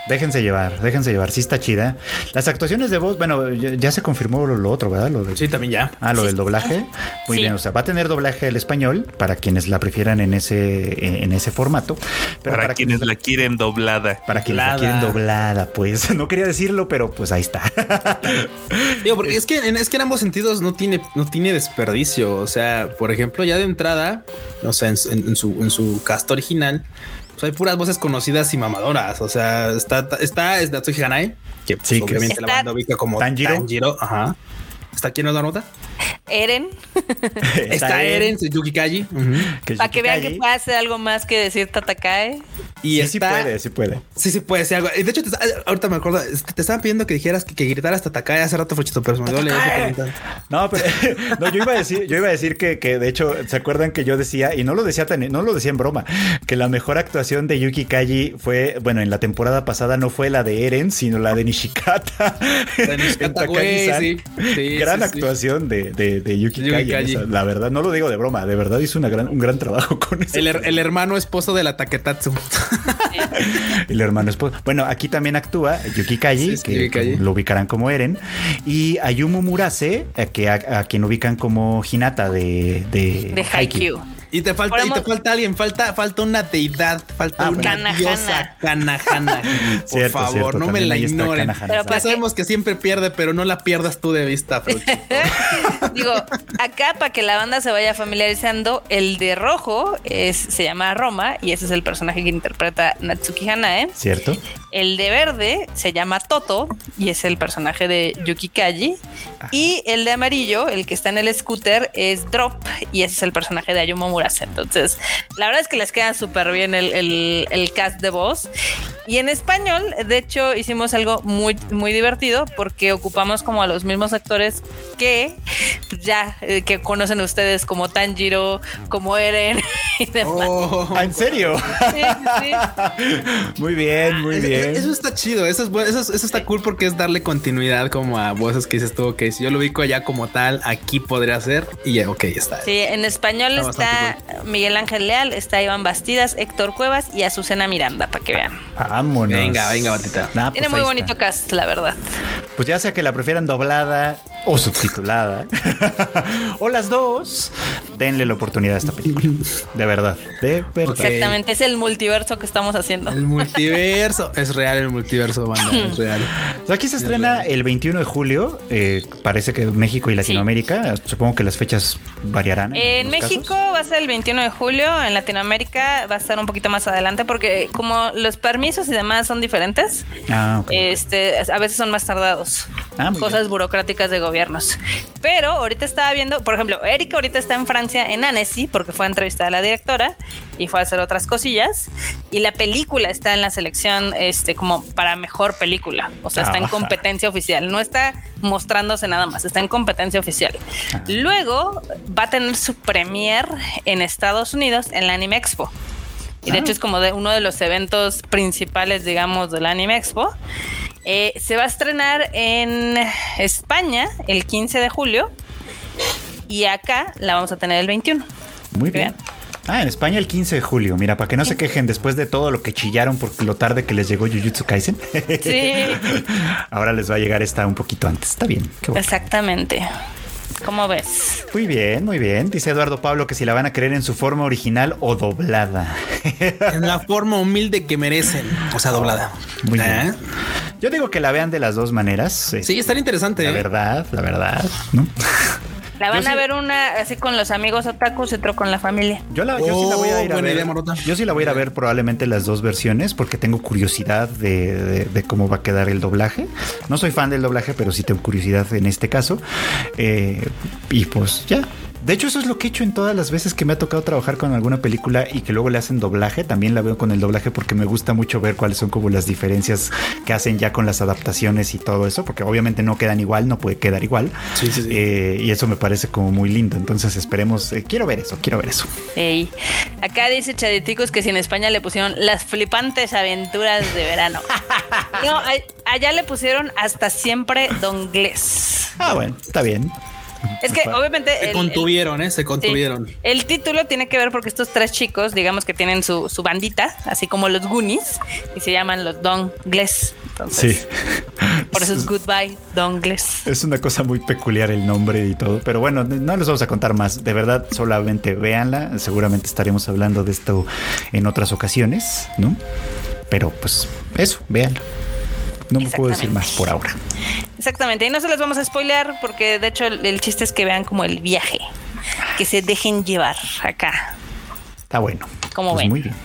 Déjense llevar, déjense llevar, sí está chida. Las actuaciones de voz, bueno, ya, ya se confirmó lo, lo otro, ¿verdad? Lo de- sí, también ya. Ah, lo Sí. del doblaje. Muy Sí. bien, o sea, va a tener doblaje al español para quienes la prefieran en ese, en ese formato. Pero para, quienes la quieren doblada. para quienes la Doblada. quieren doblada, pues no quería decirlo, pero pues ahí está. Digo, porque es que, en, es que en ambos sentidos no tiene, no tiene desperdicio. O sea, por ejemplo, ya de entrada, o sea, en, en- en su, en su cast original, pues hay puras voces conocidas y mamadoras. O sea, está, está es Natsuki Hanai, que pues, Sí, que obviamente la Está- banda ubica como Tanjiro. Tanjiro. Ajá. ¿Está quién es la nota? Eren, Está, Eren, Yuki Kaji. Para que vean que puede hacer algo más que decir Tatakae. Y Sí, está, sí puede, sí puede. Sí, sí puede ser algo. De hecho, te- ahorita me acuerdo, te estaban pidiendo que dijeras que, que gritaras Tatakae hace rato, Fruchito, pero se me comentario. No, pero no, yo iba a decir, yo iba a decir que, que de hecho, ¿se acuerdan que yo decía, y no lo decía tan, no lo decía en broma, que la mejor actuación de Yuki Kaji fue, bueno, en la temporada pasada no fue la de Eren, sino la de Nishikata. De Nishikata, güey, sí. Sí, gran sí, sí. actuación de, de, de Yuki, Yuki Kaji. Kaji. esa, la verdad, no lo digo de broma, de verdad hizo una gran, un gran trabajo con eso. El, her- el hermano esposo de la Taketatsu. El hermano esposo. Bueno, aquí también actúa Yuki Kaji, Sí, sí, que, Yuki Kaji. que lo ubicarán como Eren, y Ayumu Murase, eh, que a, a quien ubican como Hinata de, de, De Haikyuu. Y te falta, y te falta alguien, falta, falta una deidad, falta Ah, una bueno. diosa Kanahana. Por Cierto, favor, cierto, no me la ignoren. Pero Ya sabemos que siempre pierde, pero no la pierdas tú de vista. Digo, acá para que la banda se vaya familiarizando, el de rojo es, se llama Roma y ese es el personaje que interpreta Natsuki Hanae. ¿Cierto? El de verde se llama Toto y es el personaje de Yuki Kaji. Y el de amarillo, el que está en el scooter, es Drop y ese es el personaje de Ayumu Murase. Entonces, la verdad es que les queda súper bien el, el- el cast de voz. Y en español, de hecho, hicimos algo muy, muy divertido porque ocupamos como a los mismos actores que ya eh, que conocen ustedes como Tanjiro, como Eren y demás. Oh, Ah, ¿En serio? Sí, sí, sí. muy bien, muy bien. bien. Eso está chido, eso, es, bueno, eso, es- eso está cool porque es darle continuidad como a voces que dices tú, que si yo lo ubico allá como tal, aquí podría ser y ya, ok, está. Sí, en español Está está, Miguel Ángel Leal, está Iván Bastidas, Héctor Cuevas y Azucena Miranda, para que vean. Vámonos. Venga, venga, batita. Nah, pues Tiene muy bonito está. cast, la verdad. Pues ya sea que la prefieran doblada o subtitulada, o las dos, denle la oportunidad a esta película. De verdad, de verdad. Exactamente, es el multiverso que estamos haciendo. El multiverso es real, el multiverso, banda, es real. O sea, Aquí se estrena el 21 de julio. eh, parece que México y Latinoamérica. Supongo que las fechas variarán. En México casos. va a ser el 21 de julio, en Latinoamérica va a estar un poquito más adelante porque como los permisos y demás son diferentes, Ah, este, a veces son más tardados. Ah, Cosas bien. burocráticas de gobiernos. Pero ahorita estaba viendo, por ejemplo, Erika ahorita está en Francia, en Annecy, porque fue a entrevistar a la directora y fue a hacer otras cosillas. Y la película está en la selección este, como para mejor película. O sea, está en Ajá. competencia oficial. No está mostrándose nada más, está en competencia oficial. Luego va a tener su premier en Estados Unidos en la Anime Expo. Y de Ah. hecho es como de uno de los eventos principales, digamos, del Anime Expo. Eh, se va a estrenar en España el 15 de julio y acá la vamos a tener el 21. Muy bien. Ah, en España el 15 de julio. Mira, para que no se quejen después de todo lo que chillaron por lo tarde que les llegó Jujutsu Kaisen. Sí, Ahora les va a llegar esta un poquito antes. Está bien. qué bueno. exactamente. ¿Cómo ves? Muy bien, muy bien. Dice Eduardo Pablo que si la van a querer en su forma original o doblada. En la forma humilde que merecen, o sea, doblada. Muy ¿Eh? bien. Yo digo que la vean de las dos maneras. Sí, estaría interesante. La ¿eh? verdad, la verdad. ¿no? La van Yo a sí- ver una así con los amigos otakus y otro con la familia. Yo, la, yo sí la voy a ir a Oh, ver. idea, yo sí la voy a ir a ver probablemente las dos versiones porque tengo curiosidad de, de- de cómo va a quedar el doblaje. No soy fan del doblaje, pero sí tengo curiosidad en este caso. Eh, y pues ya. De hecho, eso es lo que he hecho en todas las veces que me ha tocado trabajar con alguna película y que luego le hacen doblaje. También la veo con el doblaje porque me gusta mucho ver cuáles son como las diferencias que hacen ya con las adaptaciones y todo eso, porque obviamente no quedan igual, no puede quedar igual. Sí, sí, sí. Eh, y eso me parece como muy lindo. Entonces esperemos, eh, quiero ver eso, quiero ver eso. Ey. Acá dice Chaditicos que si en España le pusieron las flipantes aventuras de verano. No, allá le pusieron hasta siempre Don Glés. Ah, bueno, está bien. Es que obviamente Se el- contuvieron, ¿eh? Se el- contuvieron. sí. el título tiene que ver porque estos tres chicos, digamos que tienen su, su bandita, así como los Goonies, y se llaman los Don Glés. Entonces, Sí. por eso es Goodbye Don Glés. Es una cosa muy peculiar el nombre y todo, pero bueno, no les vamos a contar más. De verdad, solamente véanla. Seguramente estaremos hablando de esto en otras ocasiones, ¿no? Pero pues eso, véanla. No me puedo decir más por ahora. Exactamente, y no se los vamos a spoilear porque de hecho el, el chiste es que vean como el viaje, que se dejen llevar acá. Está bueno. ¿Cómo Pues ven? Muy bien.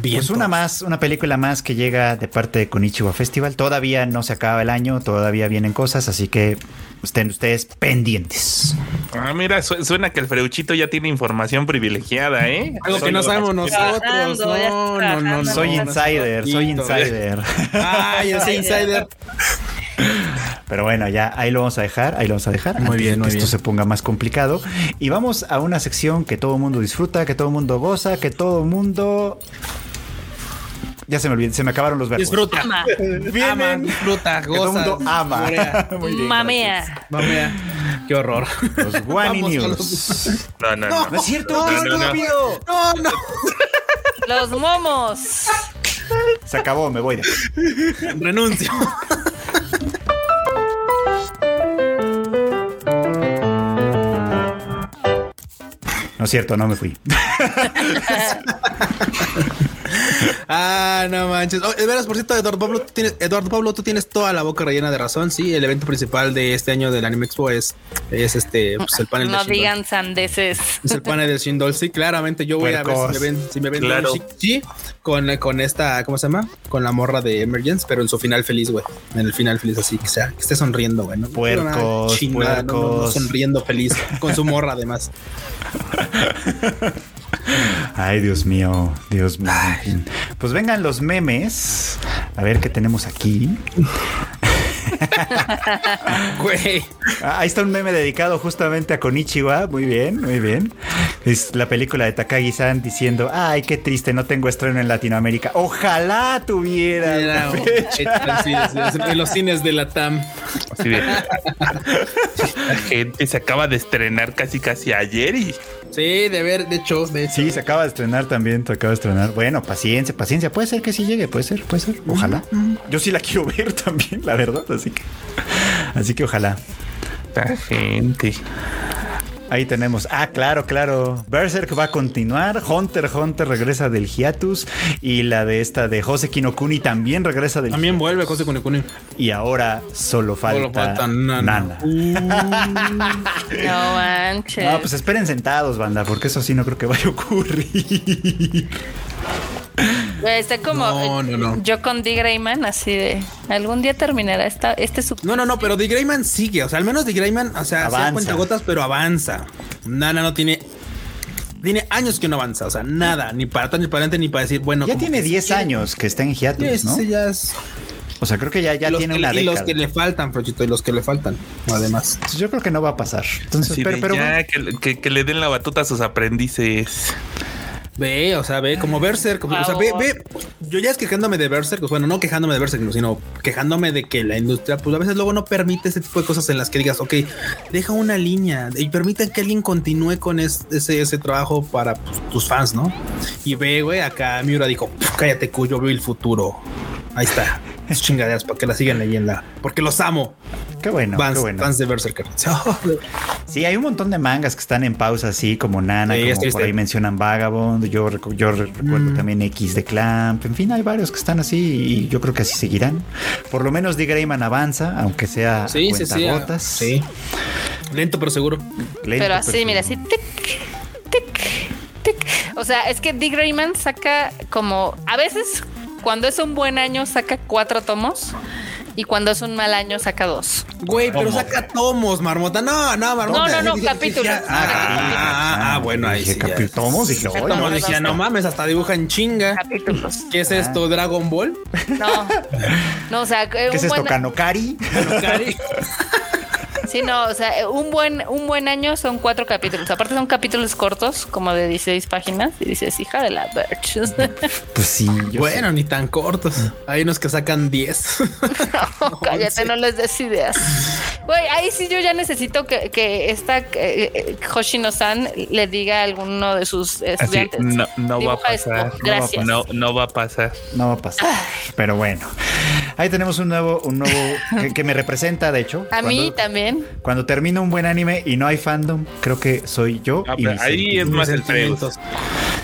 Bien. Pues una más, una película más que llega de parte de Konichiwa Festival. Todavía no se acaba el año, todavía vienen cosas, así que estén ustedes pendientes. Ah, mira, su- suena que el Freuchito ya tiene información privilegiada, ¿eh? Algo que no sabemos nosotros. No, no, no. Soy insider, soy insider. Ay, ese insider. Pero bueno, ya ahí lo vamos a dejar, ahí lo vamos a dejar. Muy antes bien, de muy que esto bien. se ponga más complicado. Y vamos a una sección que todo el mundo disfruta, que todo el mundo goza, que todo el mundo. Ya se me olvidó, se me acabaron los verbos. Disfruta. Ama. Ama, disfruta, Que todo el goza. mundo ama. saborea. Muy bien, Mamea. Mamea. Qué horror. Los Guani News. No, no, no. No es cierto, No, no, no, no. No, no. Los momos. Se acabó, me voy. de- Renuncio. No es cierto, no me fui. Ah, no manches. Oh, de veras, por cierto, Eduardo Pablo, tú tienes, Eduardo Pablo, tú tienes toda la boca rellena de razón. Sí, el evento principal de este año del Anime Expo es, es este, pues el panel No de Shindol. digan sandeces. Es el panel del Shindol. Sí, claramente yo voy a ver si me ven, si me ven Claro. sí, con, con esta, ¿cómo se llama? Con la morra de Emergence, pero en su final feliz, güey. En el final feliz, así que sea, que esté sonriendo, güey. ¿no? Puercos, Una chingada, no, no, no, puercos. sonriendo feliz con su morra, además. Ay, Dios mío, Dios mío. Pues vengan los memes. A ver qué tenemos aquí. Güey. Ah, Ahí está un meme dedicado justamente a Konichiwa. Muy bien, muy bien. Es la película de Takagi-san diciendo, ay, qué triste, no tengo estreno en Latinoamérica. Ojalá tuviera. Era una un- fecha". sí, sí, sí, en los cines de la TAM. Así de, la gente se acaba de estrenar casi casi ayer y Sí, de ver, de hecho, de hecho. Sí, se acaba de estrenar también, se acaba de estrenar. Bueno, paciencia, paciencia. Puede ser que sí llegue, puede ser, puede ser. Ojalá. Yo sí la quiero ver también, la verdad. Así que, así que ojalá. la gente. Ahí tenemos. Ah, claro, claro. Berserk va a continuar. Hunter Hunter regresa del hiatus. Y la de esta de Jose Kinokuni también regresa del También vuelve José Kunekuni. Y ahora solo falta, Solo falta Nana. No manches. No, pues esperen sentados, banda, porque eso sí no creo que vaya a ocurrir. Está como No, no, no. yo con D. Grayman, así de algún día terminará esta, este su. No, no, no, pero The Greyman sigue. O sea, al menos The Greyman, o sea, Avanza. cuenta gotas, pero avanza. Nana no tiene. Tiene años que no avanza. O sea, nada, ni para atrás, ni para adelante, ni para decir, bueno. Ya tiene que 10 sí quiere. años que está en hiatus, ¿no? sí, ya es- O sea, creo que ya, ya y los tiene que- una y los década. que le faltan, Frochito, y los que le faltan, además. Yo creo que no va a pasar. Entonces, pero, pero ya, que, que- que le den la batuta a sus aprendices. Ve, o sea, ve como Berserk. O sea, ve, ve. Yo ya es quejándome de Berserk, pues, bueno, no quejándome de Berserk, sino quejándome de que la industria, pues a veces luego no permite ese tipo de cosas en las que digas, ok, deja una línea y permite que alguien continúe con es- ese, ese trabajo para pues, tus fans, ¿no? Y ve, güey, acá Miura dijo, cállate, cuyo veo el futuro. Ahí está. Es chingaderas para que la sigan leyendo. Porque los amo. qué bueno, fans, qué bueno. de Berserker. Sí, hay un montón de mangas que están en pausa, así como Nana, Sí, como es por ahí mencionan Vagabond. Yo, recu- yo re- recuerdo también X de Clamp. En fin, hay varios que están así y yo creo que así seguirán. Por lo menos D. Grayman avanza, aunque sea Sí, sí, sí. cuentagotas. Sí. Lento pero seguro. Lento, pero así, pero mira, así tic, tic, tic. O sea, es que Dick Grayman saca como a veces cuando es un buen año saca cuatro tomos y cuando es un mal año saca dos. Güey, pero saca tomos, marmota. No, no, marmota. No, no, no, capítulos. ah, ah, ah, ah, bueno, ahí Dije, sí. capi- tomos, dije, "Oye, tomos. No, decía, no mames, hasta dibujan chinga. Capítulos. ¿Qué es esto, Dragon Ball? No. No, o sea, ¿Qué es esto, buen, Kanokari? Sí, no, o sea, eh, un buen, un buen año son cuatro capítulos. Aparte son capítulos cortos, como de 16 páginas. Y dices, hija de la Birch. Pues sí, Bueno, ni tan cortos. Hay unos que sacan 10. No, cállate, no les des ideas. Güey, ahí sí yo ya necesito que, que esta eh, eh, Hoshino-san le diga a alguno de sus Así, estudiantes. no, no va a pasar. Gracias. No, no va a pasar. No va a pasar. Pero bueno. Ahí tenemos un nuevo, un nuevo que, que me representa, de hecho. a mí Cuando- Cuando termina un buen anime y no hay fandom, creo que soy yo. Ah, y pero mis ahí es más el Sentimientos.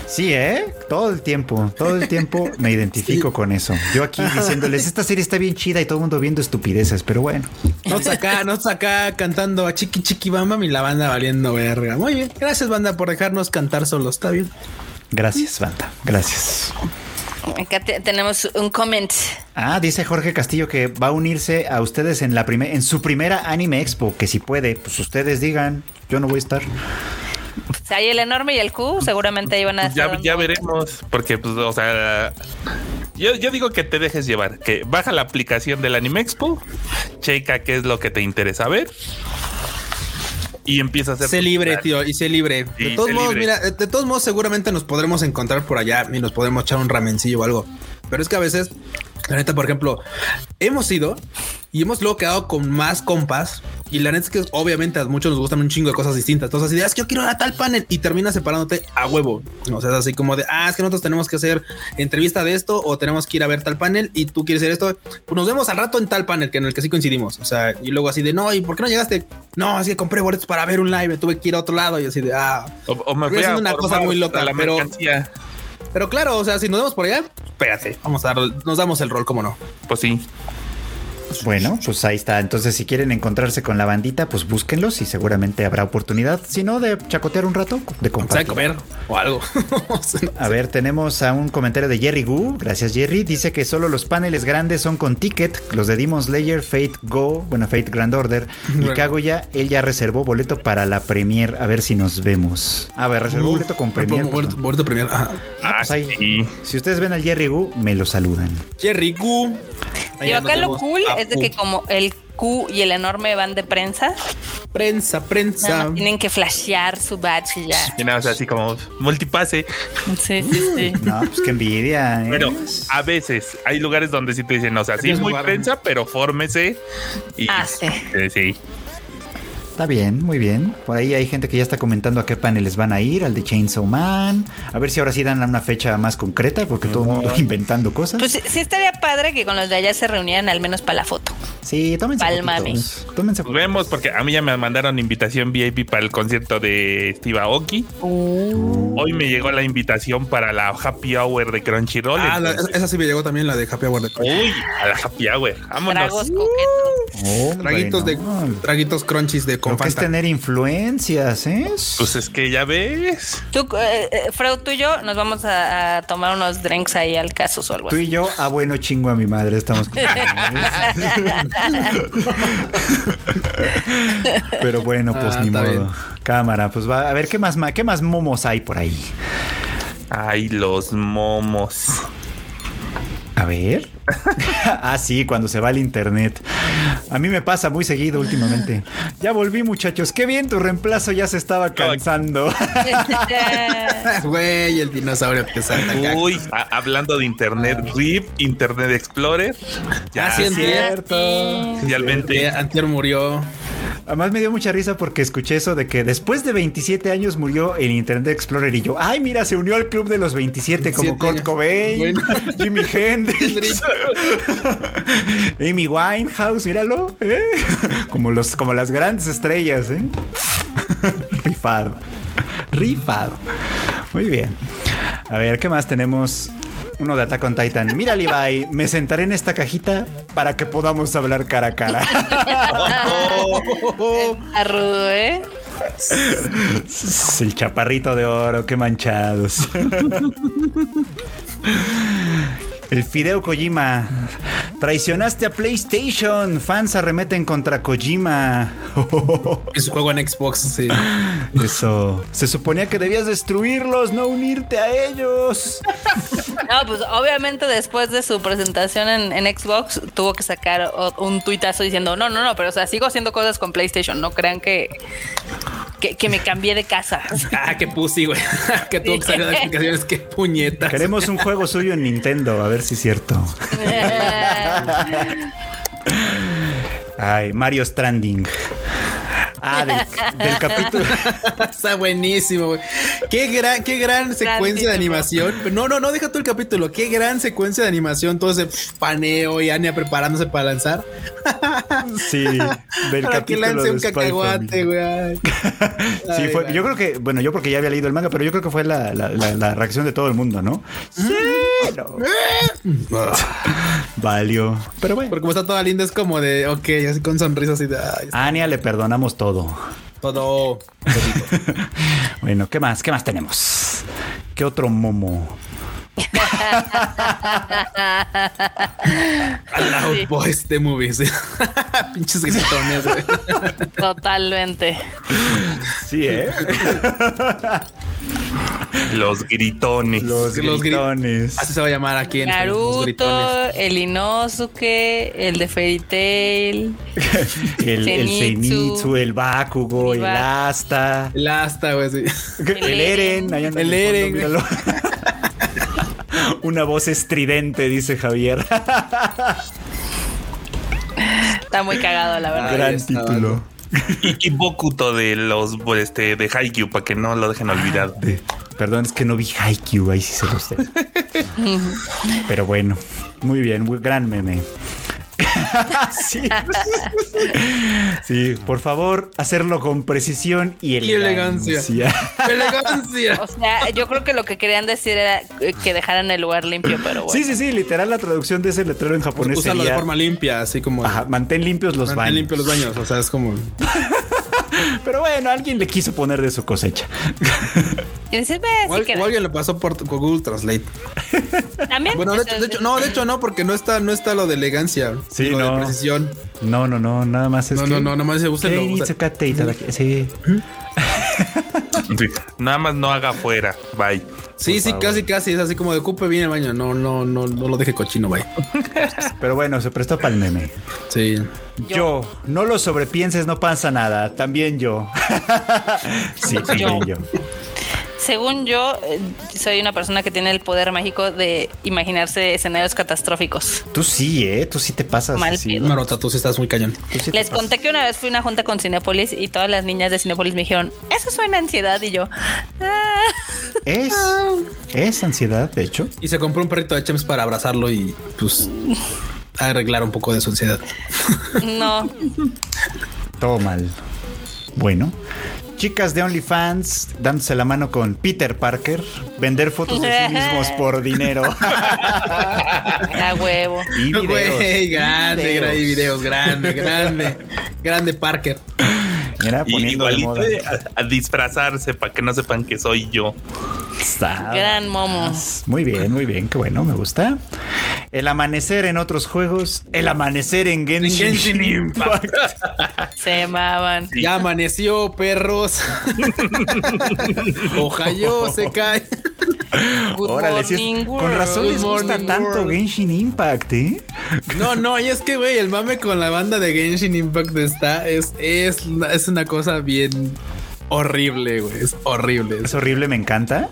Sí, ¿eh? Todo el tiempo, todo el tiempo me identifico con eso. Yo aquí diciéndoles, esta serie está bien chida y todo el mundo viendo estupideces, pero bueno. Nosotros acá, nosotros acá cantando a Chiqui Chiqui Bamba y la banda valiendo verga. Muy bien. Gracias, banda, por dejarnos cantar solo. Está bien. Gracias, banda. Gracias. Acá te- tenemos un comment. Ah, dice Jorge Castillo que va a unirse a ustedes en la primer, en su primera Anime Expo, que si puede, pues ustedes digan, yo no voy a estar. O sea, hay el enorme y el Q, seguramente iban a Pues ya, estar ya dando- veremos, porque, pues, o sea, yo, yo digo que te dejes llevar, que baja la aplicación del Anime Expo, checa qué es lo que te interesa ver y empieza a hacer. Sé libre, tío, y sé libre. Sí, de todos modos, libre. mira, de todos modos, seguramente nos podremos encontrar por allá y nos podremos echar un ramencillo o algo. Pero es que a veces, la neta, por ejemplo, hemos ido y hemos luego quedado con más compas. Y la neta es que obviamente a muchos nos gustan un chingo de cosas distintas. Entonces, así de, "Ah, es que yo quiero ir a tal panel y terminas separándote a huevo. O sea, es así como de, ah, es que nosotros tenemos que hacer entrevista de esto o tenemos que ir a ver tal panel y tú quieres hacer esto. Pues nos vemos al rato en tal panel que en el que sí coincidimos. O sea, y luego así de, no, ¿y por qué no llegaste? No, así que compré boletos para ver un live, tuve que ir a otro lado y así de, ah. O, o me voy a haciendo una cosa muy loca, la pero- mercancía. Pero claro, o sea, si nos vemos por allá, espérate, vamos a dar, nos damos el rol, cómo no. Pues sí. Bueno, pues ahí está. Entonces, si quieren encontrarse con la bandita, pues búsquenlos y seguramente habrá oportunidad. Si no, de chacotear un rato, de O sea, compartir. comer o algo. A ver, tenemos a un comentario de Jerry Gu. Gracias, Jerry. Dice que solo los paneles grandes son con ticket. Los de Demon Slayer, Fate Go, bueno, Fate Grand Order y Bueno. Kaguya. Él ya reservó boleto para la premier. A ver si nos vemos. A ver, reservó boleto con premier. Boleto, boleto premier. Ah, pues ahí. sí. Si ustedes ven al Jerry Gu, me lo saludan. Jerry Gu. Digo, acá lo cool es de que como el Q y el enorme van de prensa. Prensa, Nada prensa. más tienen que flashear su badge y ya. Y nada, o sea, así como multipase. Sí, sí, sí. No, pues qué envidia. ¿eh? Pero a veces hay lugares donde sí te dicen, o sea, sí es muy jugar. prensa, pero fórmese. Y, Ah, sí. eh, sí. Está bien, muy bien. Por ahí hay gente que ya está comentando a qué paneles van a ir, al de Chainsaw Man. A ver si ahora sí dan una fecha más concreta, porque todo el mundo inventando cosas. Pues sí, estaría padre que con los de allá se reunieran al menos para la foto. sí, tómense pa'l fotitos. Tómense Pues vemos, porque a mí ya me mandaron invitación VIP para el concierto de Steve Aoki. Hoy me llegó la invitación para la Happy Hour de Crunchyroll. Ah, la- esa sí me llegó también, la de Happy Hour. de- Uy, a la Happy Hour. Vámonos. Tragos coquetos. Oh, Traguitos de bueno. traguitos crunchies de con que es Fanta. tener influencias, ¿eh? Pues es que ya ves. Tú, eh, eh, Freud, tú y yo nos vamos a, a tomar unos drinks ahí al caso o algo Tú así. y yo, ah, bueno, chingo a mi madre, estamos. Pero bueno, pues Ah, ni modo. bien. Cámara, pues va a ver qué más, qué más momos hay por ahí. Ay, los momos. A ver. ah, sí, cuando se va el internet. A mí me pasa muy seguido últimamente. Ya volví, muchachos. Qué bien, tu reemplazo ya se estaba cansando. Güey, el dinosaurio que salta acá. Uy, a- hablando de Internet RIP, Internet Explorer. Ya, Ah, sí, Cierto. oficialmente. Que Antier murió. Además me dio mucha risa porque escuché eso de que después de 27 años murió el Internet Explorer y yo, ay, mira, se unió al club de los 27 como 27 Kurt. Cobain, Bueno. Jimi Hendrix, Amy Winehouse, míralo, ¿eh? como los como las grandes estrellas, ¿eh? Rifado. Rifado. Muy bien. A ver, ¿qué más tenemos? Uno de Attack on Titan. Mira, Levi, me sentaré en esta cajita para que podamos hablar cara a cara. Está rudo, ¿eh? El chaparrito de oro, qué manchados. El Fideo Kojima. Traicionaste a PlayStation. Fans arremeten contra Kojima. Es su juego en Xbox, sí. Eso. Se suponía que debías destruirlos, no unirte a ellos. No, pues obviamente después de su presentación en, en Xbox tuvo que sacar un tuitazo diciendo, no, no, no, pero o sea, sigo haciendo cosas con PlayStation, no crean que, que, que me cambié de casa. Ah, qué pussy, güey. que tuvo que salir de explicaciones. Qué puñetas. Queremos un juego suyo en Nintendo, a ver si es cierto. Ay, Mario Stranding. Ah, del, del capítulo. Está buenísimo, güey. Qué gran, qué gran secuencia de animación. No, no, no, deja tú el capítulo. Qué gran secuencia de animación. Todo ese paneo y Anya preparándose para lanzar. Sí, del para que capítulo lance de un cacahuate, güey. Sí, fue, yo creo que, bueno, yo porque ya había leído el manga, pero yo creo que fue la, la- la- la reacción de todo el mundo, ¿no? Sí, no. Valió. Pero bueno, Porque como está toda linda, es como de, ok, así con sonrisas y de, Ania le perdonamos todo. Todo. Bueno, ¿qué más? ¿Qué más tenemos? ¿Qué otro momo? Loud Sí. Boys de movies. Pinches gritones, güey. Totalmente. Sí, ¿eh? Los gritones. Los Los gri- gritones. Así se va a llamar aquí en Naruto, el Inosuke, el de Fairy Tail. El, el Zenitsu. El Bakugo, el Asta. El asta, güey. sí. El Eren. El fondo, Eren. Una voz estridente, dice Javier. Está muy cagado, la verdad. Gran está, título. Y, y Bokuto de los este, de Haikyuu para que no lo dejen olvidado. De- perdón, es que no vi Haikyuu, ahí sí se lo sé. Pero bueno, muy bien, muy gran meme. sí. Sí, por favor, hacerlo con precisión y Y elegancia. elegancia. Elegancia. O sea, yo creo que lo que querían decir era que dejaran el lugar limpio, pero bueno. Sí, sí, sí, literal la traducción de ese letrero en japonés Usarlo de sería forma limpia, así como. Ajá, mantén limpios los Mantén baños. limpios los baños. O sea, es como. Pero bueno, alguien le quiso poner de su cosecha. Y O, al- alguien lo pasó por, Google Translate. También. Bueno, de hecho, de hecho, no, de hecho no, porque no está, no está lo de elegancia. Sí, lo no. de precisión. No, no, no, nada más es No, que... no, no, nomás se usa Sí. Sí, Nada más no haga afuera. Bye. Sí, sí, favor. casi, casi. Es así como de ocupe bien el baño. No, no, no, no lo deje cochino, vaya. Pero bueno, se prestó para el meme. Sí. Yo. no lo sobrepienses, no pasa nada. También yo. sí, también yo. Según yo, eh, soy una persona que tiene el poder mágico de imaginarse escenarios catastróficos. Tú sí, ¿eh? Tú sí te pasas. Mal pedo. Marota, tú sí estás muy cañón. Sí Les pasas. conté que una vez fui a una junta con Cinépolis y todas las niñas de Cinépolis me dijeron, eso suena a ansiedad. Y yo, "Ah". Es, es ansiedad, de hecho. Y se compró un perrito de Chems para abrazarlo y pues arreglar un poco de su ansiedad. no. Todo mal. Bueno. Chicas de OnlyFans dándose la mano con Peter Parker. Vender fotos de sí mismos por dinero. A huevo. y videos. Güey, grande, Videos. grande, grande, grande, grande Parker. Mira, Y poniendo de igualito moda. a, a disfrazarse para que no sepan que soy yo. Está- Gran momo. Muy bien, muy bien, qué bueno, me gusta. El amanecer en otros juegos, el amanecer en Genshin, En Genshin Impact. Se llamaban. Ya amaneció, perros. Ojalá se cae. Good Órale, es- morning, con razón les gusta tanto world. Genshin Impact, ¿eh? No, no, y es que, güey, el mame con la banda de Genshin Impact está, es, es, es una cosa bien horrible, güey. Es horrible. Es horrible, me encanta.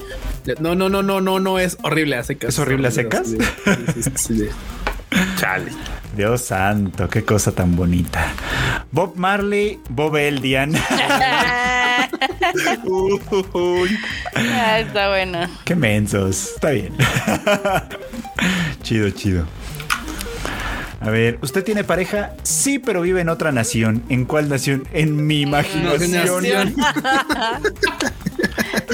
No, no, no, no, no, no es horrible a secas. ¿Es horrible a secas? Sí, sí, sí, sí, sí. Chale. Dios santo, qué cosa tan bonita. Bob Marley, Bob Eldian. Uy. Ah, está bueno. qué mensos. Está bien. chido, chido. A ver, ¿usted tiene pareja? Sí, pero vive en otra nación. ¿En cuál nación? En mi imaginación.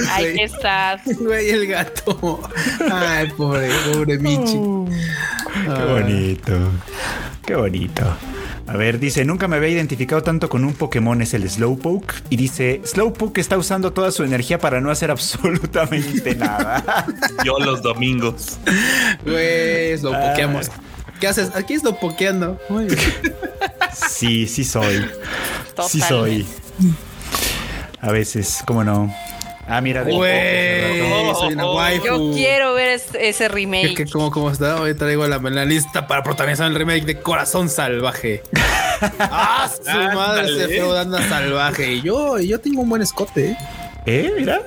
Ay, qué sad. Güey, el gato. Ay, pobre, pobre Michi. Qué bonito. Qué bonito. A ver, dice, nunca me había identificado tanto con un Pokémon, es el Slowpoke. Y dice, Slowpoke está usando toda su energía para no hacer absolutamente nada. Yo los domingos. Güey, es lo Ay. pokeamos. ¿Qué haces? Aquí es lo pokeando. Muy bien. Sí, sí soy. Sí soy. A veces, ¿cómo no? Ah, mira, de Güey, soy una waifu. Yo quiero ver es- ese ¿Qué, remake. cómo, ¿Cómo está? Hoy traigo la, la lista para protagonizar el remake de Corazón Salvaje. ¡Ah, su madre Ándale. ese feo anda salvaje! Y yo, y yo tengo un buen escote, ¿eh? ¿Eh? Mira,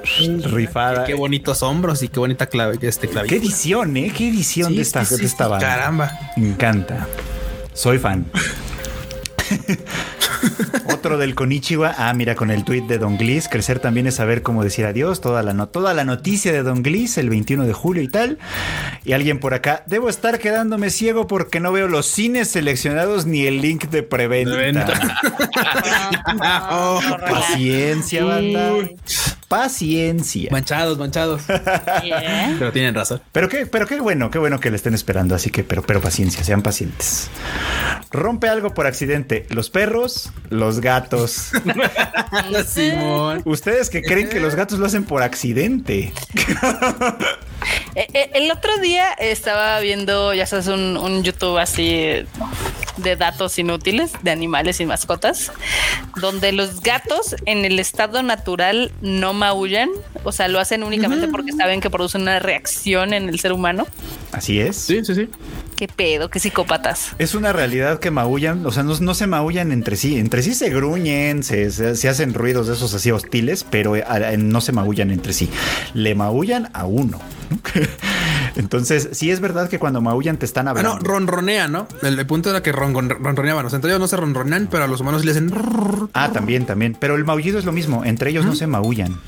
rifada. Qué bonitos hombros y qué bonita clave este Qué clavito. edición, ¿eh? Qué edición Sí, de esta, sí, sí, de esta sí, banda. Caramba. Me encanta. Soy fan. Otro del Konichiwa. Ah, mira, con el tweet de Don Gliss. Crecer también es saber cómo decir adiós. Toda la, no- toda la noticia de Don Gliss el 21 de julio y tal. Y alguien por acá. Debo estar quedándome ciego porque no veo los cines seleccionados ni el link de preventa. De venta. No, Paciencia, banda. Paciencia. Manchados, manchados. Pero tienen razón. Pero qué, pero qué bueno, qué bueno que le estén esperando. Así que, pero, pero paciencia, sean pacientes. Rompe algo por accidente. Los perros, los gatos. Simón. Ustedes que creen que los gatos lo hacen por accidente. Eh, eh, El otro día estaba viendo, ya sabes, un, un YouTube así de datos inútiles de animales y mascotas, donde los gatos en el estado natural no maullan, o sea, lo hacen únicamente porque saben que producen una reacción en el ser humano. Así es. Sí, sí, sí. Qué pedo, qué psicópatas. Es una realidad que maullan, o sea, no, no se maullan entre sí. Entre sí se gruñen, se, se- se hacen ruidos de esos así hostiles, pero eh, a- no se maullan entre sí. Le maullan a uno. Entonces, sí es verdad que cuando maullan te están Ah, hablando. no, ronronean, ¿no? El, el punto era que ron- ronroneaban. O sea, entre ellos no se ronronean, pero a los humanos le hacen. Ah, también, también. Pero el maullido es lo mismo. Entre ellos no se maullan.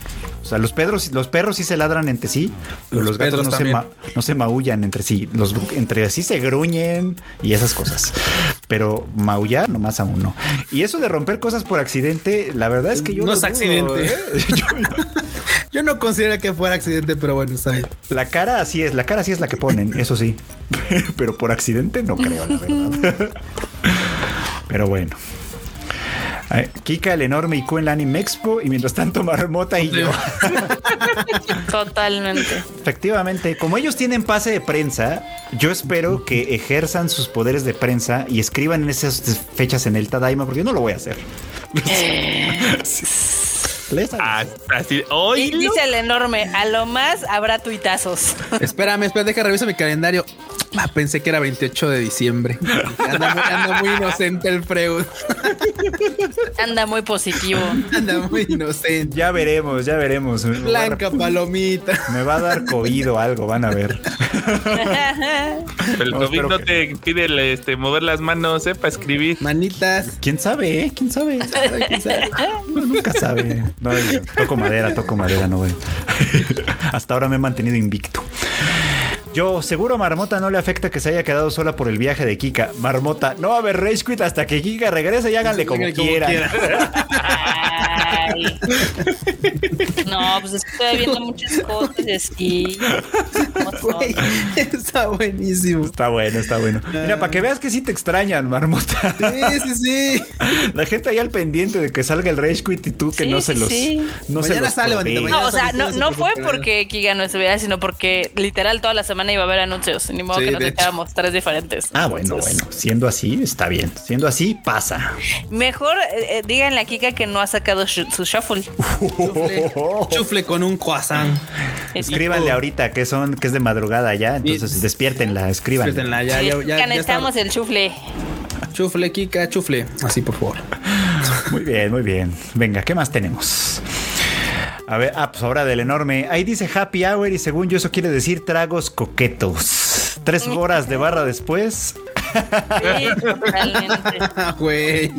O sea, los, pedros, los perros sí se ladran entre sí, pero Los los, gatos no se, ma- no se maullan entre sí. Los, entre sí se gruñen y esas cosas. Pero maullar nomás a uno. Y eso de romper cosas por accidente, la verdad es que yo No es accidente. ¿eh? Yo- Yo no considero que fuera accidente, pero bueno, está bien. la cara así es, la cara así es la que ponen, eso sí. Pero por accidente no creo, la verdad. Pero bueno. Ay, Kika, el enorme IQ en la Anime Expo y mientras tanto Marmota y yo. Totalmente. Efectivamente, como ellos tienen pase de prensa, yo espero que ejerzan sus poderes de prensa y escriban en esas fechas en el Tadaima, porque yo no lo voy a hacer. Les aviso. Ah, Así, Y dice el enorme, a lo más habrá tuitazos. Espérame, espera, deja revisar mi calendario. Ah, pensé que era 28 de diciembre. Anda, muy- anda muy inocente el Freud. Anda muy positivo. Anda muy inocente. Ya veremos, ya veremos. Me Blanca palomita. Me va a dar COVID o algo, van a ver. Pero el No, COVID no que- te pide este, mover las manos eh, para escribir. Manitas. ¿Quién sabe, eh? ¿Quién sabe? Uno nunca sabe. No, toco madera, toco madera, no voy. Hasta ahora me he mantenido invicto. Yo, seguro a Marmota no le afecta que se haya quedado sola por el viaje de Kika. Marmota, no va a haber Rage Quit hasta que Kika regrese y háganle como, como quieran. quieran. Ay. No, pues es que estoy viendo muchas cosas y está buenísimo. Está bueno, está bueno. Mira, para que veas que sí te extrañan, Marmota. Sí, sí, sí. La gente ahí al pendiente de que salga el Rage Quit y tú que Sí, no se sí, los. sí. No se los sale, bandita, provee. No, o sea, no, fue porque Kiga no estuviera, sino porque literal toda la semana iba a haber anuncios. Ni modo Sí, que nos de hecho. echábamos tres diferentes. Ah, bueno, Entonces, bueno. Siendo así, está bien. Siendo así, pasa. Mejor eh, eh, díganle a Kika que no ha sacado shu- su shuffle. Chufle, chufle con un croissant. Escríbanle ahorita que son que es de madrugada ya, entonces Y- despiértenla, escríbanle. Suéltenla, ya, Sí, ya, ya, necesitamos el chufle. Chufle, Kika, chufle. Así, por favor. Muy bien, muy bien. Venga, ¿qué más tenemos? A ver, ah, pues ahora del enorme. Ahí dice happy hour y según yo eso quiere decir tragos coquetos. Tres horas de barra después. Sí, totalmente. Ah, güey.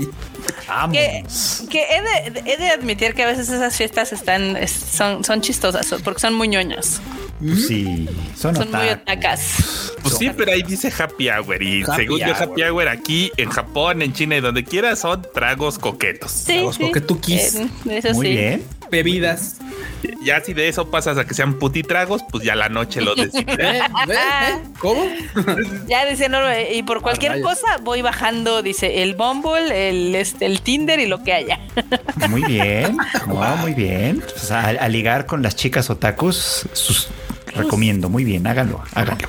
Que, Vamos. que he, de, he de admitir que a veces esas fiestas están es- son, son chistosas porque son muy ñoñas. Pues sí, son, Son muy otaku. otacas. Pues sí, pero ahí dice happy hour. Y Happy según yo, happy hour aquí en Japón, en China y donde quiera son tragos coquetos. Sí, Tragos sí. coquetuquis. Eh, eso Muy sí. bien. Bebidas. Ya si de eso pasas a que sean putitragos, pues ya la noche lo decides. ¿Eh? ¿Eh? ¿Cómo? Ya dice Norma, y por cualquier cosa voy bajando, dice el Bumble, el, este, el Tinder y lo que haya. Muy bien. No, muy bien. Pues a, a ligar con las chicas otakus, sus, recomiendo. Muy bien, háganlo, háganlo.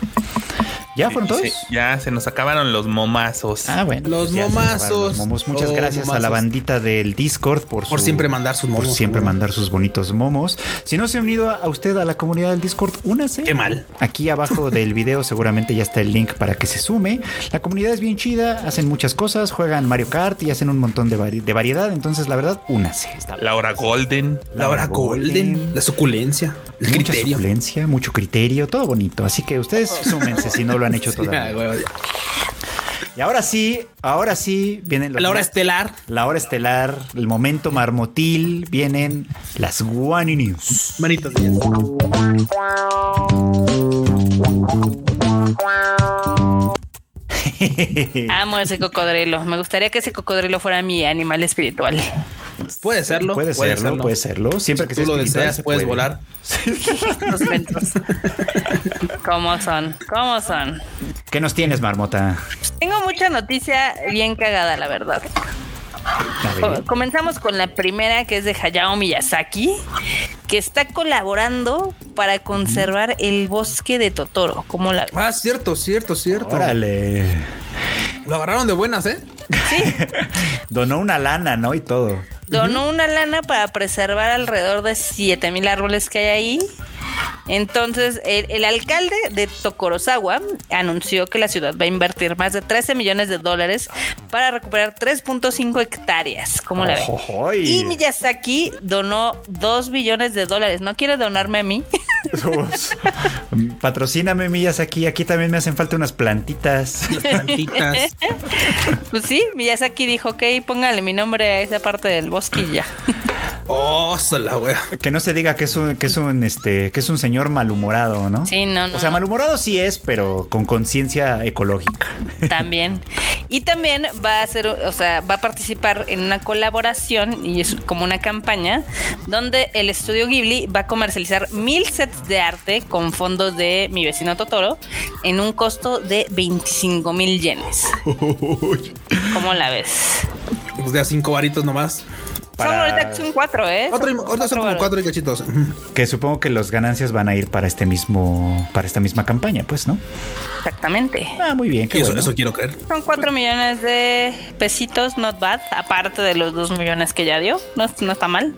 ¿Ya fueron todos? Sí, ya se nos acabaron los momazos. Ah, bueno. Los ya momazos. acabaron los momos. Muchas Oh, gracias a la bandita del Discord por, Por su- siempre mandar sus Por momos. siempre mandar sus bonitos momos. Si no se ha unido a usted a la comunidad del Discord, únase. Qué mal. Aquí abajo del video seguramente ya está el link para que se sume. La comunidad es bien chida, hacen muchas cosas, juegan Mario Kart y hacen un montón de, vari- de variedad. Entonces, la verdad, únase. Está La hora golden. La hora golden. La suculencia. El Mucha criterio. suculencia, mucho criterio, todo bonito. Así que ustedes súmense si no lo han hecho todavía. Y ahora sí, ahora sí vienen los La hora estelar. La hora estelar, el momento marmotil, vienen las Guani News. Manitos. Amo ese cocodrilo. Me gustaría que ese cocodrilo fuera mi animal espiritual. Puede serlo. puede serlo, puede serlo. Siempre que Si tú sea lo deseas, se puedes puede. volar. Los mentos. ¿Cómo son? ¿Cómo son? ¿Qué nos tienes, Marmota? Tengo mucha noticia bien cagada, la verdad. Comenzamos con la primera, que es de Hayao Miyazaki, que está colaborando para conservar el bosque de Totoro. Como la Ah, cierto, cierto, cierto. Órale. Lo agarraron de buenas, ¿eh? Donó una lana, ¿no? Y todo. donó una lana para preservar alrededor de 7000 árboles que hay ahí. Entonces, el, el alcalde de Tokorozawa anunció que la ciudad va a invertir más de 13 millones de dólares para recuperar 3.5 hectáreas. ¿Cómo la ven? Y Miyazaki donó 2 billones de dólares. ¿No quiere donarme a mí? Patrocíname, millas Aquí aquí también me hacen falta unas plantitas. plantitas. pues sí, Miyazaki dijo, ok, póngale mi nombre a esa parte del bosque y ya. Oh, la wea. Que no se diga que es un, que es un este, que es un señor malhumorado, ¿no? Sí, no, no. O sea, malhumorado sí es, pero con conciencia ecológica. También. Y también va a ser, o sea, va a participar en una colaboración y es como una campaña donde el estudio Ghibli va a comercializar 1700 de arte con fondos de mi vecino Totoro en un costo de 25 mil yenes. ¿Cómo la ves? Pues de a cinco varitos nomás. Para... Solo ahorita son cuatro, ¿eh? Otro, son, como cuatro y cachitos. Que supongo que las ganancias van a ir para este mismo, para esta misma campaña, pues, ¿no? Exactamente. Ah, muy bien. Qué eso, eso quiero creer. Son cuatro millones de pesitos, not bad, aparte de los dos millones que ya dio. No, no está mal.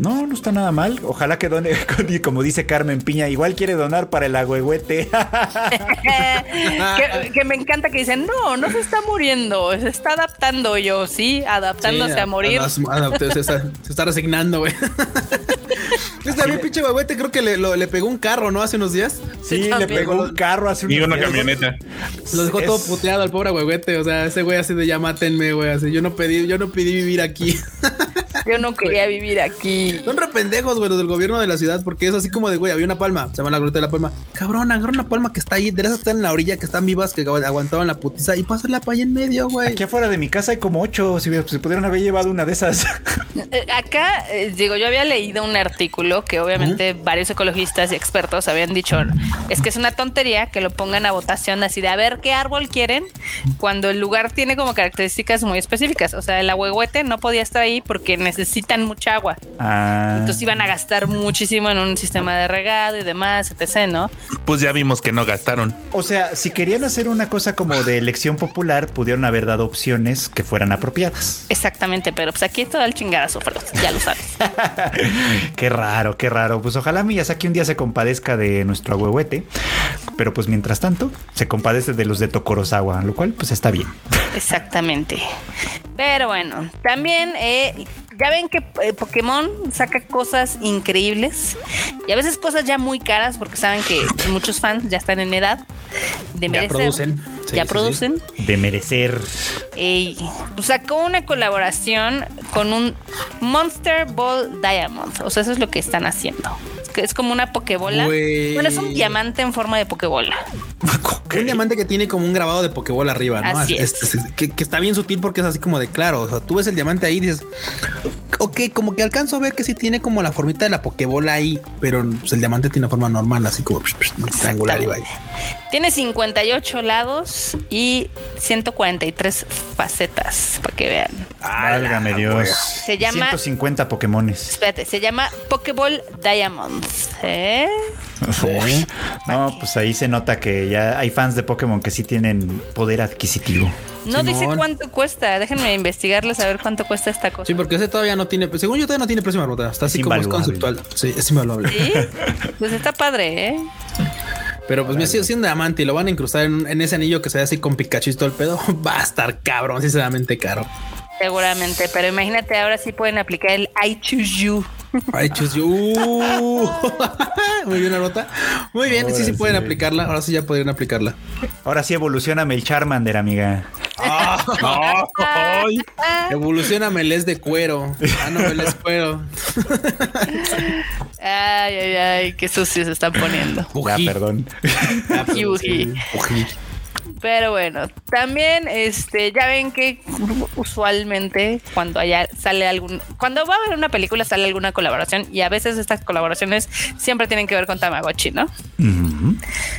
No, no está nada mal. Ojalá que done, como dice Carmen Piña, igual quiere donar para el agüehuete. que, que me encanta que dicen, no, no se está muriendo, se está adaptando yo, sí, adaptándose Sí, a morir. se, está, se está resignando, güey. Está bien, pinche huehuete. Creo que le, lo- le pegó un carro, ¿no? Hace unos días. Sí, le pegó un carro hace Y unos una días. camioneta. Lo dejó Es- todo puteado al pobre huehuete. O sea, ese güey así de ya mátenme, güey. Así yo no pedí, yo no pedí vivir aquí. Yo no quería vivir aquí. Son rependejos, güey, los del gobierno de la ciudad, porque es así como de, güey, había una palma, se llama la gruta de la palma. Cabrón, agarra una palma que está ahí, de esas que están en la orilla, que están vivas, que agu- aguantaban la putiza y pásala para allá en medio, güey. Aquí afuera de mi casa hay como ocho. Si se pudieron haber llevado una de esas. Eh, Acá, eh, digo, yo había leído un artículo que obviamente varios ecologistas y expertos habían dicho, es que es una tontería que lo pongan a votación así de a ver qué árbol quieren cuando el lugar tiene como características muy específicas. O sea, el ahuehuete no podía estar ahí porque necesitan mucha agua. Ah, Entonces iban a gastar muchísimo en un sistema de regado y demás, etc., ¿no? Pues ya vimos que no gastaron. o sea, si querían hacer una cosa como de elección popular, pudieron haber dado opciones que fueran apropiadas. Exactamente, pero pues aquí todo el chingadazo, pero ya lo sabes. qué raro, qué raro. Pues ojalá Miyazaki un día se compadezca de nuestro ahuehuete. Pero pues mientras tanto, se compadece de los de Tokorozawa, lo cual pues está bien. Exactamente. Pero bueno, también eh, ya ven que eh, Pokémon saca cosas increíbles y a veces cosas ya muy caras porque saben que muchos fans ya están en edad de Ya merecer. producen. Sí, ya sí, producen. De merecer. Y pues, sacó una colaboración con un Monster Ball Diamond. O sea, eso es lo que están haciendo. Es, como una pokebola. Bueno, es un diamante en forma de pokebola. Un diamante que tiene como un grabado de Pokéball arriba, ¿no? Así es. Es- es- que, que está bien sutil porque es así como de claro. O sea, tú ves el diamante ahí y dices, ok, como que alcanzo a ver que sí tiene como la formita de la Pokébola ahí, pero pues, el diamante tiene una forma normal, así como triangular y vaya. Tiene 58 lados y 143 facetas, para que vean. Válgame Dios. Se llama- 150 Pokémones. Espérate, se llama Pokéball Diamond. ¿eh? Uy. No, pues ahí se nota que ya hay fans de Pokémon que sí tienen poder adquisitivo. No dice cuánto cuesta. Déjenme investigarles a ver cuánto cuesta esta cosa. Sí, porque ese todavía no tiene, según yo todavía no tiene precio marmota, está Es así como es conceptual. Sí, es invaluable. Sí, Pues está padre, ¿eh? Pero pues me sigue siendo diamante y lo van a incrustar en, en ese anillo que se ve así con Pikachu y todo el pedo. Va a estar cabrón, sinceramente caro. Seguramente. Pero imagínate, ahora sí pueden aplicar el I choose you. Ay, chus, yo- Uh. Muy bien, Arota. Muy bien, sí, sí pueden aplicarla. Ahora sí ya podrían aplicarla. Ahora sí evolucioname el Charmander, amiga. Ay, Evoluciona Melés de cuero. Ah, no, Melés cuero. Ay, ay, ay, qué sucios se están poniendo. Ya, Ují. perdón. Pero bueno, también este ya ven que usualmente cuando haya sale algún cuando va a haber una película sale alguna colaboración y a veces estas colaboraciones siempre tienen que ver con Tamagotchi, ¿no?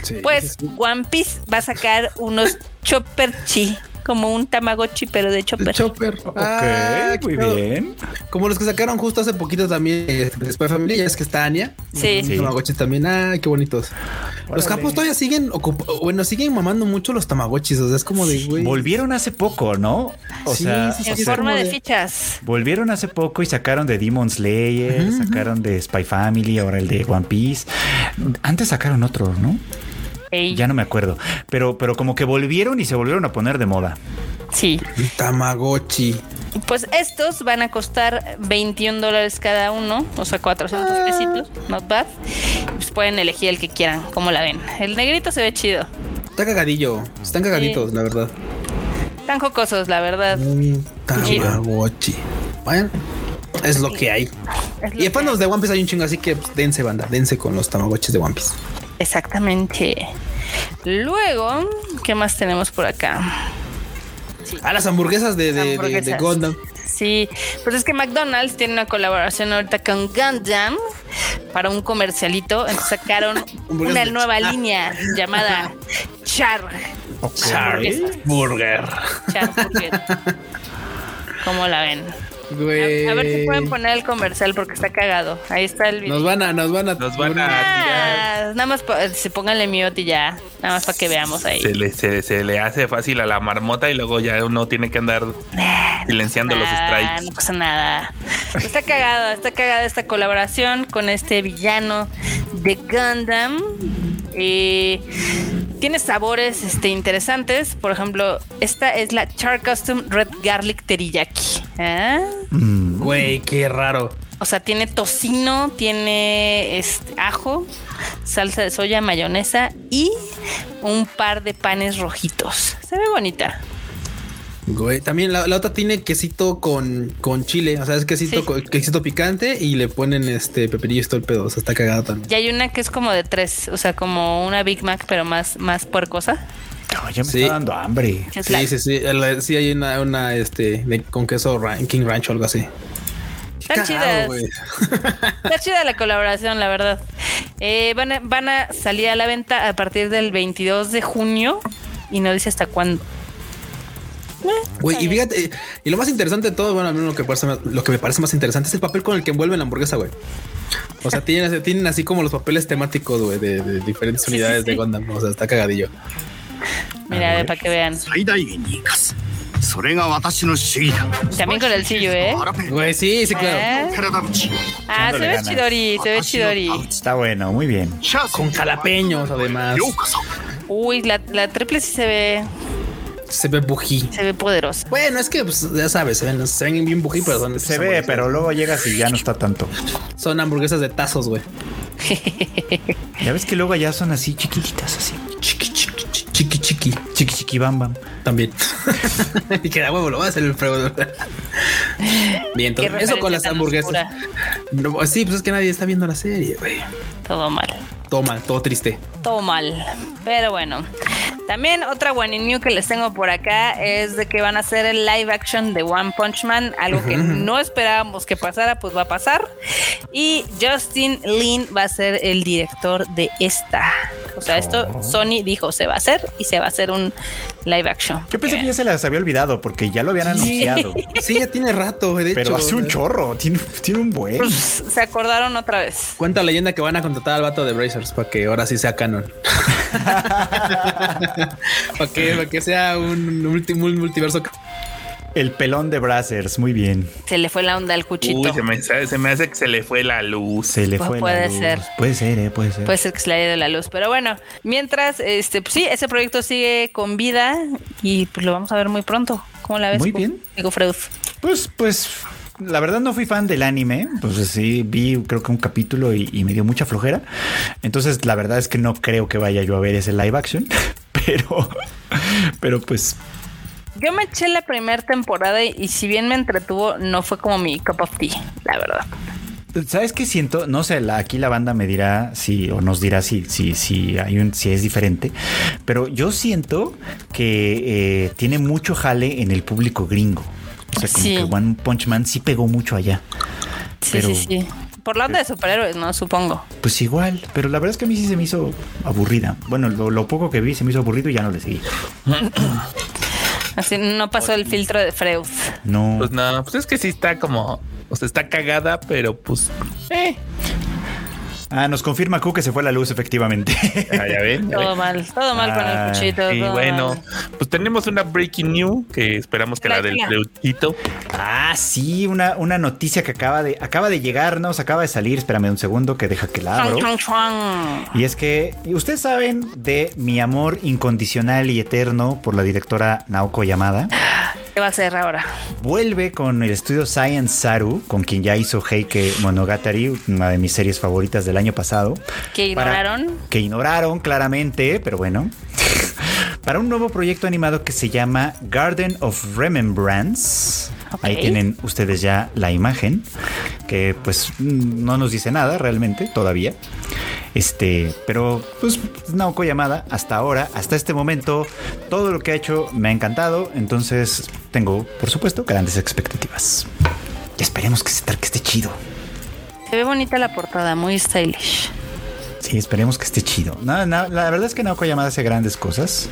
Sí, Pues sí, sí. One Piece va a sacar unos Chopper Chi, como un Tamagotchi pero de Chopper. Chopper. Ah, ok, muy claro. bien. Como los que sacaron justo hace poquito también eh, de Spy Family, ya es que está Anya. Sí. Sí. Tamagotchis también. Ay, qué bonitos. Los capos todavía siguen bueno, siguen mamando mucho los Tamagotchis. O sea, es como de güey. Volvieron hace poco, ¿no? O Sí, sea, sí, en o sea, forma de de- fichas. volvieron hace poco y sacaron de Demon Slayer, sacaron de Spy Family, ahora el de One Piece. Antes sacaron otro, ¿no? Ey, Ya no me acuerdo. Pero, pero como que volvieron y se volvieron a poner de moda. Sí. Tamagotchi. Pues estos van a costar 21 dólares cada uno, o sea, 400 Ah. pesitos, not bad. Pues pueden elegir el que quieran, como la ven. El negrito se ve chido. Está cagadillo. Están cagaditos, la verdad. Tan jocosos, la verdad. Un Tamagotchi. Bueno, es lo que hay. Lo Y que- después los de One Piece hay un chingo, así que pues, dense banda, dense con los Tamagotchis de One Piece. Exactamente. Luego, ¿qué más tenemos por acá? Ah, las hamburguesas de, de, de- de Hamburguesas. Gundam. Sí, pues es que McDonald's tiene una colaboración ahorita con Gundam para un comercialito. Entonces sacaron una nueva Char. línea llamada Char. Burger. Char Burger. ¿Cómo la ven? Güey. A, a ver si pueden poner el comercial porque está cagado. Ahí está el video. Nos van a, nos van a. Nos van a tirar. Ah, nada más se pónganle mute y ya. Nada más para que veamos ahí. Se le, se, se le hace fácil a la marmota y luego ya uno tiene que andar silenciando los Nada, strikes. No pasa nada. Está cagado, está cagada esta colaboración con este villano de Gundam. Eh, tiene sabores este, interesantes. Por ejemplo, esta es la Char Custom Red Garlic Teriyaki. ¿Ah? Mm, Güey, qué raro. O sea, tiene tocino, tiene este, ajo, salsa de soya, mayonesa y un par de panes rojitos. Se ve bonita. Güey, también la, la otra tiene quesito con, con chile. O sea, es quesito, Sí. con- quesito picante y le ponen este peperillo y todo el pedo. O sea, está cagado también. Y hay una que es como de tres, o sea, como una Big Mac, pero más, más puercosa. No, ya me Sí. está dando hambre. Sí, sí, sí. El- sí, hay una, una este, de- con queso Ran- King Ranch o algo así. Están chidas. Está chida la colaboración, la verdad. Eh, van, a, van a salir a la venta a partir del 22 de junio y no dice hasta cuándo. Eh, Güey, y fíjate, y lo más interesante de todo, bueno, a mí lo que, parece más- lo que me parece más interesante es el papel con el que envuelven la hamburguesa, güey. O sea, tienen, tienen así como los papeles temáticos, güey, de, de diferentes Sí, unidades sí, sí. de Gundam. O sea, está cagadillo. Mira, ver, para que vean. También con el sillo, ¿eh? Güey, sí, sí, claro. ¿Eh? Ah, se ve chidori, se ve chidori. Está bueno, muy bien. Con jalapeños, además. Uy, la, la triple sí se ve se ve bují. Se ve poderosa. Bueno, es que pues, ya sabes, se ven, se ven bien bují, pero son Se ve, pero luego llegas y ya no está tanto. Son hamburguesas de tazos, güey. ya ves que luego ya son así chiquititas, así. Chiqui, chiqui, chi- chiqui, bam bam. También. y que da huevo, lo va a hacer el fregón. Bien, entonces, eso con las hamburguesas. No, sí, pues es que nadie está viendo la serie, güey. Todo mal. Toma, todo triste. todo mal. Pero bueno. También otra one in new que les tengo por acá es de que van a hacer el live action de One Punch Man, algo que no esperábamos que pasara, pues va a pasar. Y Justin Lin va a ser el director de esta. O sea, esto Sony dijo se va a hacer y se va a hacer un live action. Yo pensé que ya se las había olvidado porque ya lo habían anunciado. Sí, ya tiene rato, de Pero hecho. hace un chorro, tiene, tiene un buen. Pues, se acordaron otra vez. Cuenta la leyenda que van a contratar al vato de Brazers para que ahora sí sea canon. para que, para que sea un, un multiverso. El pelón de Brazzers, muy bien. Se le fue la onda al cuchito. Uy, se me, se me hace que se le fue la luz. Se le Pues fue puede la luz. ser. Puede ser, eh, puede ser. Puede ser que se le haya ido la luz. Pero bueno, mientras, este, pues sí, ese proyecto sigue con vida y pues lo vamos a ver muy pronto. ¿Cómo la ves? Muy bien. Digo, Freud. Pues, pues, la verdad no fui fan del anime. Pues sí, vi creo que un capítulo y, y me dio mucha flojera. Entonces, la verdad es que no creo que vaya yo a ver ese live action. Pero, pero pues, Yo me eché la primera temporada y, y si bien me entretuvo, no fue como mi cup of tea, la verdad. ¿sabes qué siento? No sé, la- aquí la banda me dirá si, o nos dirá si, si, si hay un, si es diferente. Pero yo siento que eh, tiene mucho jale en el público gringo. O sea, como Sí. que One Punch Man sí pegó mucho allá. Sí, Pero- sí, sí. Por la onda de superhéroes, ¿no? Supongo. Pues igual, pero la verdad es que a mí sí se me hizo aburrida. Bueno, lo, lo poco que vi se me hizo aburrido y ya no le seguí. Así no pasó el filtro de Freud. No. Pues no, pues es que sí está como, o sea, está cagada, pero pues, eh, Ah, nos confirma Q que se fue la luz, efectivamente. ah, ya ven. ya Todo ven. mal, todo mal con Ah, el cuchito. Y bueno, mal. pues tenemos una breaking news que esperamos que la del. Freudito. ah, sí, una, una noticia que acaba de, acaba de llegarnos, acaba de salir. Espérame un segundo que deja que la abro. Chuan, chuan, chuan. Y es que ustedes saben de mi amor incondicional y eterno por la directora Naoko Yamada. ¿Qué va a hacer ahora? Vuelve con el estudio Science Saru, con quien ya hizo Heike Monogatari, una de mis series favoritas del año pasado. ¿Que Para- ignoraron? que ignoraron claramente, pero bueno. para un nuevo proyecto animado que se llama Garden of Remembrance. Ahí tienen ustedes ya la imagen, que pues no nos dice nada realmente todavía. Este, pero pues Naoko Yamada hasta ahora, hasta este momento, todo lo que ha hecho me ha encantado, entonces tengo, por supuesto, grandes expectativas. Y esperemos que, se- que esté chido. Se ve bonita la portada, muy stylish. Sí, esperemos que esté chido. No, no, la verdad es que Naoko Yamada hace grandes cosas.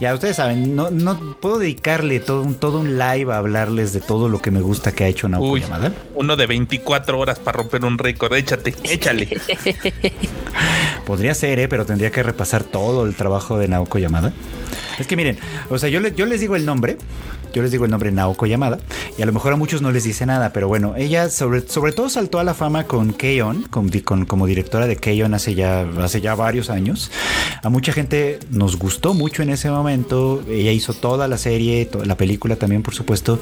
Ya ustedes saben, no, no puedo dedicarle todo un, todo un live a hablarles de todo lo que me gusta que ha hecho Naoko Uy, Yamada. uno de 24 horas para romper un récord. Échate, échale. Podría ser, ¿eh? pero tendría que repasar todo el trabajo de Naoko Yamada. Es que miren, o sea, yo, le- yo les digo el nombre, yo les digo el nombre Naoko Yamada, y a lo mejor a muchos no les dice nada, pero bueno, ella sobre, sobre todo saltó a la fama con Keion, con, como directora de Keion hace ya, hace ya varios años. A mucha gente nos gustó mucho en ese momento, ella hizo toda la serie, toda la película también, por supuesto.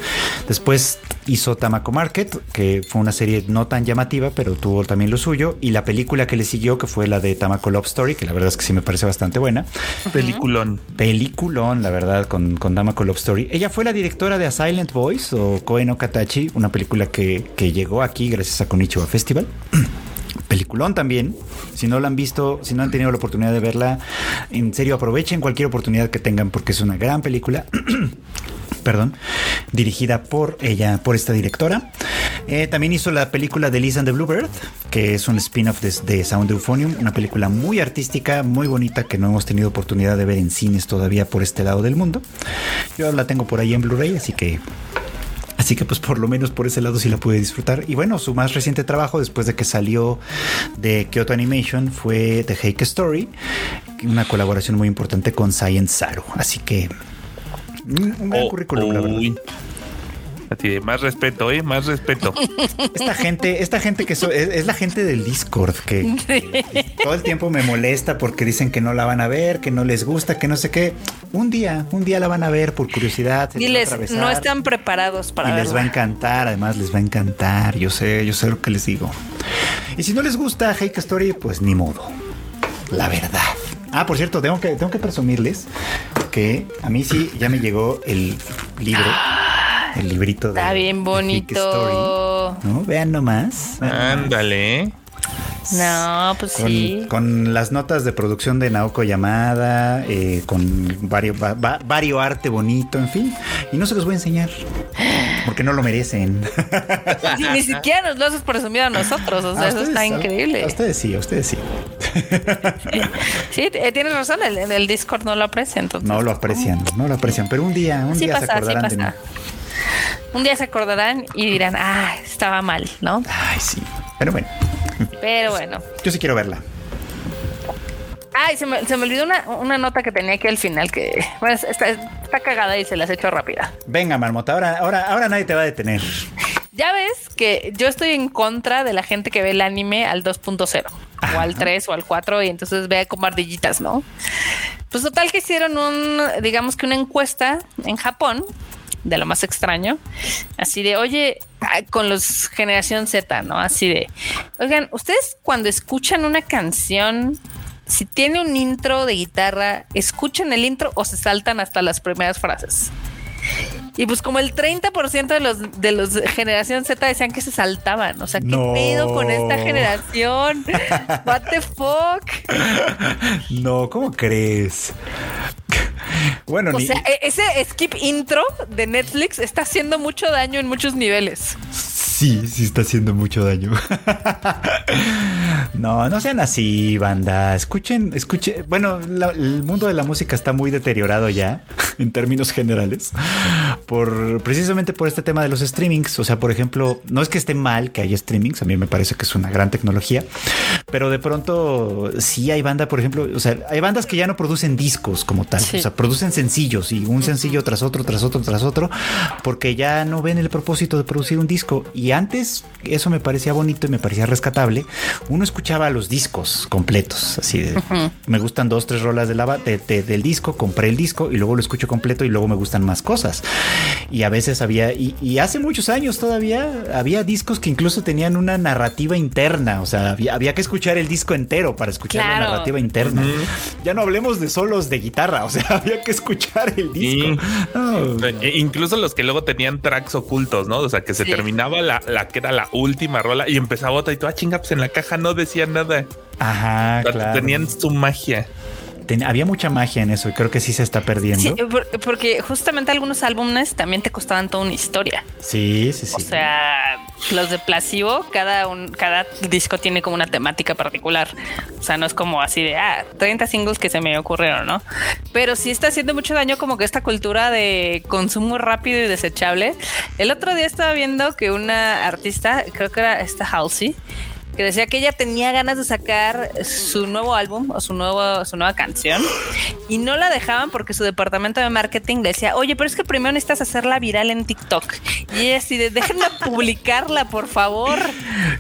Después hizo Tamako Market, que fue una serie no tan llamativa, pero tuvo también lo suyo, y la película que le siguió, que fue la de Tamako Love Story, que la verdad es que sí me parece bastante buena. Peliculón. Peliculón, la verdad, con, con Tamako Love Story. Ella fue la directora de A Silent Voice o Koe no Katachi, una película que, que llegó aquí gracias a Konichiwa Festival. Peliculón también. Si no la han visto, si no han tenido la oportunidad de verla, en serio aprovechen cualquier oportunidad que tengan porque es una gran película. Perdón, dirigida por ella, por esta directora. Eh, también hizo la película de Liz and the Bluebird, que es un spin-off de, de Sound Euphonium, una película muy artística, muy bonita, que no hemos tenido oportunidad de ver en cines todavía por este lado del mundo. Yo la tengo por ahí en Blu-ray, así que Así que pues por lo menos por ese lado sí la pude disfrutar. Y bueno, su más reciente trabajo después de que salió de Kyoto Animation fue The Heike Story, una colaboración muy importante con Science Saru. Así que un, un gran Oh, currículum, la verdad. uy. Así de más respeto, ¿eh? Más respeto. Esta gente, esta gente que so- es, es la gente del Discord que, que todo el tiempo me molesta porque dicen que no la van a ver, que no les gusta, que no sé qué. Un día, un día la van a ver por curiosidad. se les Diles, atravesar. no están preparados para y les va a encantar, además les va a encantar. Yo sé, yo sé lo que les digo. Y si no les gusta Hake Story, pues ni modo. La verdad. Ah, por cierto, tengo que, tengo que presumirles que a mí sí ya me llegó el libro. El librito de Está bien bonito. Story. ¿No? Vean nomás. Ándale. No, pues Con, sí. con las notas de producción de Naoko Yamada, eh, con varios, va- va- vario arte bonito, en fin. Y no se los voy a enseñar porque no lo merecen. Sí, ni siquiera nos lo haces presumir a nosotros. O sea, A eso ustedes- está a- increíble. A ustedes sí, a ustedes sí. Sí, eh, tienes razón. El, Discord no lo aprecia. Entonces, No lo aprecian, no lo aprecian, pero un día, un Sí día se sí acordarán de mí. Un día se acordarán y dirán, ah, estaba mal, ¿no? Ay, sí. Pero bueno, Pero bueno. yo sí quiero verla. Ay, se me, se me olvidó una, una nota que tenía aquí al final que bueno, está, está cagada y se las he hecho rápida. Venga, Marmota, ahora, ahora, ahora nadie te va a detener. Ya ves que yo estoy en contra de la gente que ve el anime al 2.0 o al 3 o al 4 y entonces ve como ardillitas, ¿no? Pues total que hicieron un, digamos que una encuesta en Japón de lo más extraño, así de, oye, ah, con los generación Z, ¿no? Así de, oigan, ustedes cuando escuchan una canción, si tiene un intro de guitarra, ¿escuchan el intro o se saltan hasta las primeras frases? Y pues como el 30% de los de los generación Z decían que se saltaban. O sea, ¿qué No. pedo con esta generación? What the fuck? No, ¿cómo crees? Bueno, O ni- sea, e- ese skip intro de Netflix está haciendo mucho daño en muchos niveles. Sí, sí está haciendo mucho daño. no, no sean así, banda. Escuchen, escuchen. Bueno, la- el mundo de la música está muy deteriorado ya, en términos generales, por precisamente por este tema de los streamings. O sea, por ejemplo, no es que esté mal que haya streamings, a mí me parece que es una gran tecnología, pero de pronto sí hay banda, por ejemplo, o sea, hay bandas que ya no producen discos como tal, Sí. o sea, producen sencillos y un sencillo tras otro, tras otro, tras otro, porque ya no ven el propósito de producir un disco. Y antes eso me parecía bonito y me parecía rescatable. Uno escuchaba los discos completos, así de, me gustan dos, tres rolas de la, de- de- del disco, compré el disco y luego lo escucho completo y luego me gustan más cosas. Y a veces había, y, y hace muchos años todavía, había discos que incluso tenían una narrativa interna, o sea, había, había que escuchar el disco entero para escuchar la narrativa interna. Ya no hablemos de solos de guitarra, o sea, había que escuchar el disco. No, E- Incluso los que luego tenían tracks ocultos, ¿no? O sea, que se Sí. terminaba la, la que era la última rola y empezaba otra y tú, ah, chinga, pues en la caja no decía nada. Ajá, O sea, claro. Tenían su magia. Ten- había mucha magia en eso y creo que sí se está perdiendo. Sí, por- porque justamente algunos álbumes también te costaban toda una historia. Sí, sí, sí. O sea, los de Placebo, cada, un, cada disco tiene como una temática particular. O sea, no es como así de, ah, 30 singles que se me ocurrieron, ¿no? Pero sí está haciendo mucho daño como que esta cultura de consumo rápido y desechable. El otro día estaba viendo que una artista, creo que era esta Halsey, que decía que ella tenía ganas de sacar su nuevo álbum o su nuevo su nueva canción y no la dejaban porque su departamento de marketing le decía, "Oye, pero es que primero necesitas hacerla viral en TikTok." Y ella así de, "Déjenme publicarla, por favor."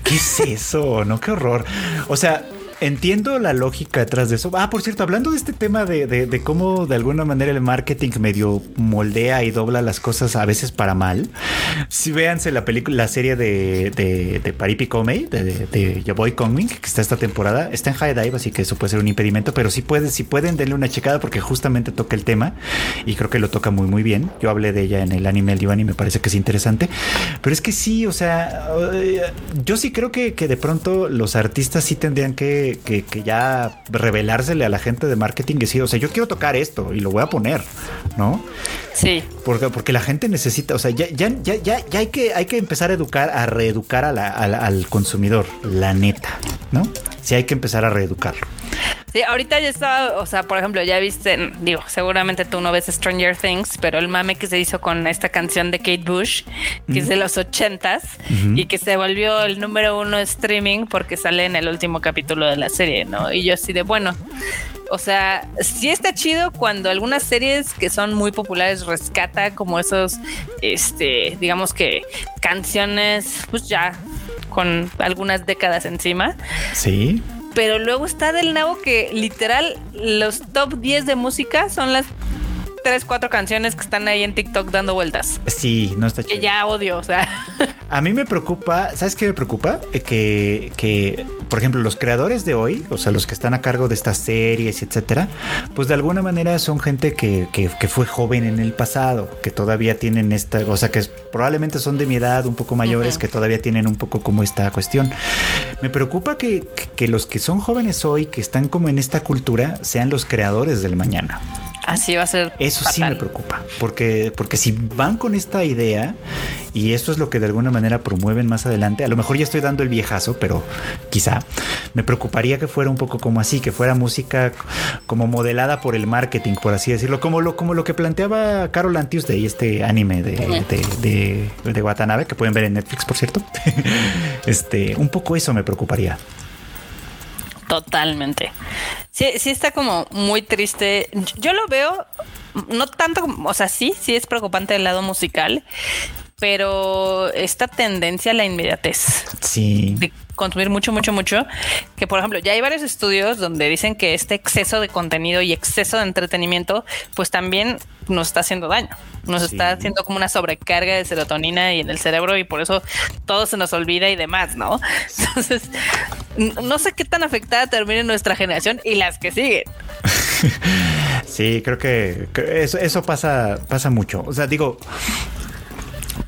¿Qué es eso? No, qué horror. O sea, entiendo la lógica detrás de eso. Ah, por cierto, hablando de este tema de, de, cómo de alguna manera el marketing medio moldea y dobla las cosas a veces para mal. Si véanse la película, la serie de, de, de Paripi Comey, de, de, Your Boy Coming, que está esta temporada, está en High Dive, así que eso puede ser un impedimento, pero si pueden, si pueden, denle una checada porque justamente toca el tema y creo que lo toca muy, muy bien. Yo hablé de ella en el anime El y me parece que es interesante, pero es que sí, o sea, yo sí creo que, que de pronto los artistas sí tendrían que, que, que, ya revelársele a la gente de marketing y decir, o sea, yo quiero tocar esto y lo voy a poner, ¿no? Sí. Porque, porque la gente necesita, o sea, ya, ya, ya, ya, ya hay, que, hay que empezar a educar, a reeducar a la, a la, al consumidor, la neta, ¿no? Sí hay que empezar a reeducarlo. Sí, ahorita ya estaba, o sea, por ejemplo, ya viste, digo, seguramente tú no ves Stranger Things, pero el mame que se hizo con esta canción de Kate Bush, que uh -huh. es de los ochentas, uh -huh. y que se volvió el número uno streaming porque sale en el último capítulo de la serie, ¿no? Y yo así de, bueno, o sea, sí está chido cuando algunas series que son muy populares rescata como esos, este, digamos que canciones, pues ya con algunas décadas encima. Sí pero luego está del nabo que literal los top 10 de música son las tres, cuatro canciones que están ahí en TikTok dando vueltas. Sí, no está chido. Que ya odio, o sea. A mí me preocupa, ¿sabes qué me preocupa? Que, que, por ejemplo, los creadores de hoy, o sea, los que están a cargo de estas series, etcétera, pues de alguna manera son gente que, que, que fue joven en el pasado, que todavía tienen esta, o sea, que probablemente son de mi edad, un poco mayores, uh -huh. que todavía tienen un poco como esta cuestión. Me preocupa que, que los que son jóvenes hoy, que están como en esta cultura, sean los creadores del mañana. Así va a ser. Eso fatal. sí me preocupa, porque, porque si van con esta idea y esto es lo que de alguna manera promueven más adelante, a lo mejor ya estoy dando el viejazo, pero quizá me preocuparía que fuera un poco como así, que fuera música como modelada por el marketing, por así decirlo, como lo, como lo que planteaba Carol Tuesday, este anime de, de, de, de Watanabe, que pueden ver en Netflix, por cierto. este, un poco eso me preocuparía. Totalmente. Sí, sí está como muy triste. Yo lo veo, no tanto, o sea, sí, sí es preocupante el lado musical, pero esta tendencia a la inmediatez. Sí. De consumir mucho, mucho, mucho. Que por ejemplo, ya hay varios estudios donde dicen que este exceso de contenido y exceso de entretenimiento, pues también nos está haciendo daño. Nos sí. está haciendo como una sobrecarga de serotonina y en el cerebro y por eso todo se nos olvida y demás, ¿no? Entonces, no sé qué tan afectada termine nuestra generación y las que siguen. Sí, creo que, eso, eso pasa, pasa mucho. O sea, digo,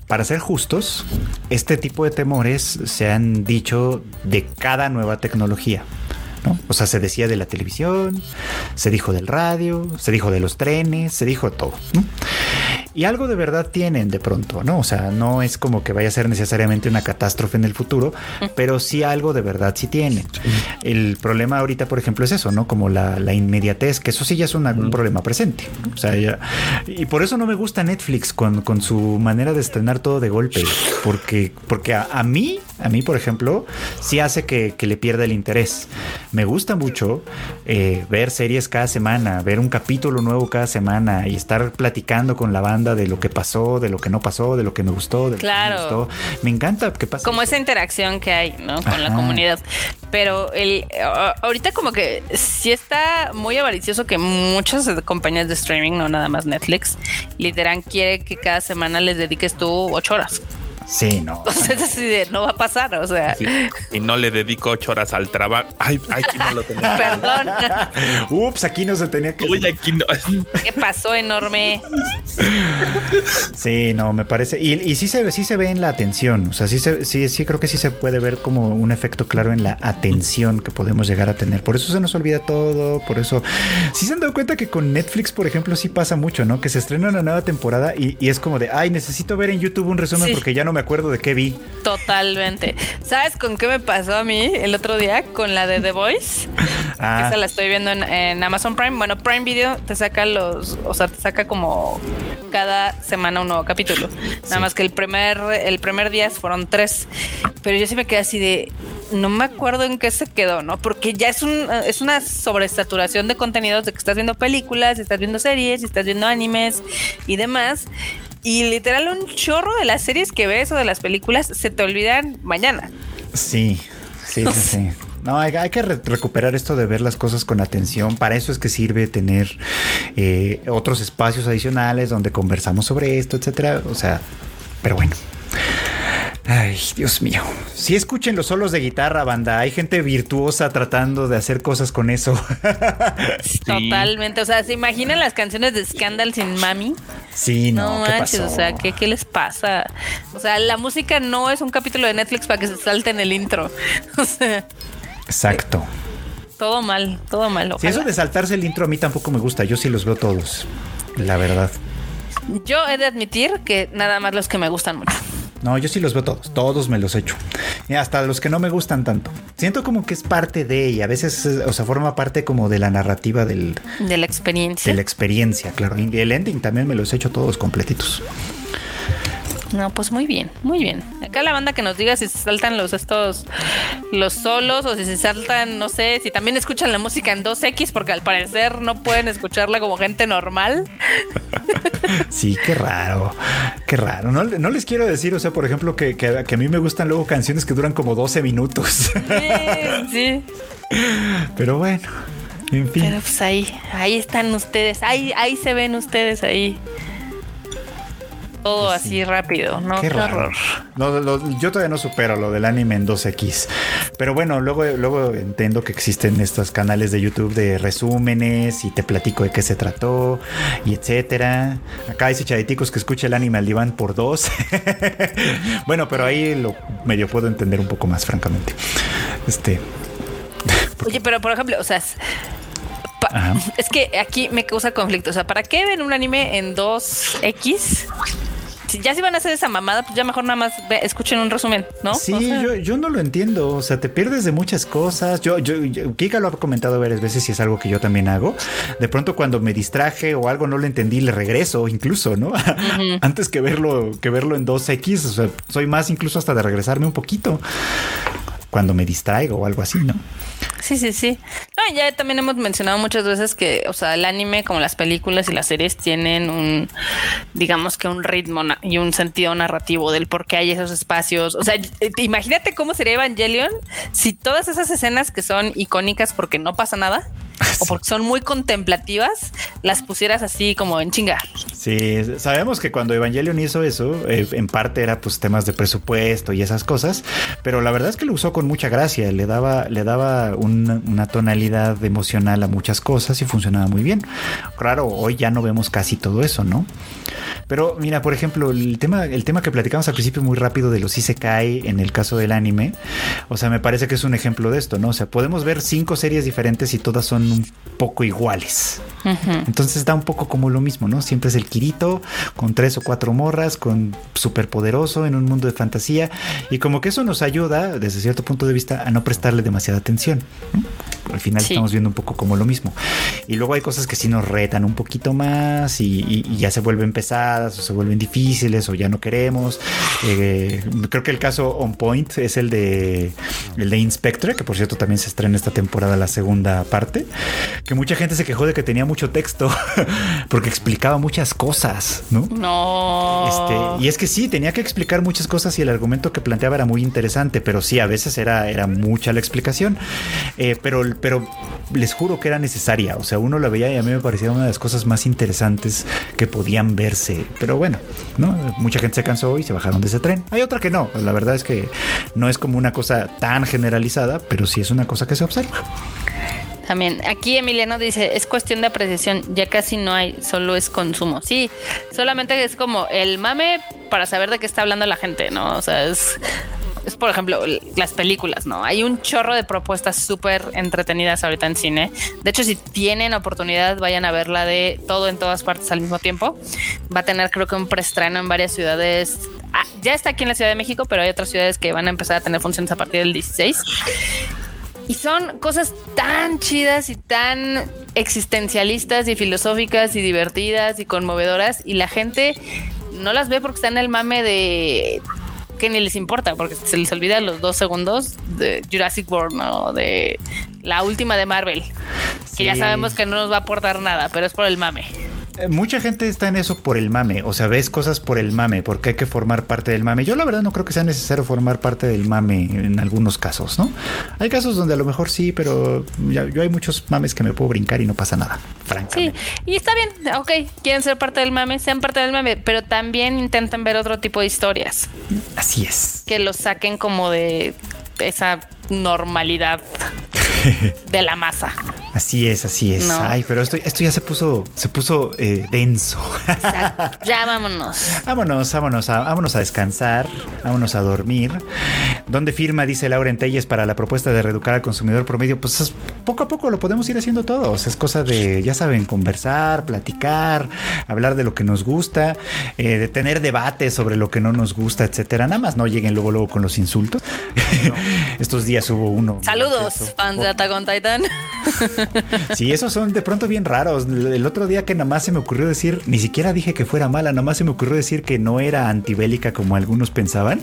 para ser justos, este tipo de temores se han dicho de cada nueva tecnología. ¿no? O sea, se decía de la televisión, se dijo del radio, se dijo de los trenes, se dijo de todo. Y algo de verdad tienen de pronto, ¿no? O sea, no es como que vaya a ser necesariamente una catástrofe en el futuro, pero sí algo de verdad sí tienen. El problema ahorita, por ejemplo, es eso, ¿no? Como la, la inmediatez, que eso sí ya es una, un problema presente. O sea, ya, y por eso no me gusta Netflix con, con su manera de estrenar todo de golpe, porque, porque a, a mí, a mí, por ejemplo, sí hace que, que le pierda el interés. Me gusta mucho eh, ver series cada semana, ver un capítulo nuevo cada semana y estar platicando con la banda de lo que pasó, de lo que no pasó, de lo que me gustó, de claro. lo que me gustó. Me encanta que pase. Como esa interacción que hay, ¿no? Con Ajá. la comunidad. Pero el ahorita como que sí está muy avaricioso que muchas compañías de streaming, no nada más Netflix, literal quiere que cada semana les dediques tú ocho horas. Sí, no. O sea, es así de, no va a pasar, o sea. Sí. Y no le dedico ocho horas al trabajo. Ay, aquí no lo tenía. Perdón. Ups, aquí no se tenía que. Uy, aquí no. ¿Qué pasó, enorme? Sí, no, me parece. Y, y sí, se, sí se ve en la atención. O sea, sí, se, sí, sí, creo que sí se puede ver como un efecto claro en la atención que podemos llegar a tener. Por eso se nos olvida todo. Por eso. Sí se han dado cuenta que con Netflix, por ejemplo, sí pasa mucho, ¿no? Que se estrena una nueva temporada y, y es como de, ay, necesito ver en YouTube un resumen sí. porque ya no me me acuerdo de qué vi. Totalmente. ¿Sabes con qué me pasó a mí el otro día? Con la de The Voice. Ah. Esa la estoy viendo en, en Amazon Prime. Bueno, Prime Video te saca los, o sea, te saca como cada semana un nuevo capítulo. Nada más que el primer, el primer día fueron tres. Pero yo sí me quedé así de, no me acuerdo en qué se quedó, ¿no? Porque ya es un, es una sobresaturación de contenidos de que estás viendo películas, estás viendo series, estás viendo animes y demás. Y literal un chorro de las series que ves o de las películas se te olvidan mañana. Sí, sí, sí, sí. No, hay, que re- recuperar esto de ver las cosas con atención. Para eso es que sirve tener eh, otros espacios adicionales donde conversamos sobre esto, etcétera. O sea, pero bueno. Ay, Dios mío. Sí escuchen los solos de guitarra, banda. Hay gente virtuosa tratando de hacer cosas con eso. Totalmente. O sea, ¿se imaginan las canciones de Scandal sin mami? sí, no, No, ¿qué manches, pasó? o sea, ¿qué, ¿qué les pasa? O sea, la música no es un capítulo de Netflix para que se salten el intro. O sea, Exacto. todo mal, todo mal. Si eso de saltarse el intro a mí tampoco me gusta. Yo sí los veo todos. La verdad. Yo he de admitir que nada más los que me gustan mucho. No, yo sí los veo todos, todos me los echo. Y hasta los que no me gustan tanto. Siento como que es parte de, y a veces, o sea, forma parte como de la narrativa del, De la experiencia. de la experiencia, claro. Y el ending también me los echo todos completitos. No, pues muy bien, muy bien. Acá la banda que nos diga si se saltan los estos los solos o si se saltan, no sé, si también escuchan la música en 2X porque al parecer no pueden escucharla como gente normal. Sí, qué raro, qué raro. No, no les quiero decir, o sea, por ejemplo, que, que- que a mí me gustan luego canciones que duran como 12 minutos. Sí, sí. Pero bueno, en fin. Pero pues ahí, ahí están ustedes, ahí, ahí se ven ustedes ahí. Todo así rápido, ¿no? Qué raro. horror. No, lo- yo todavía no supero lo del anime en 2X. Pero bueno, luego, luego entiendo que existen estos canales de YouTube de resúmenes y te platico de qué se trató y etcétera. Acá dice Chaditicos que escucha el anime al diván por dos. bueno, pero ahí lo medio puedo entender un poco más, francamente. Este. Oye, pero por ejemplo, o sea, Ajá. es que aquí me causa conflicto. O sea, ¿para qué ven un anime en 2X? Si ya si van a hacer esa mamada, pues ya mejor nada más ve- escuchen un resumen, ¿no? Sí, O sea, yo, yo no lo entiendo. O sea, te pierdes de muchas cosas. Yo, yo, yo- Kika lo ha comentado varias veces y es algo que yo también hago. De pronto, cuando me distraje o algo no lo entendí, le regreso, incluso, ¿no? Antes que verlo, que verlo en 2X. O sea, soy más incluso hasta de regresarme un poquito cuando me distraigo o algo así, ¿no? Sí, sí, sí. Ya también hemos mencionado muchas veces que, o sea, el anime, como las películas y las series, tienen un, digamos que un ritmo y un sentido narrativo del por qué hay esos espacios. O sea, imagínate cómo sería Evangelion si todas esas escenas que son icónicas porque no pasa nada o porque son muy contemplativas, las pusieras así como en chinga. Sí, sabemos que cuando Evangelion hizo eso, eh, en parte era pues temas de presupuesto y esas cosas, pero la verdad es que lo usó con mucha gracia, le daba, le daba un- una tonalidad emocional a muchas cosas y funcionaba muy bien. Claro, hoy ya no vemos casi todo eso, ¿no? Pero mira, por ejemplo, el tema, el tema que platicamos al principio muy rápido de los isekai en el caso del anime, o sea, me parece que es un ejemplo de esto, ¿no? O sea, podemos ver cinco series diferentes y todas son un poco iguales. Entonces da un poco como lo mismo, ¿no? Siempre es el Kirito con tres o cuatro morras, con superpoderoso en un mundo de fantasía. Y como que eso nos ayuda, desde cierto punto de vista, a no prestarle demasiada atención. ¿no? Al final Sí. estamos viendo un poco como lo mismo. Y luego hay cosas que sí nos retan un poquito más y, y- y ya se vuelven pesadas o se vuelven difíciles o ya no queremos. Eh, creo que el caso on point es el de el de Inspectre, que por cierto también se estrena esta temporada la segunda parte, que mucha gente se quejó de que tenía mucho texto porque explicaba muchas cosas, ¿no? No. Este, y es que sí, tenía que explicar muchas cosas y el argumento que planteaba era muy interesante, pero sí, a veces era, era mucha la explicación. Eh, pero, pero les juro que era necesaria. O sea, uno la veía y a mí me parecía una de las cosas más interesantes que podían verse. Pero bueno, ¿no? Mucha gente se cansó y se bajaron de ese tren. Hay otra que no. La verdad es que no es como una cosa tan generalizada, pero sí es una cosa que se observa. También, aquí Emiliano dice, es cuestión de apreciación, ya casi no hay, solo es consumo. Sí, solamente es como el mame para saber de qué está hablando la gente, ¿no? O sea, es, es por ejemplo, las películas, ¿no? Hay un chorro de propuestas súper entretenidas ahorita en cine. De hecho, si tienen oportunidad, vayan a verla de todo en todas partes al mismo tiempo. Va a tener creo que un preestreno en varias ciudades ah, ya está aquí en la Ciudad de México, pero hay otras ciudades que van a empezar a tener funciones a partir del 16. Y son cosas tan chidas y tan existencialistas y filosóficas y divertidas y conmovedoras y la gente no las ve porque está en el mame de que ni les importa porque se les olvida los dos segundos de Jurassic World o de la última de Marvel que ya sabemos que no nos va a aportar nada pero es por el mame Mucha gente está en eso por el mame, o sea, ves cosas por el mame, porque hay que formar parte del mame. Yo la verdad no creo que sea necesario formar parte del mame en algunos casos, ¿no? Hay casos donde a lo mejor sí, pero ya- yo hay muchos mames que me puedo brincar y no pasa nada, Sí, francamente. y está bien, ok, quieren ser parte del mame, sean parte del mame, pero también intenten ver otro tipo de historias Así es. que los saquen como de esa normalidad de la masa. Así es, así es. No. Ay, pero esto, esto ya se puso, se puso eh, denso. Exacto. Ya vámonos. Vámonos, vámonos a, vámonos a descansar, vámonos a dormir. ¿Dónde firma, dice Laura Entelles, para la propuesta de reeducar al consumidor promedio? Pues es- poco a poco lo podemos ir haciendo todos. Es cosa de, ya saben, conversar, platicar, hablar de lo que nos gusta, eh, de tener debates sobre lo que no nos gusta, etcétera. Nada más no lleguen luego, luego con los insultos. Estos días hubo uno. Saludos, fans de Attack on Titan. Sí, esos son de pronto bien raros. El otro día que nada más se me ocurrió decir, ni siquiera dije que fuera mala, nada más se me ocurrió decir que no era antibélica como algunos pensaban.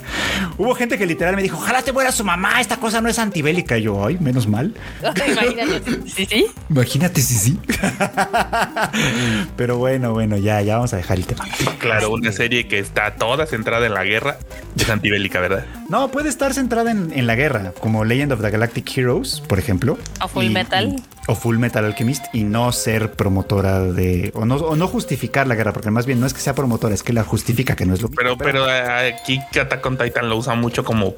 Hubo gente que literal me dijo, ojalá te muera su mamá, esta cosa no es antibélica. Y yo, ay, menos mal. Imagínate. Sí, sí. Imagínate si sí. Pero bueno, bueno, ya, ya vamos a dejar el tema. Claro, una serie que está toda centrada en la guerra es antibélica, ¿verdad? No, puede estar centrada en, en la guerra, como Legend of the Galactic Heroes, por ejemplo. O Full Y- Metal. y- o Full Metal Alchemist y no ser promotora de. O no, o no justificar la guerra, porque más bien no es que sea promotora, es que la justifica, que no es lo Pero, pero eh, aquí Attack on Titan lo usa mucho como, o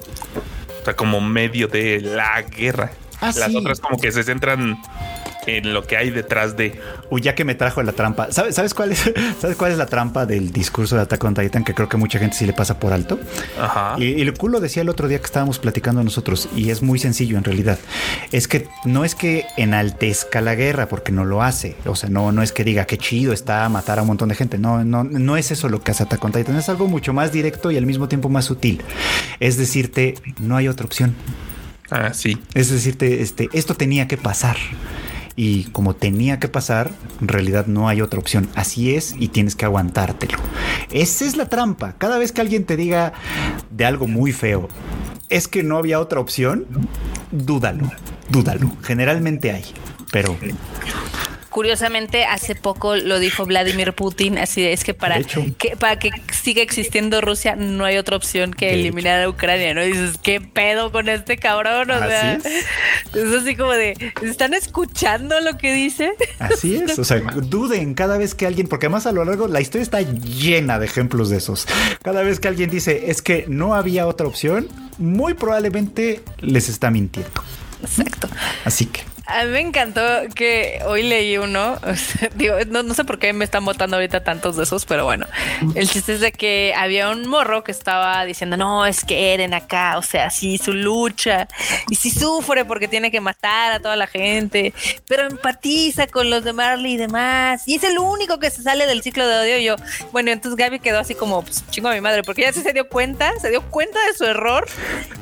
sea, como medio de la guerra. Ah, Las sí. otras como que se centran en lo que hay detrás de. Uy, ya que me trajo la trampa. ¿Sabes, sabes cuál es, ¿Sabes cuál es la trampa del discurso de Attack on Titan? Que creo que mucha gente sí le pasa por alto. Ajá. Y, y el culo decía el otro día que estábamos platicando nosotros, y es muy sencillo en realidad. Es que no es que enaltezca la guerra, porque no lo hace. O sea, no, no es que diga que chido está matar a un montón de gente. No, no, no es eso lo que hace Attack on Titan. Es algo mucho más directo y al mismo tiempo más sutil. Es decirte, no hay otra opción. Ah, sí. Es decirte, este, esto tenía que pasar. Y como tenía que pasar, en realidad no hay otra opción. Así es y tienes que aguantártelo. Esa es la trampa. Cada vez que alguien te diga de algo muy feo, es que no había otra opción, dúdalo, dúdalo. Generalmente hay, pero Curiosamente, hace poco lo dijo Vladimir Putin, así de, es que para que para que siga existiendo Rusia no hay otra opción que De eliminar a Ucrania, ¿no? Y dices, ¿qué pedo con este cabrón? O Así sea, es. es así como de, ¿están escuchando lo que dice? así es. O sea, duden cada vez que alguien, porque además a lo largo la historia está llena de ejemplos de esos. Cada vez que alguien dice es que no había otra opción, muy probablemente les está mintiendo. Exacto. Así que A mí me encantó que hoy leí uno, o sea, digo, no, no sé por qué me están botando ahorita tantos de esos, pero bueno, el chiste es de que había un morro que estaba diciendo, no, es que Eren acá, o sea, sí, su lucha, y sí sufre porque tiene que matar a toda la gente, pero empatiza con los de Marley y demás, y es el único que se sale del ciclo de odio. Y yo, bueno, entonces Gaby quedó así como, pues, chingo a mi madre, porque ya sí se dio cuenta, se dio cuenta de su error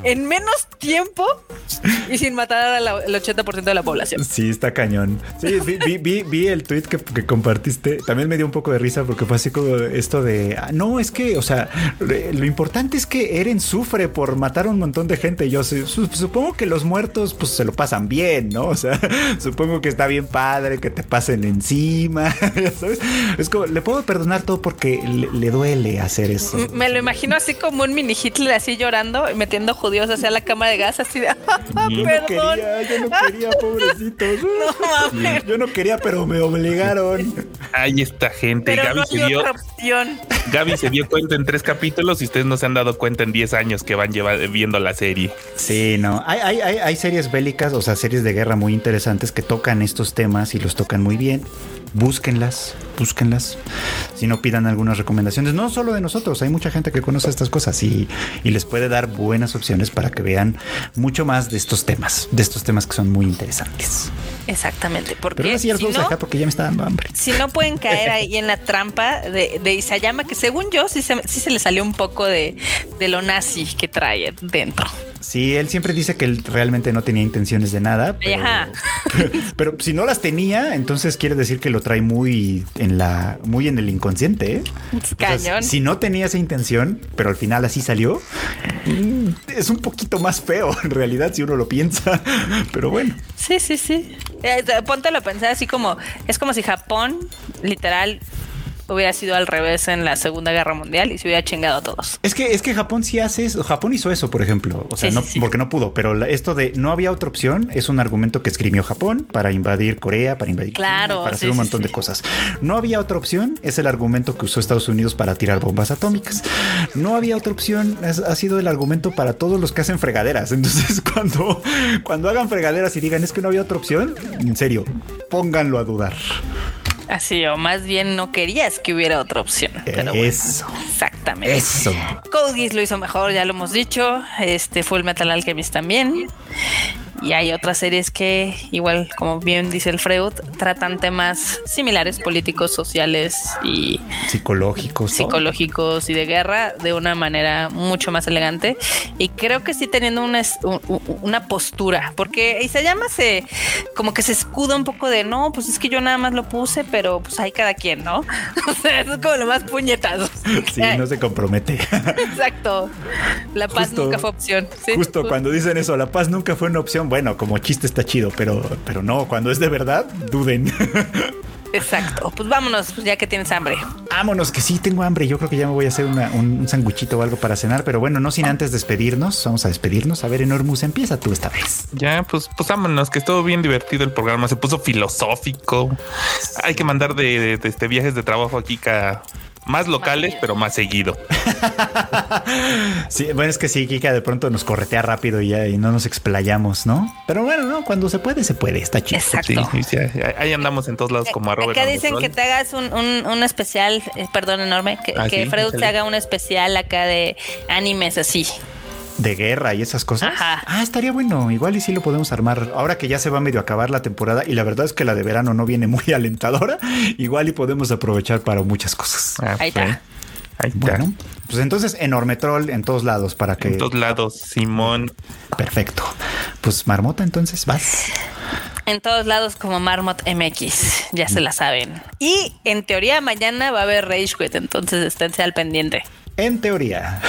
en menos tiempo y sin matar al 80% de la población. Sí, está cañón. Sí, vi, vi- vi- vi el tweet que, que compartiste. También me dio un poco de risa porque fue así como esto de ah, no, es que, o sea, lo importante es que Eren sufre por matar a un montón de gente. Yo su- su- supongo que los muertos, pues se lo pasan bien, ¿no? O sea, supongo que está bien padre que te pasen encima. Es como, le puedo perdonar todo porque le, le duele hacer eso. Me lo imagino así como un mini Hitler así llorando y metiendo judíos hacia la cámara de gas así de "Ah, Yo no perdón. quería, yo no quería, pobrecitos. No mames. Yo no quería, pero me obligaron. Ahí está gente. Pero Gaby, no se dio. Gaby se dio cuenta en tres capítulos y ustedes no se han dado cuenta en 10 años que van lleva- viendo la serie. Sí, no. Hay, hay, hay, hay series bélicas, o sea, series de guerra muy interesantes que tocan estos temas y los tocan muy bien. Búsquenlas, búsquenlas. Si no, pidan algunas recomendaciones. No solo de nosotros, hay mucha gente que conoce estas cosas y, y les puede dar buenas opciones para que vean mucho más de estos temas, de estos temas que son muy interesantes. antes. Exactamente. Porque Pero si vamos a no, dejar porque ya me está dando hambre. si no pueden caer ahí en la trampa de, de Isayama, que según yo sí se, sí se le salió un poco de, de lo nazi que trae dentro. Sí, él siempre dice que él realmente no tenía intenciones de nada. Pero, Ajá. pero si no las tenía, entonces quiere decir que lo trae muy en la, muy en el inconsciente. ¿eh? O sea, Cañón. si no tenía esa intención, pero al final así salió, es un poquito más feo en realidad si uno lo piensa. Pero bueno, Sí, sí, sí. Eh, Póntelo a pensar así como, es como si Japón, literal, hubiera sido al revés en la Segunda Guerra Mundial y se hubiera chingado a todos. es que es que Japón sí hace eso. Japón hizo eso, por ejemplo. O sea, Sí, no, sí, sí. porque no pudo. Pero esto de no había otra opción es un argumento que escribió Japón para invadir Corea, para invadir China, Claro, para hacer un montón de cosas. No había otra opción es el argumento que usó Estados Unidos para tirar bombas atómicas. No había otra opción es- ha sido el argumento para todos los que hacen fregaderas. Entonces, cuando cuando hagan fregaderas y digan es que no había otra opción, en serio, pónganlo a dudar. Así, o más bien no querías que hubiera otra opción. Pero bueno, Eso, exactamente. eso. Code Geass lo hizo mejor, ya lo hemos dicho. Este fue el Metal Alchemist también. Y hay otras series que, igual, como bien dice el Freud, tratan temas similares, políticos, sociales y Psicológicos. psicológicos y de guerra de una manera mucho más elegante. Y creo que sí teniendo una, una postura, porque Isayama se como que se escuda un poco de no, pues es que yo nada más lo puse, pero pues hay cada quien, ¿no? O sea, eso es como lo más puñetazo. Sí, no se compromete. Exacto. La paz Justo- nunca fue opción. Sí, Justo ju- cuando dicen eso, la paz nunca fue una opción. Bueno, como chiste está chido, pero, pero no, cuando es de verdad, duden. Exacto. Pues vámonos, pues, ya que tienes hambre. Vámonos, que sí tengo hambre. Yo creo que ya me voy a hacer una- un, un sanguchito o algo para cenar, pero bueno, no sin antes despedirnos. Vamos a despedirnos. A ver, Enormus, empieza tú esta vez. Ya, pues, pues vámonos, que estuvo bien divertido el programa. Se puso filosófico. Hay que mandar de, de- de este viajes de trabajo aquí ca- más locales, pero más seguido. Sí, bueno, es que sí, Kika de pronto nos corretea rápido y ya y no nos explayamos, ¿no? Pero bueno, no, cuando se puede, se puede. Está chido. Exacto. Sí, ahí andamos en todos lados como arroba. Acá dicen que te hagas un, un, un especial, eh, perdón, enorme, que, Ah, que sí, Freud se haga un especial acá de animes así. De guerra y esas cosas. Ajá. Ah, estaría bueno. Igual y sí lo podemos armar. Ahora que ya se va medio a acabar la temporada y la verdad es que la de verano no viene muy alentadora, igual y podemos aprovechar para muchas cosas. Ah, Ahí pues, está. Ahí está. Bueno, pues entonces enorme troll en todos lados para que En todos lados, Simón. perfecto. Pues marmota, entonces vas. En todos lados como Marmot MX, ya se la saben. Y en teoría mañana va a haber Rage Quit, entonces esténse al pendiente. En teoría.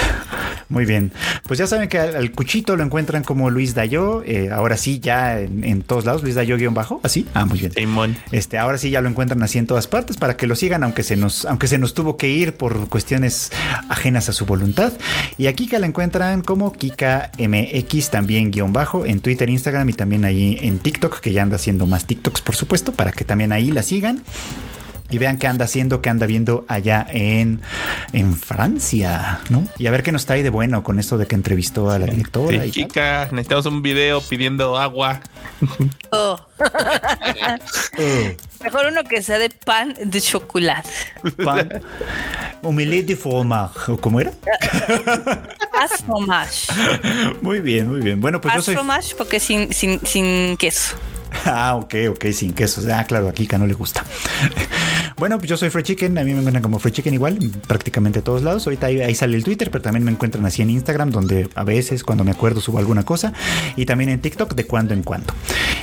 Muy bien. Pues ya saben que al, al cuchito lo encuentran como Luis Dayo. eh, ahora sí, ya en, en todos lados, Luis Dayo guion bajo. Así. Ah, muy bien. Simón. Este, ahora sí ya lo encuentran así en todas partes para que lo sigan, aunque se nos, aunque se nos tuvo que ir por cuestiones ajenas a su voluntad. Y a Kika la encuentran como Kika MX, también guion bajo, en Twitter, Instagram y también ahí en TikTok, que ya anda haciendo más TikToks, por supuesto, para que también ahí la sigan. Y vean qué anda haciendo, qué anda viendo allá en, en Francia, ¿no? Y a ver qué nos trae de bueno con esto de que entrevistó a la directora. Sí, y tal. chica, necesitamos un video pidiendo agua. Oh, Oh, mejor uno que sea de pan de chocolate. pan. Omelette de fromage, ¿o cómo era? Haz fromage. Muy bien, muy bien. Bueno, pues yo Haz soy. fromage porque sin, sin, sin queso. Ah, ok, ok, sin queso. Ah, claro, a Kika no le gusta. Bueno, pues yo soy Free Chicken, a mí me encuentran como Free Chicken igual, en prácticamente todos lados. Ahorita ahí, ahí sale el Twitter, pero también me encuentran así en Instagram, donde a veces cuando me acuerdo subo alguna cosa, y también en TikTok de cuando en cuando.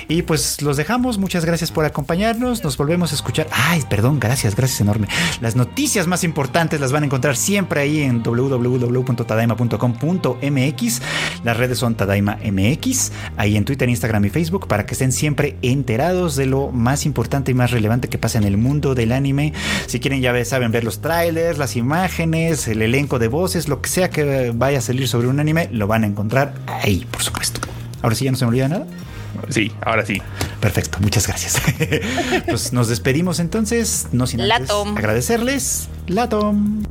Y pues los dejamos, muchas gracias por acompañarnos, nos volvemos a escuchar. Ay, perdón, gracias, gracias enorme. Las noticias más importantes las van a encontrar siempre ahí en www.tadaima.com.mx. Las redes son Tadaima MX, ahí en Twitter, Instagram y Facebook, para que estén siempre enterados de lo más importante y más relevante que pasa en el mundo del anime. Si quieren, ya saben ver los trailers, las imágenes, el elenco de voces, lo que sea que vaya a salir sobre un anime, lo van a encontrar ahí, por supuesto. Ahora sí ya no se me olvida nada. Sí, ahora sí. Perfecto, muchas gracias. pues nos despedimos entonces, no sin antes Latom. agradecerles. Latom.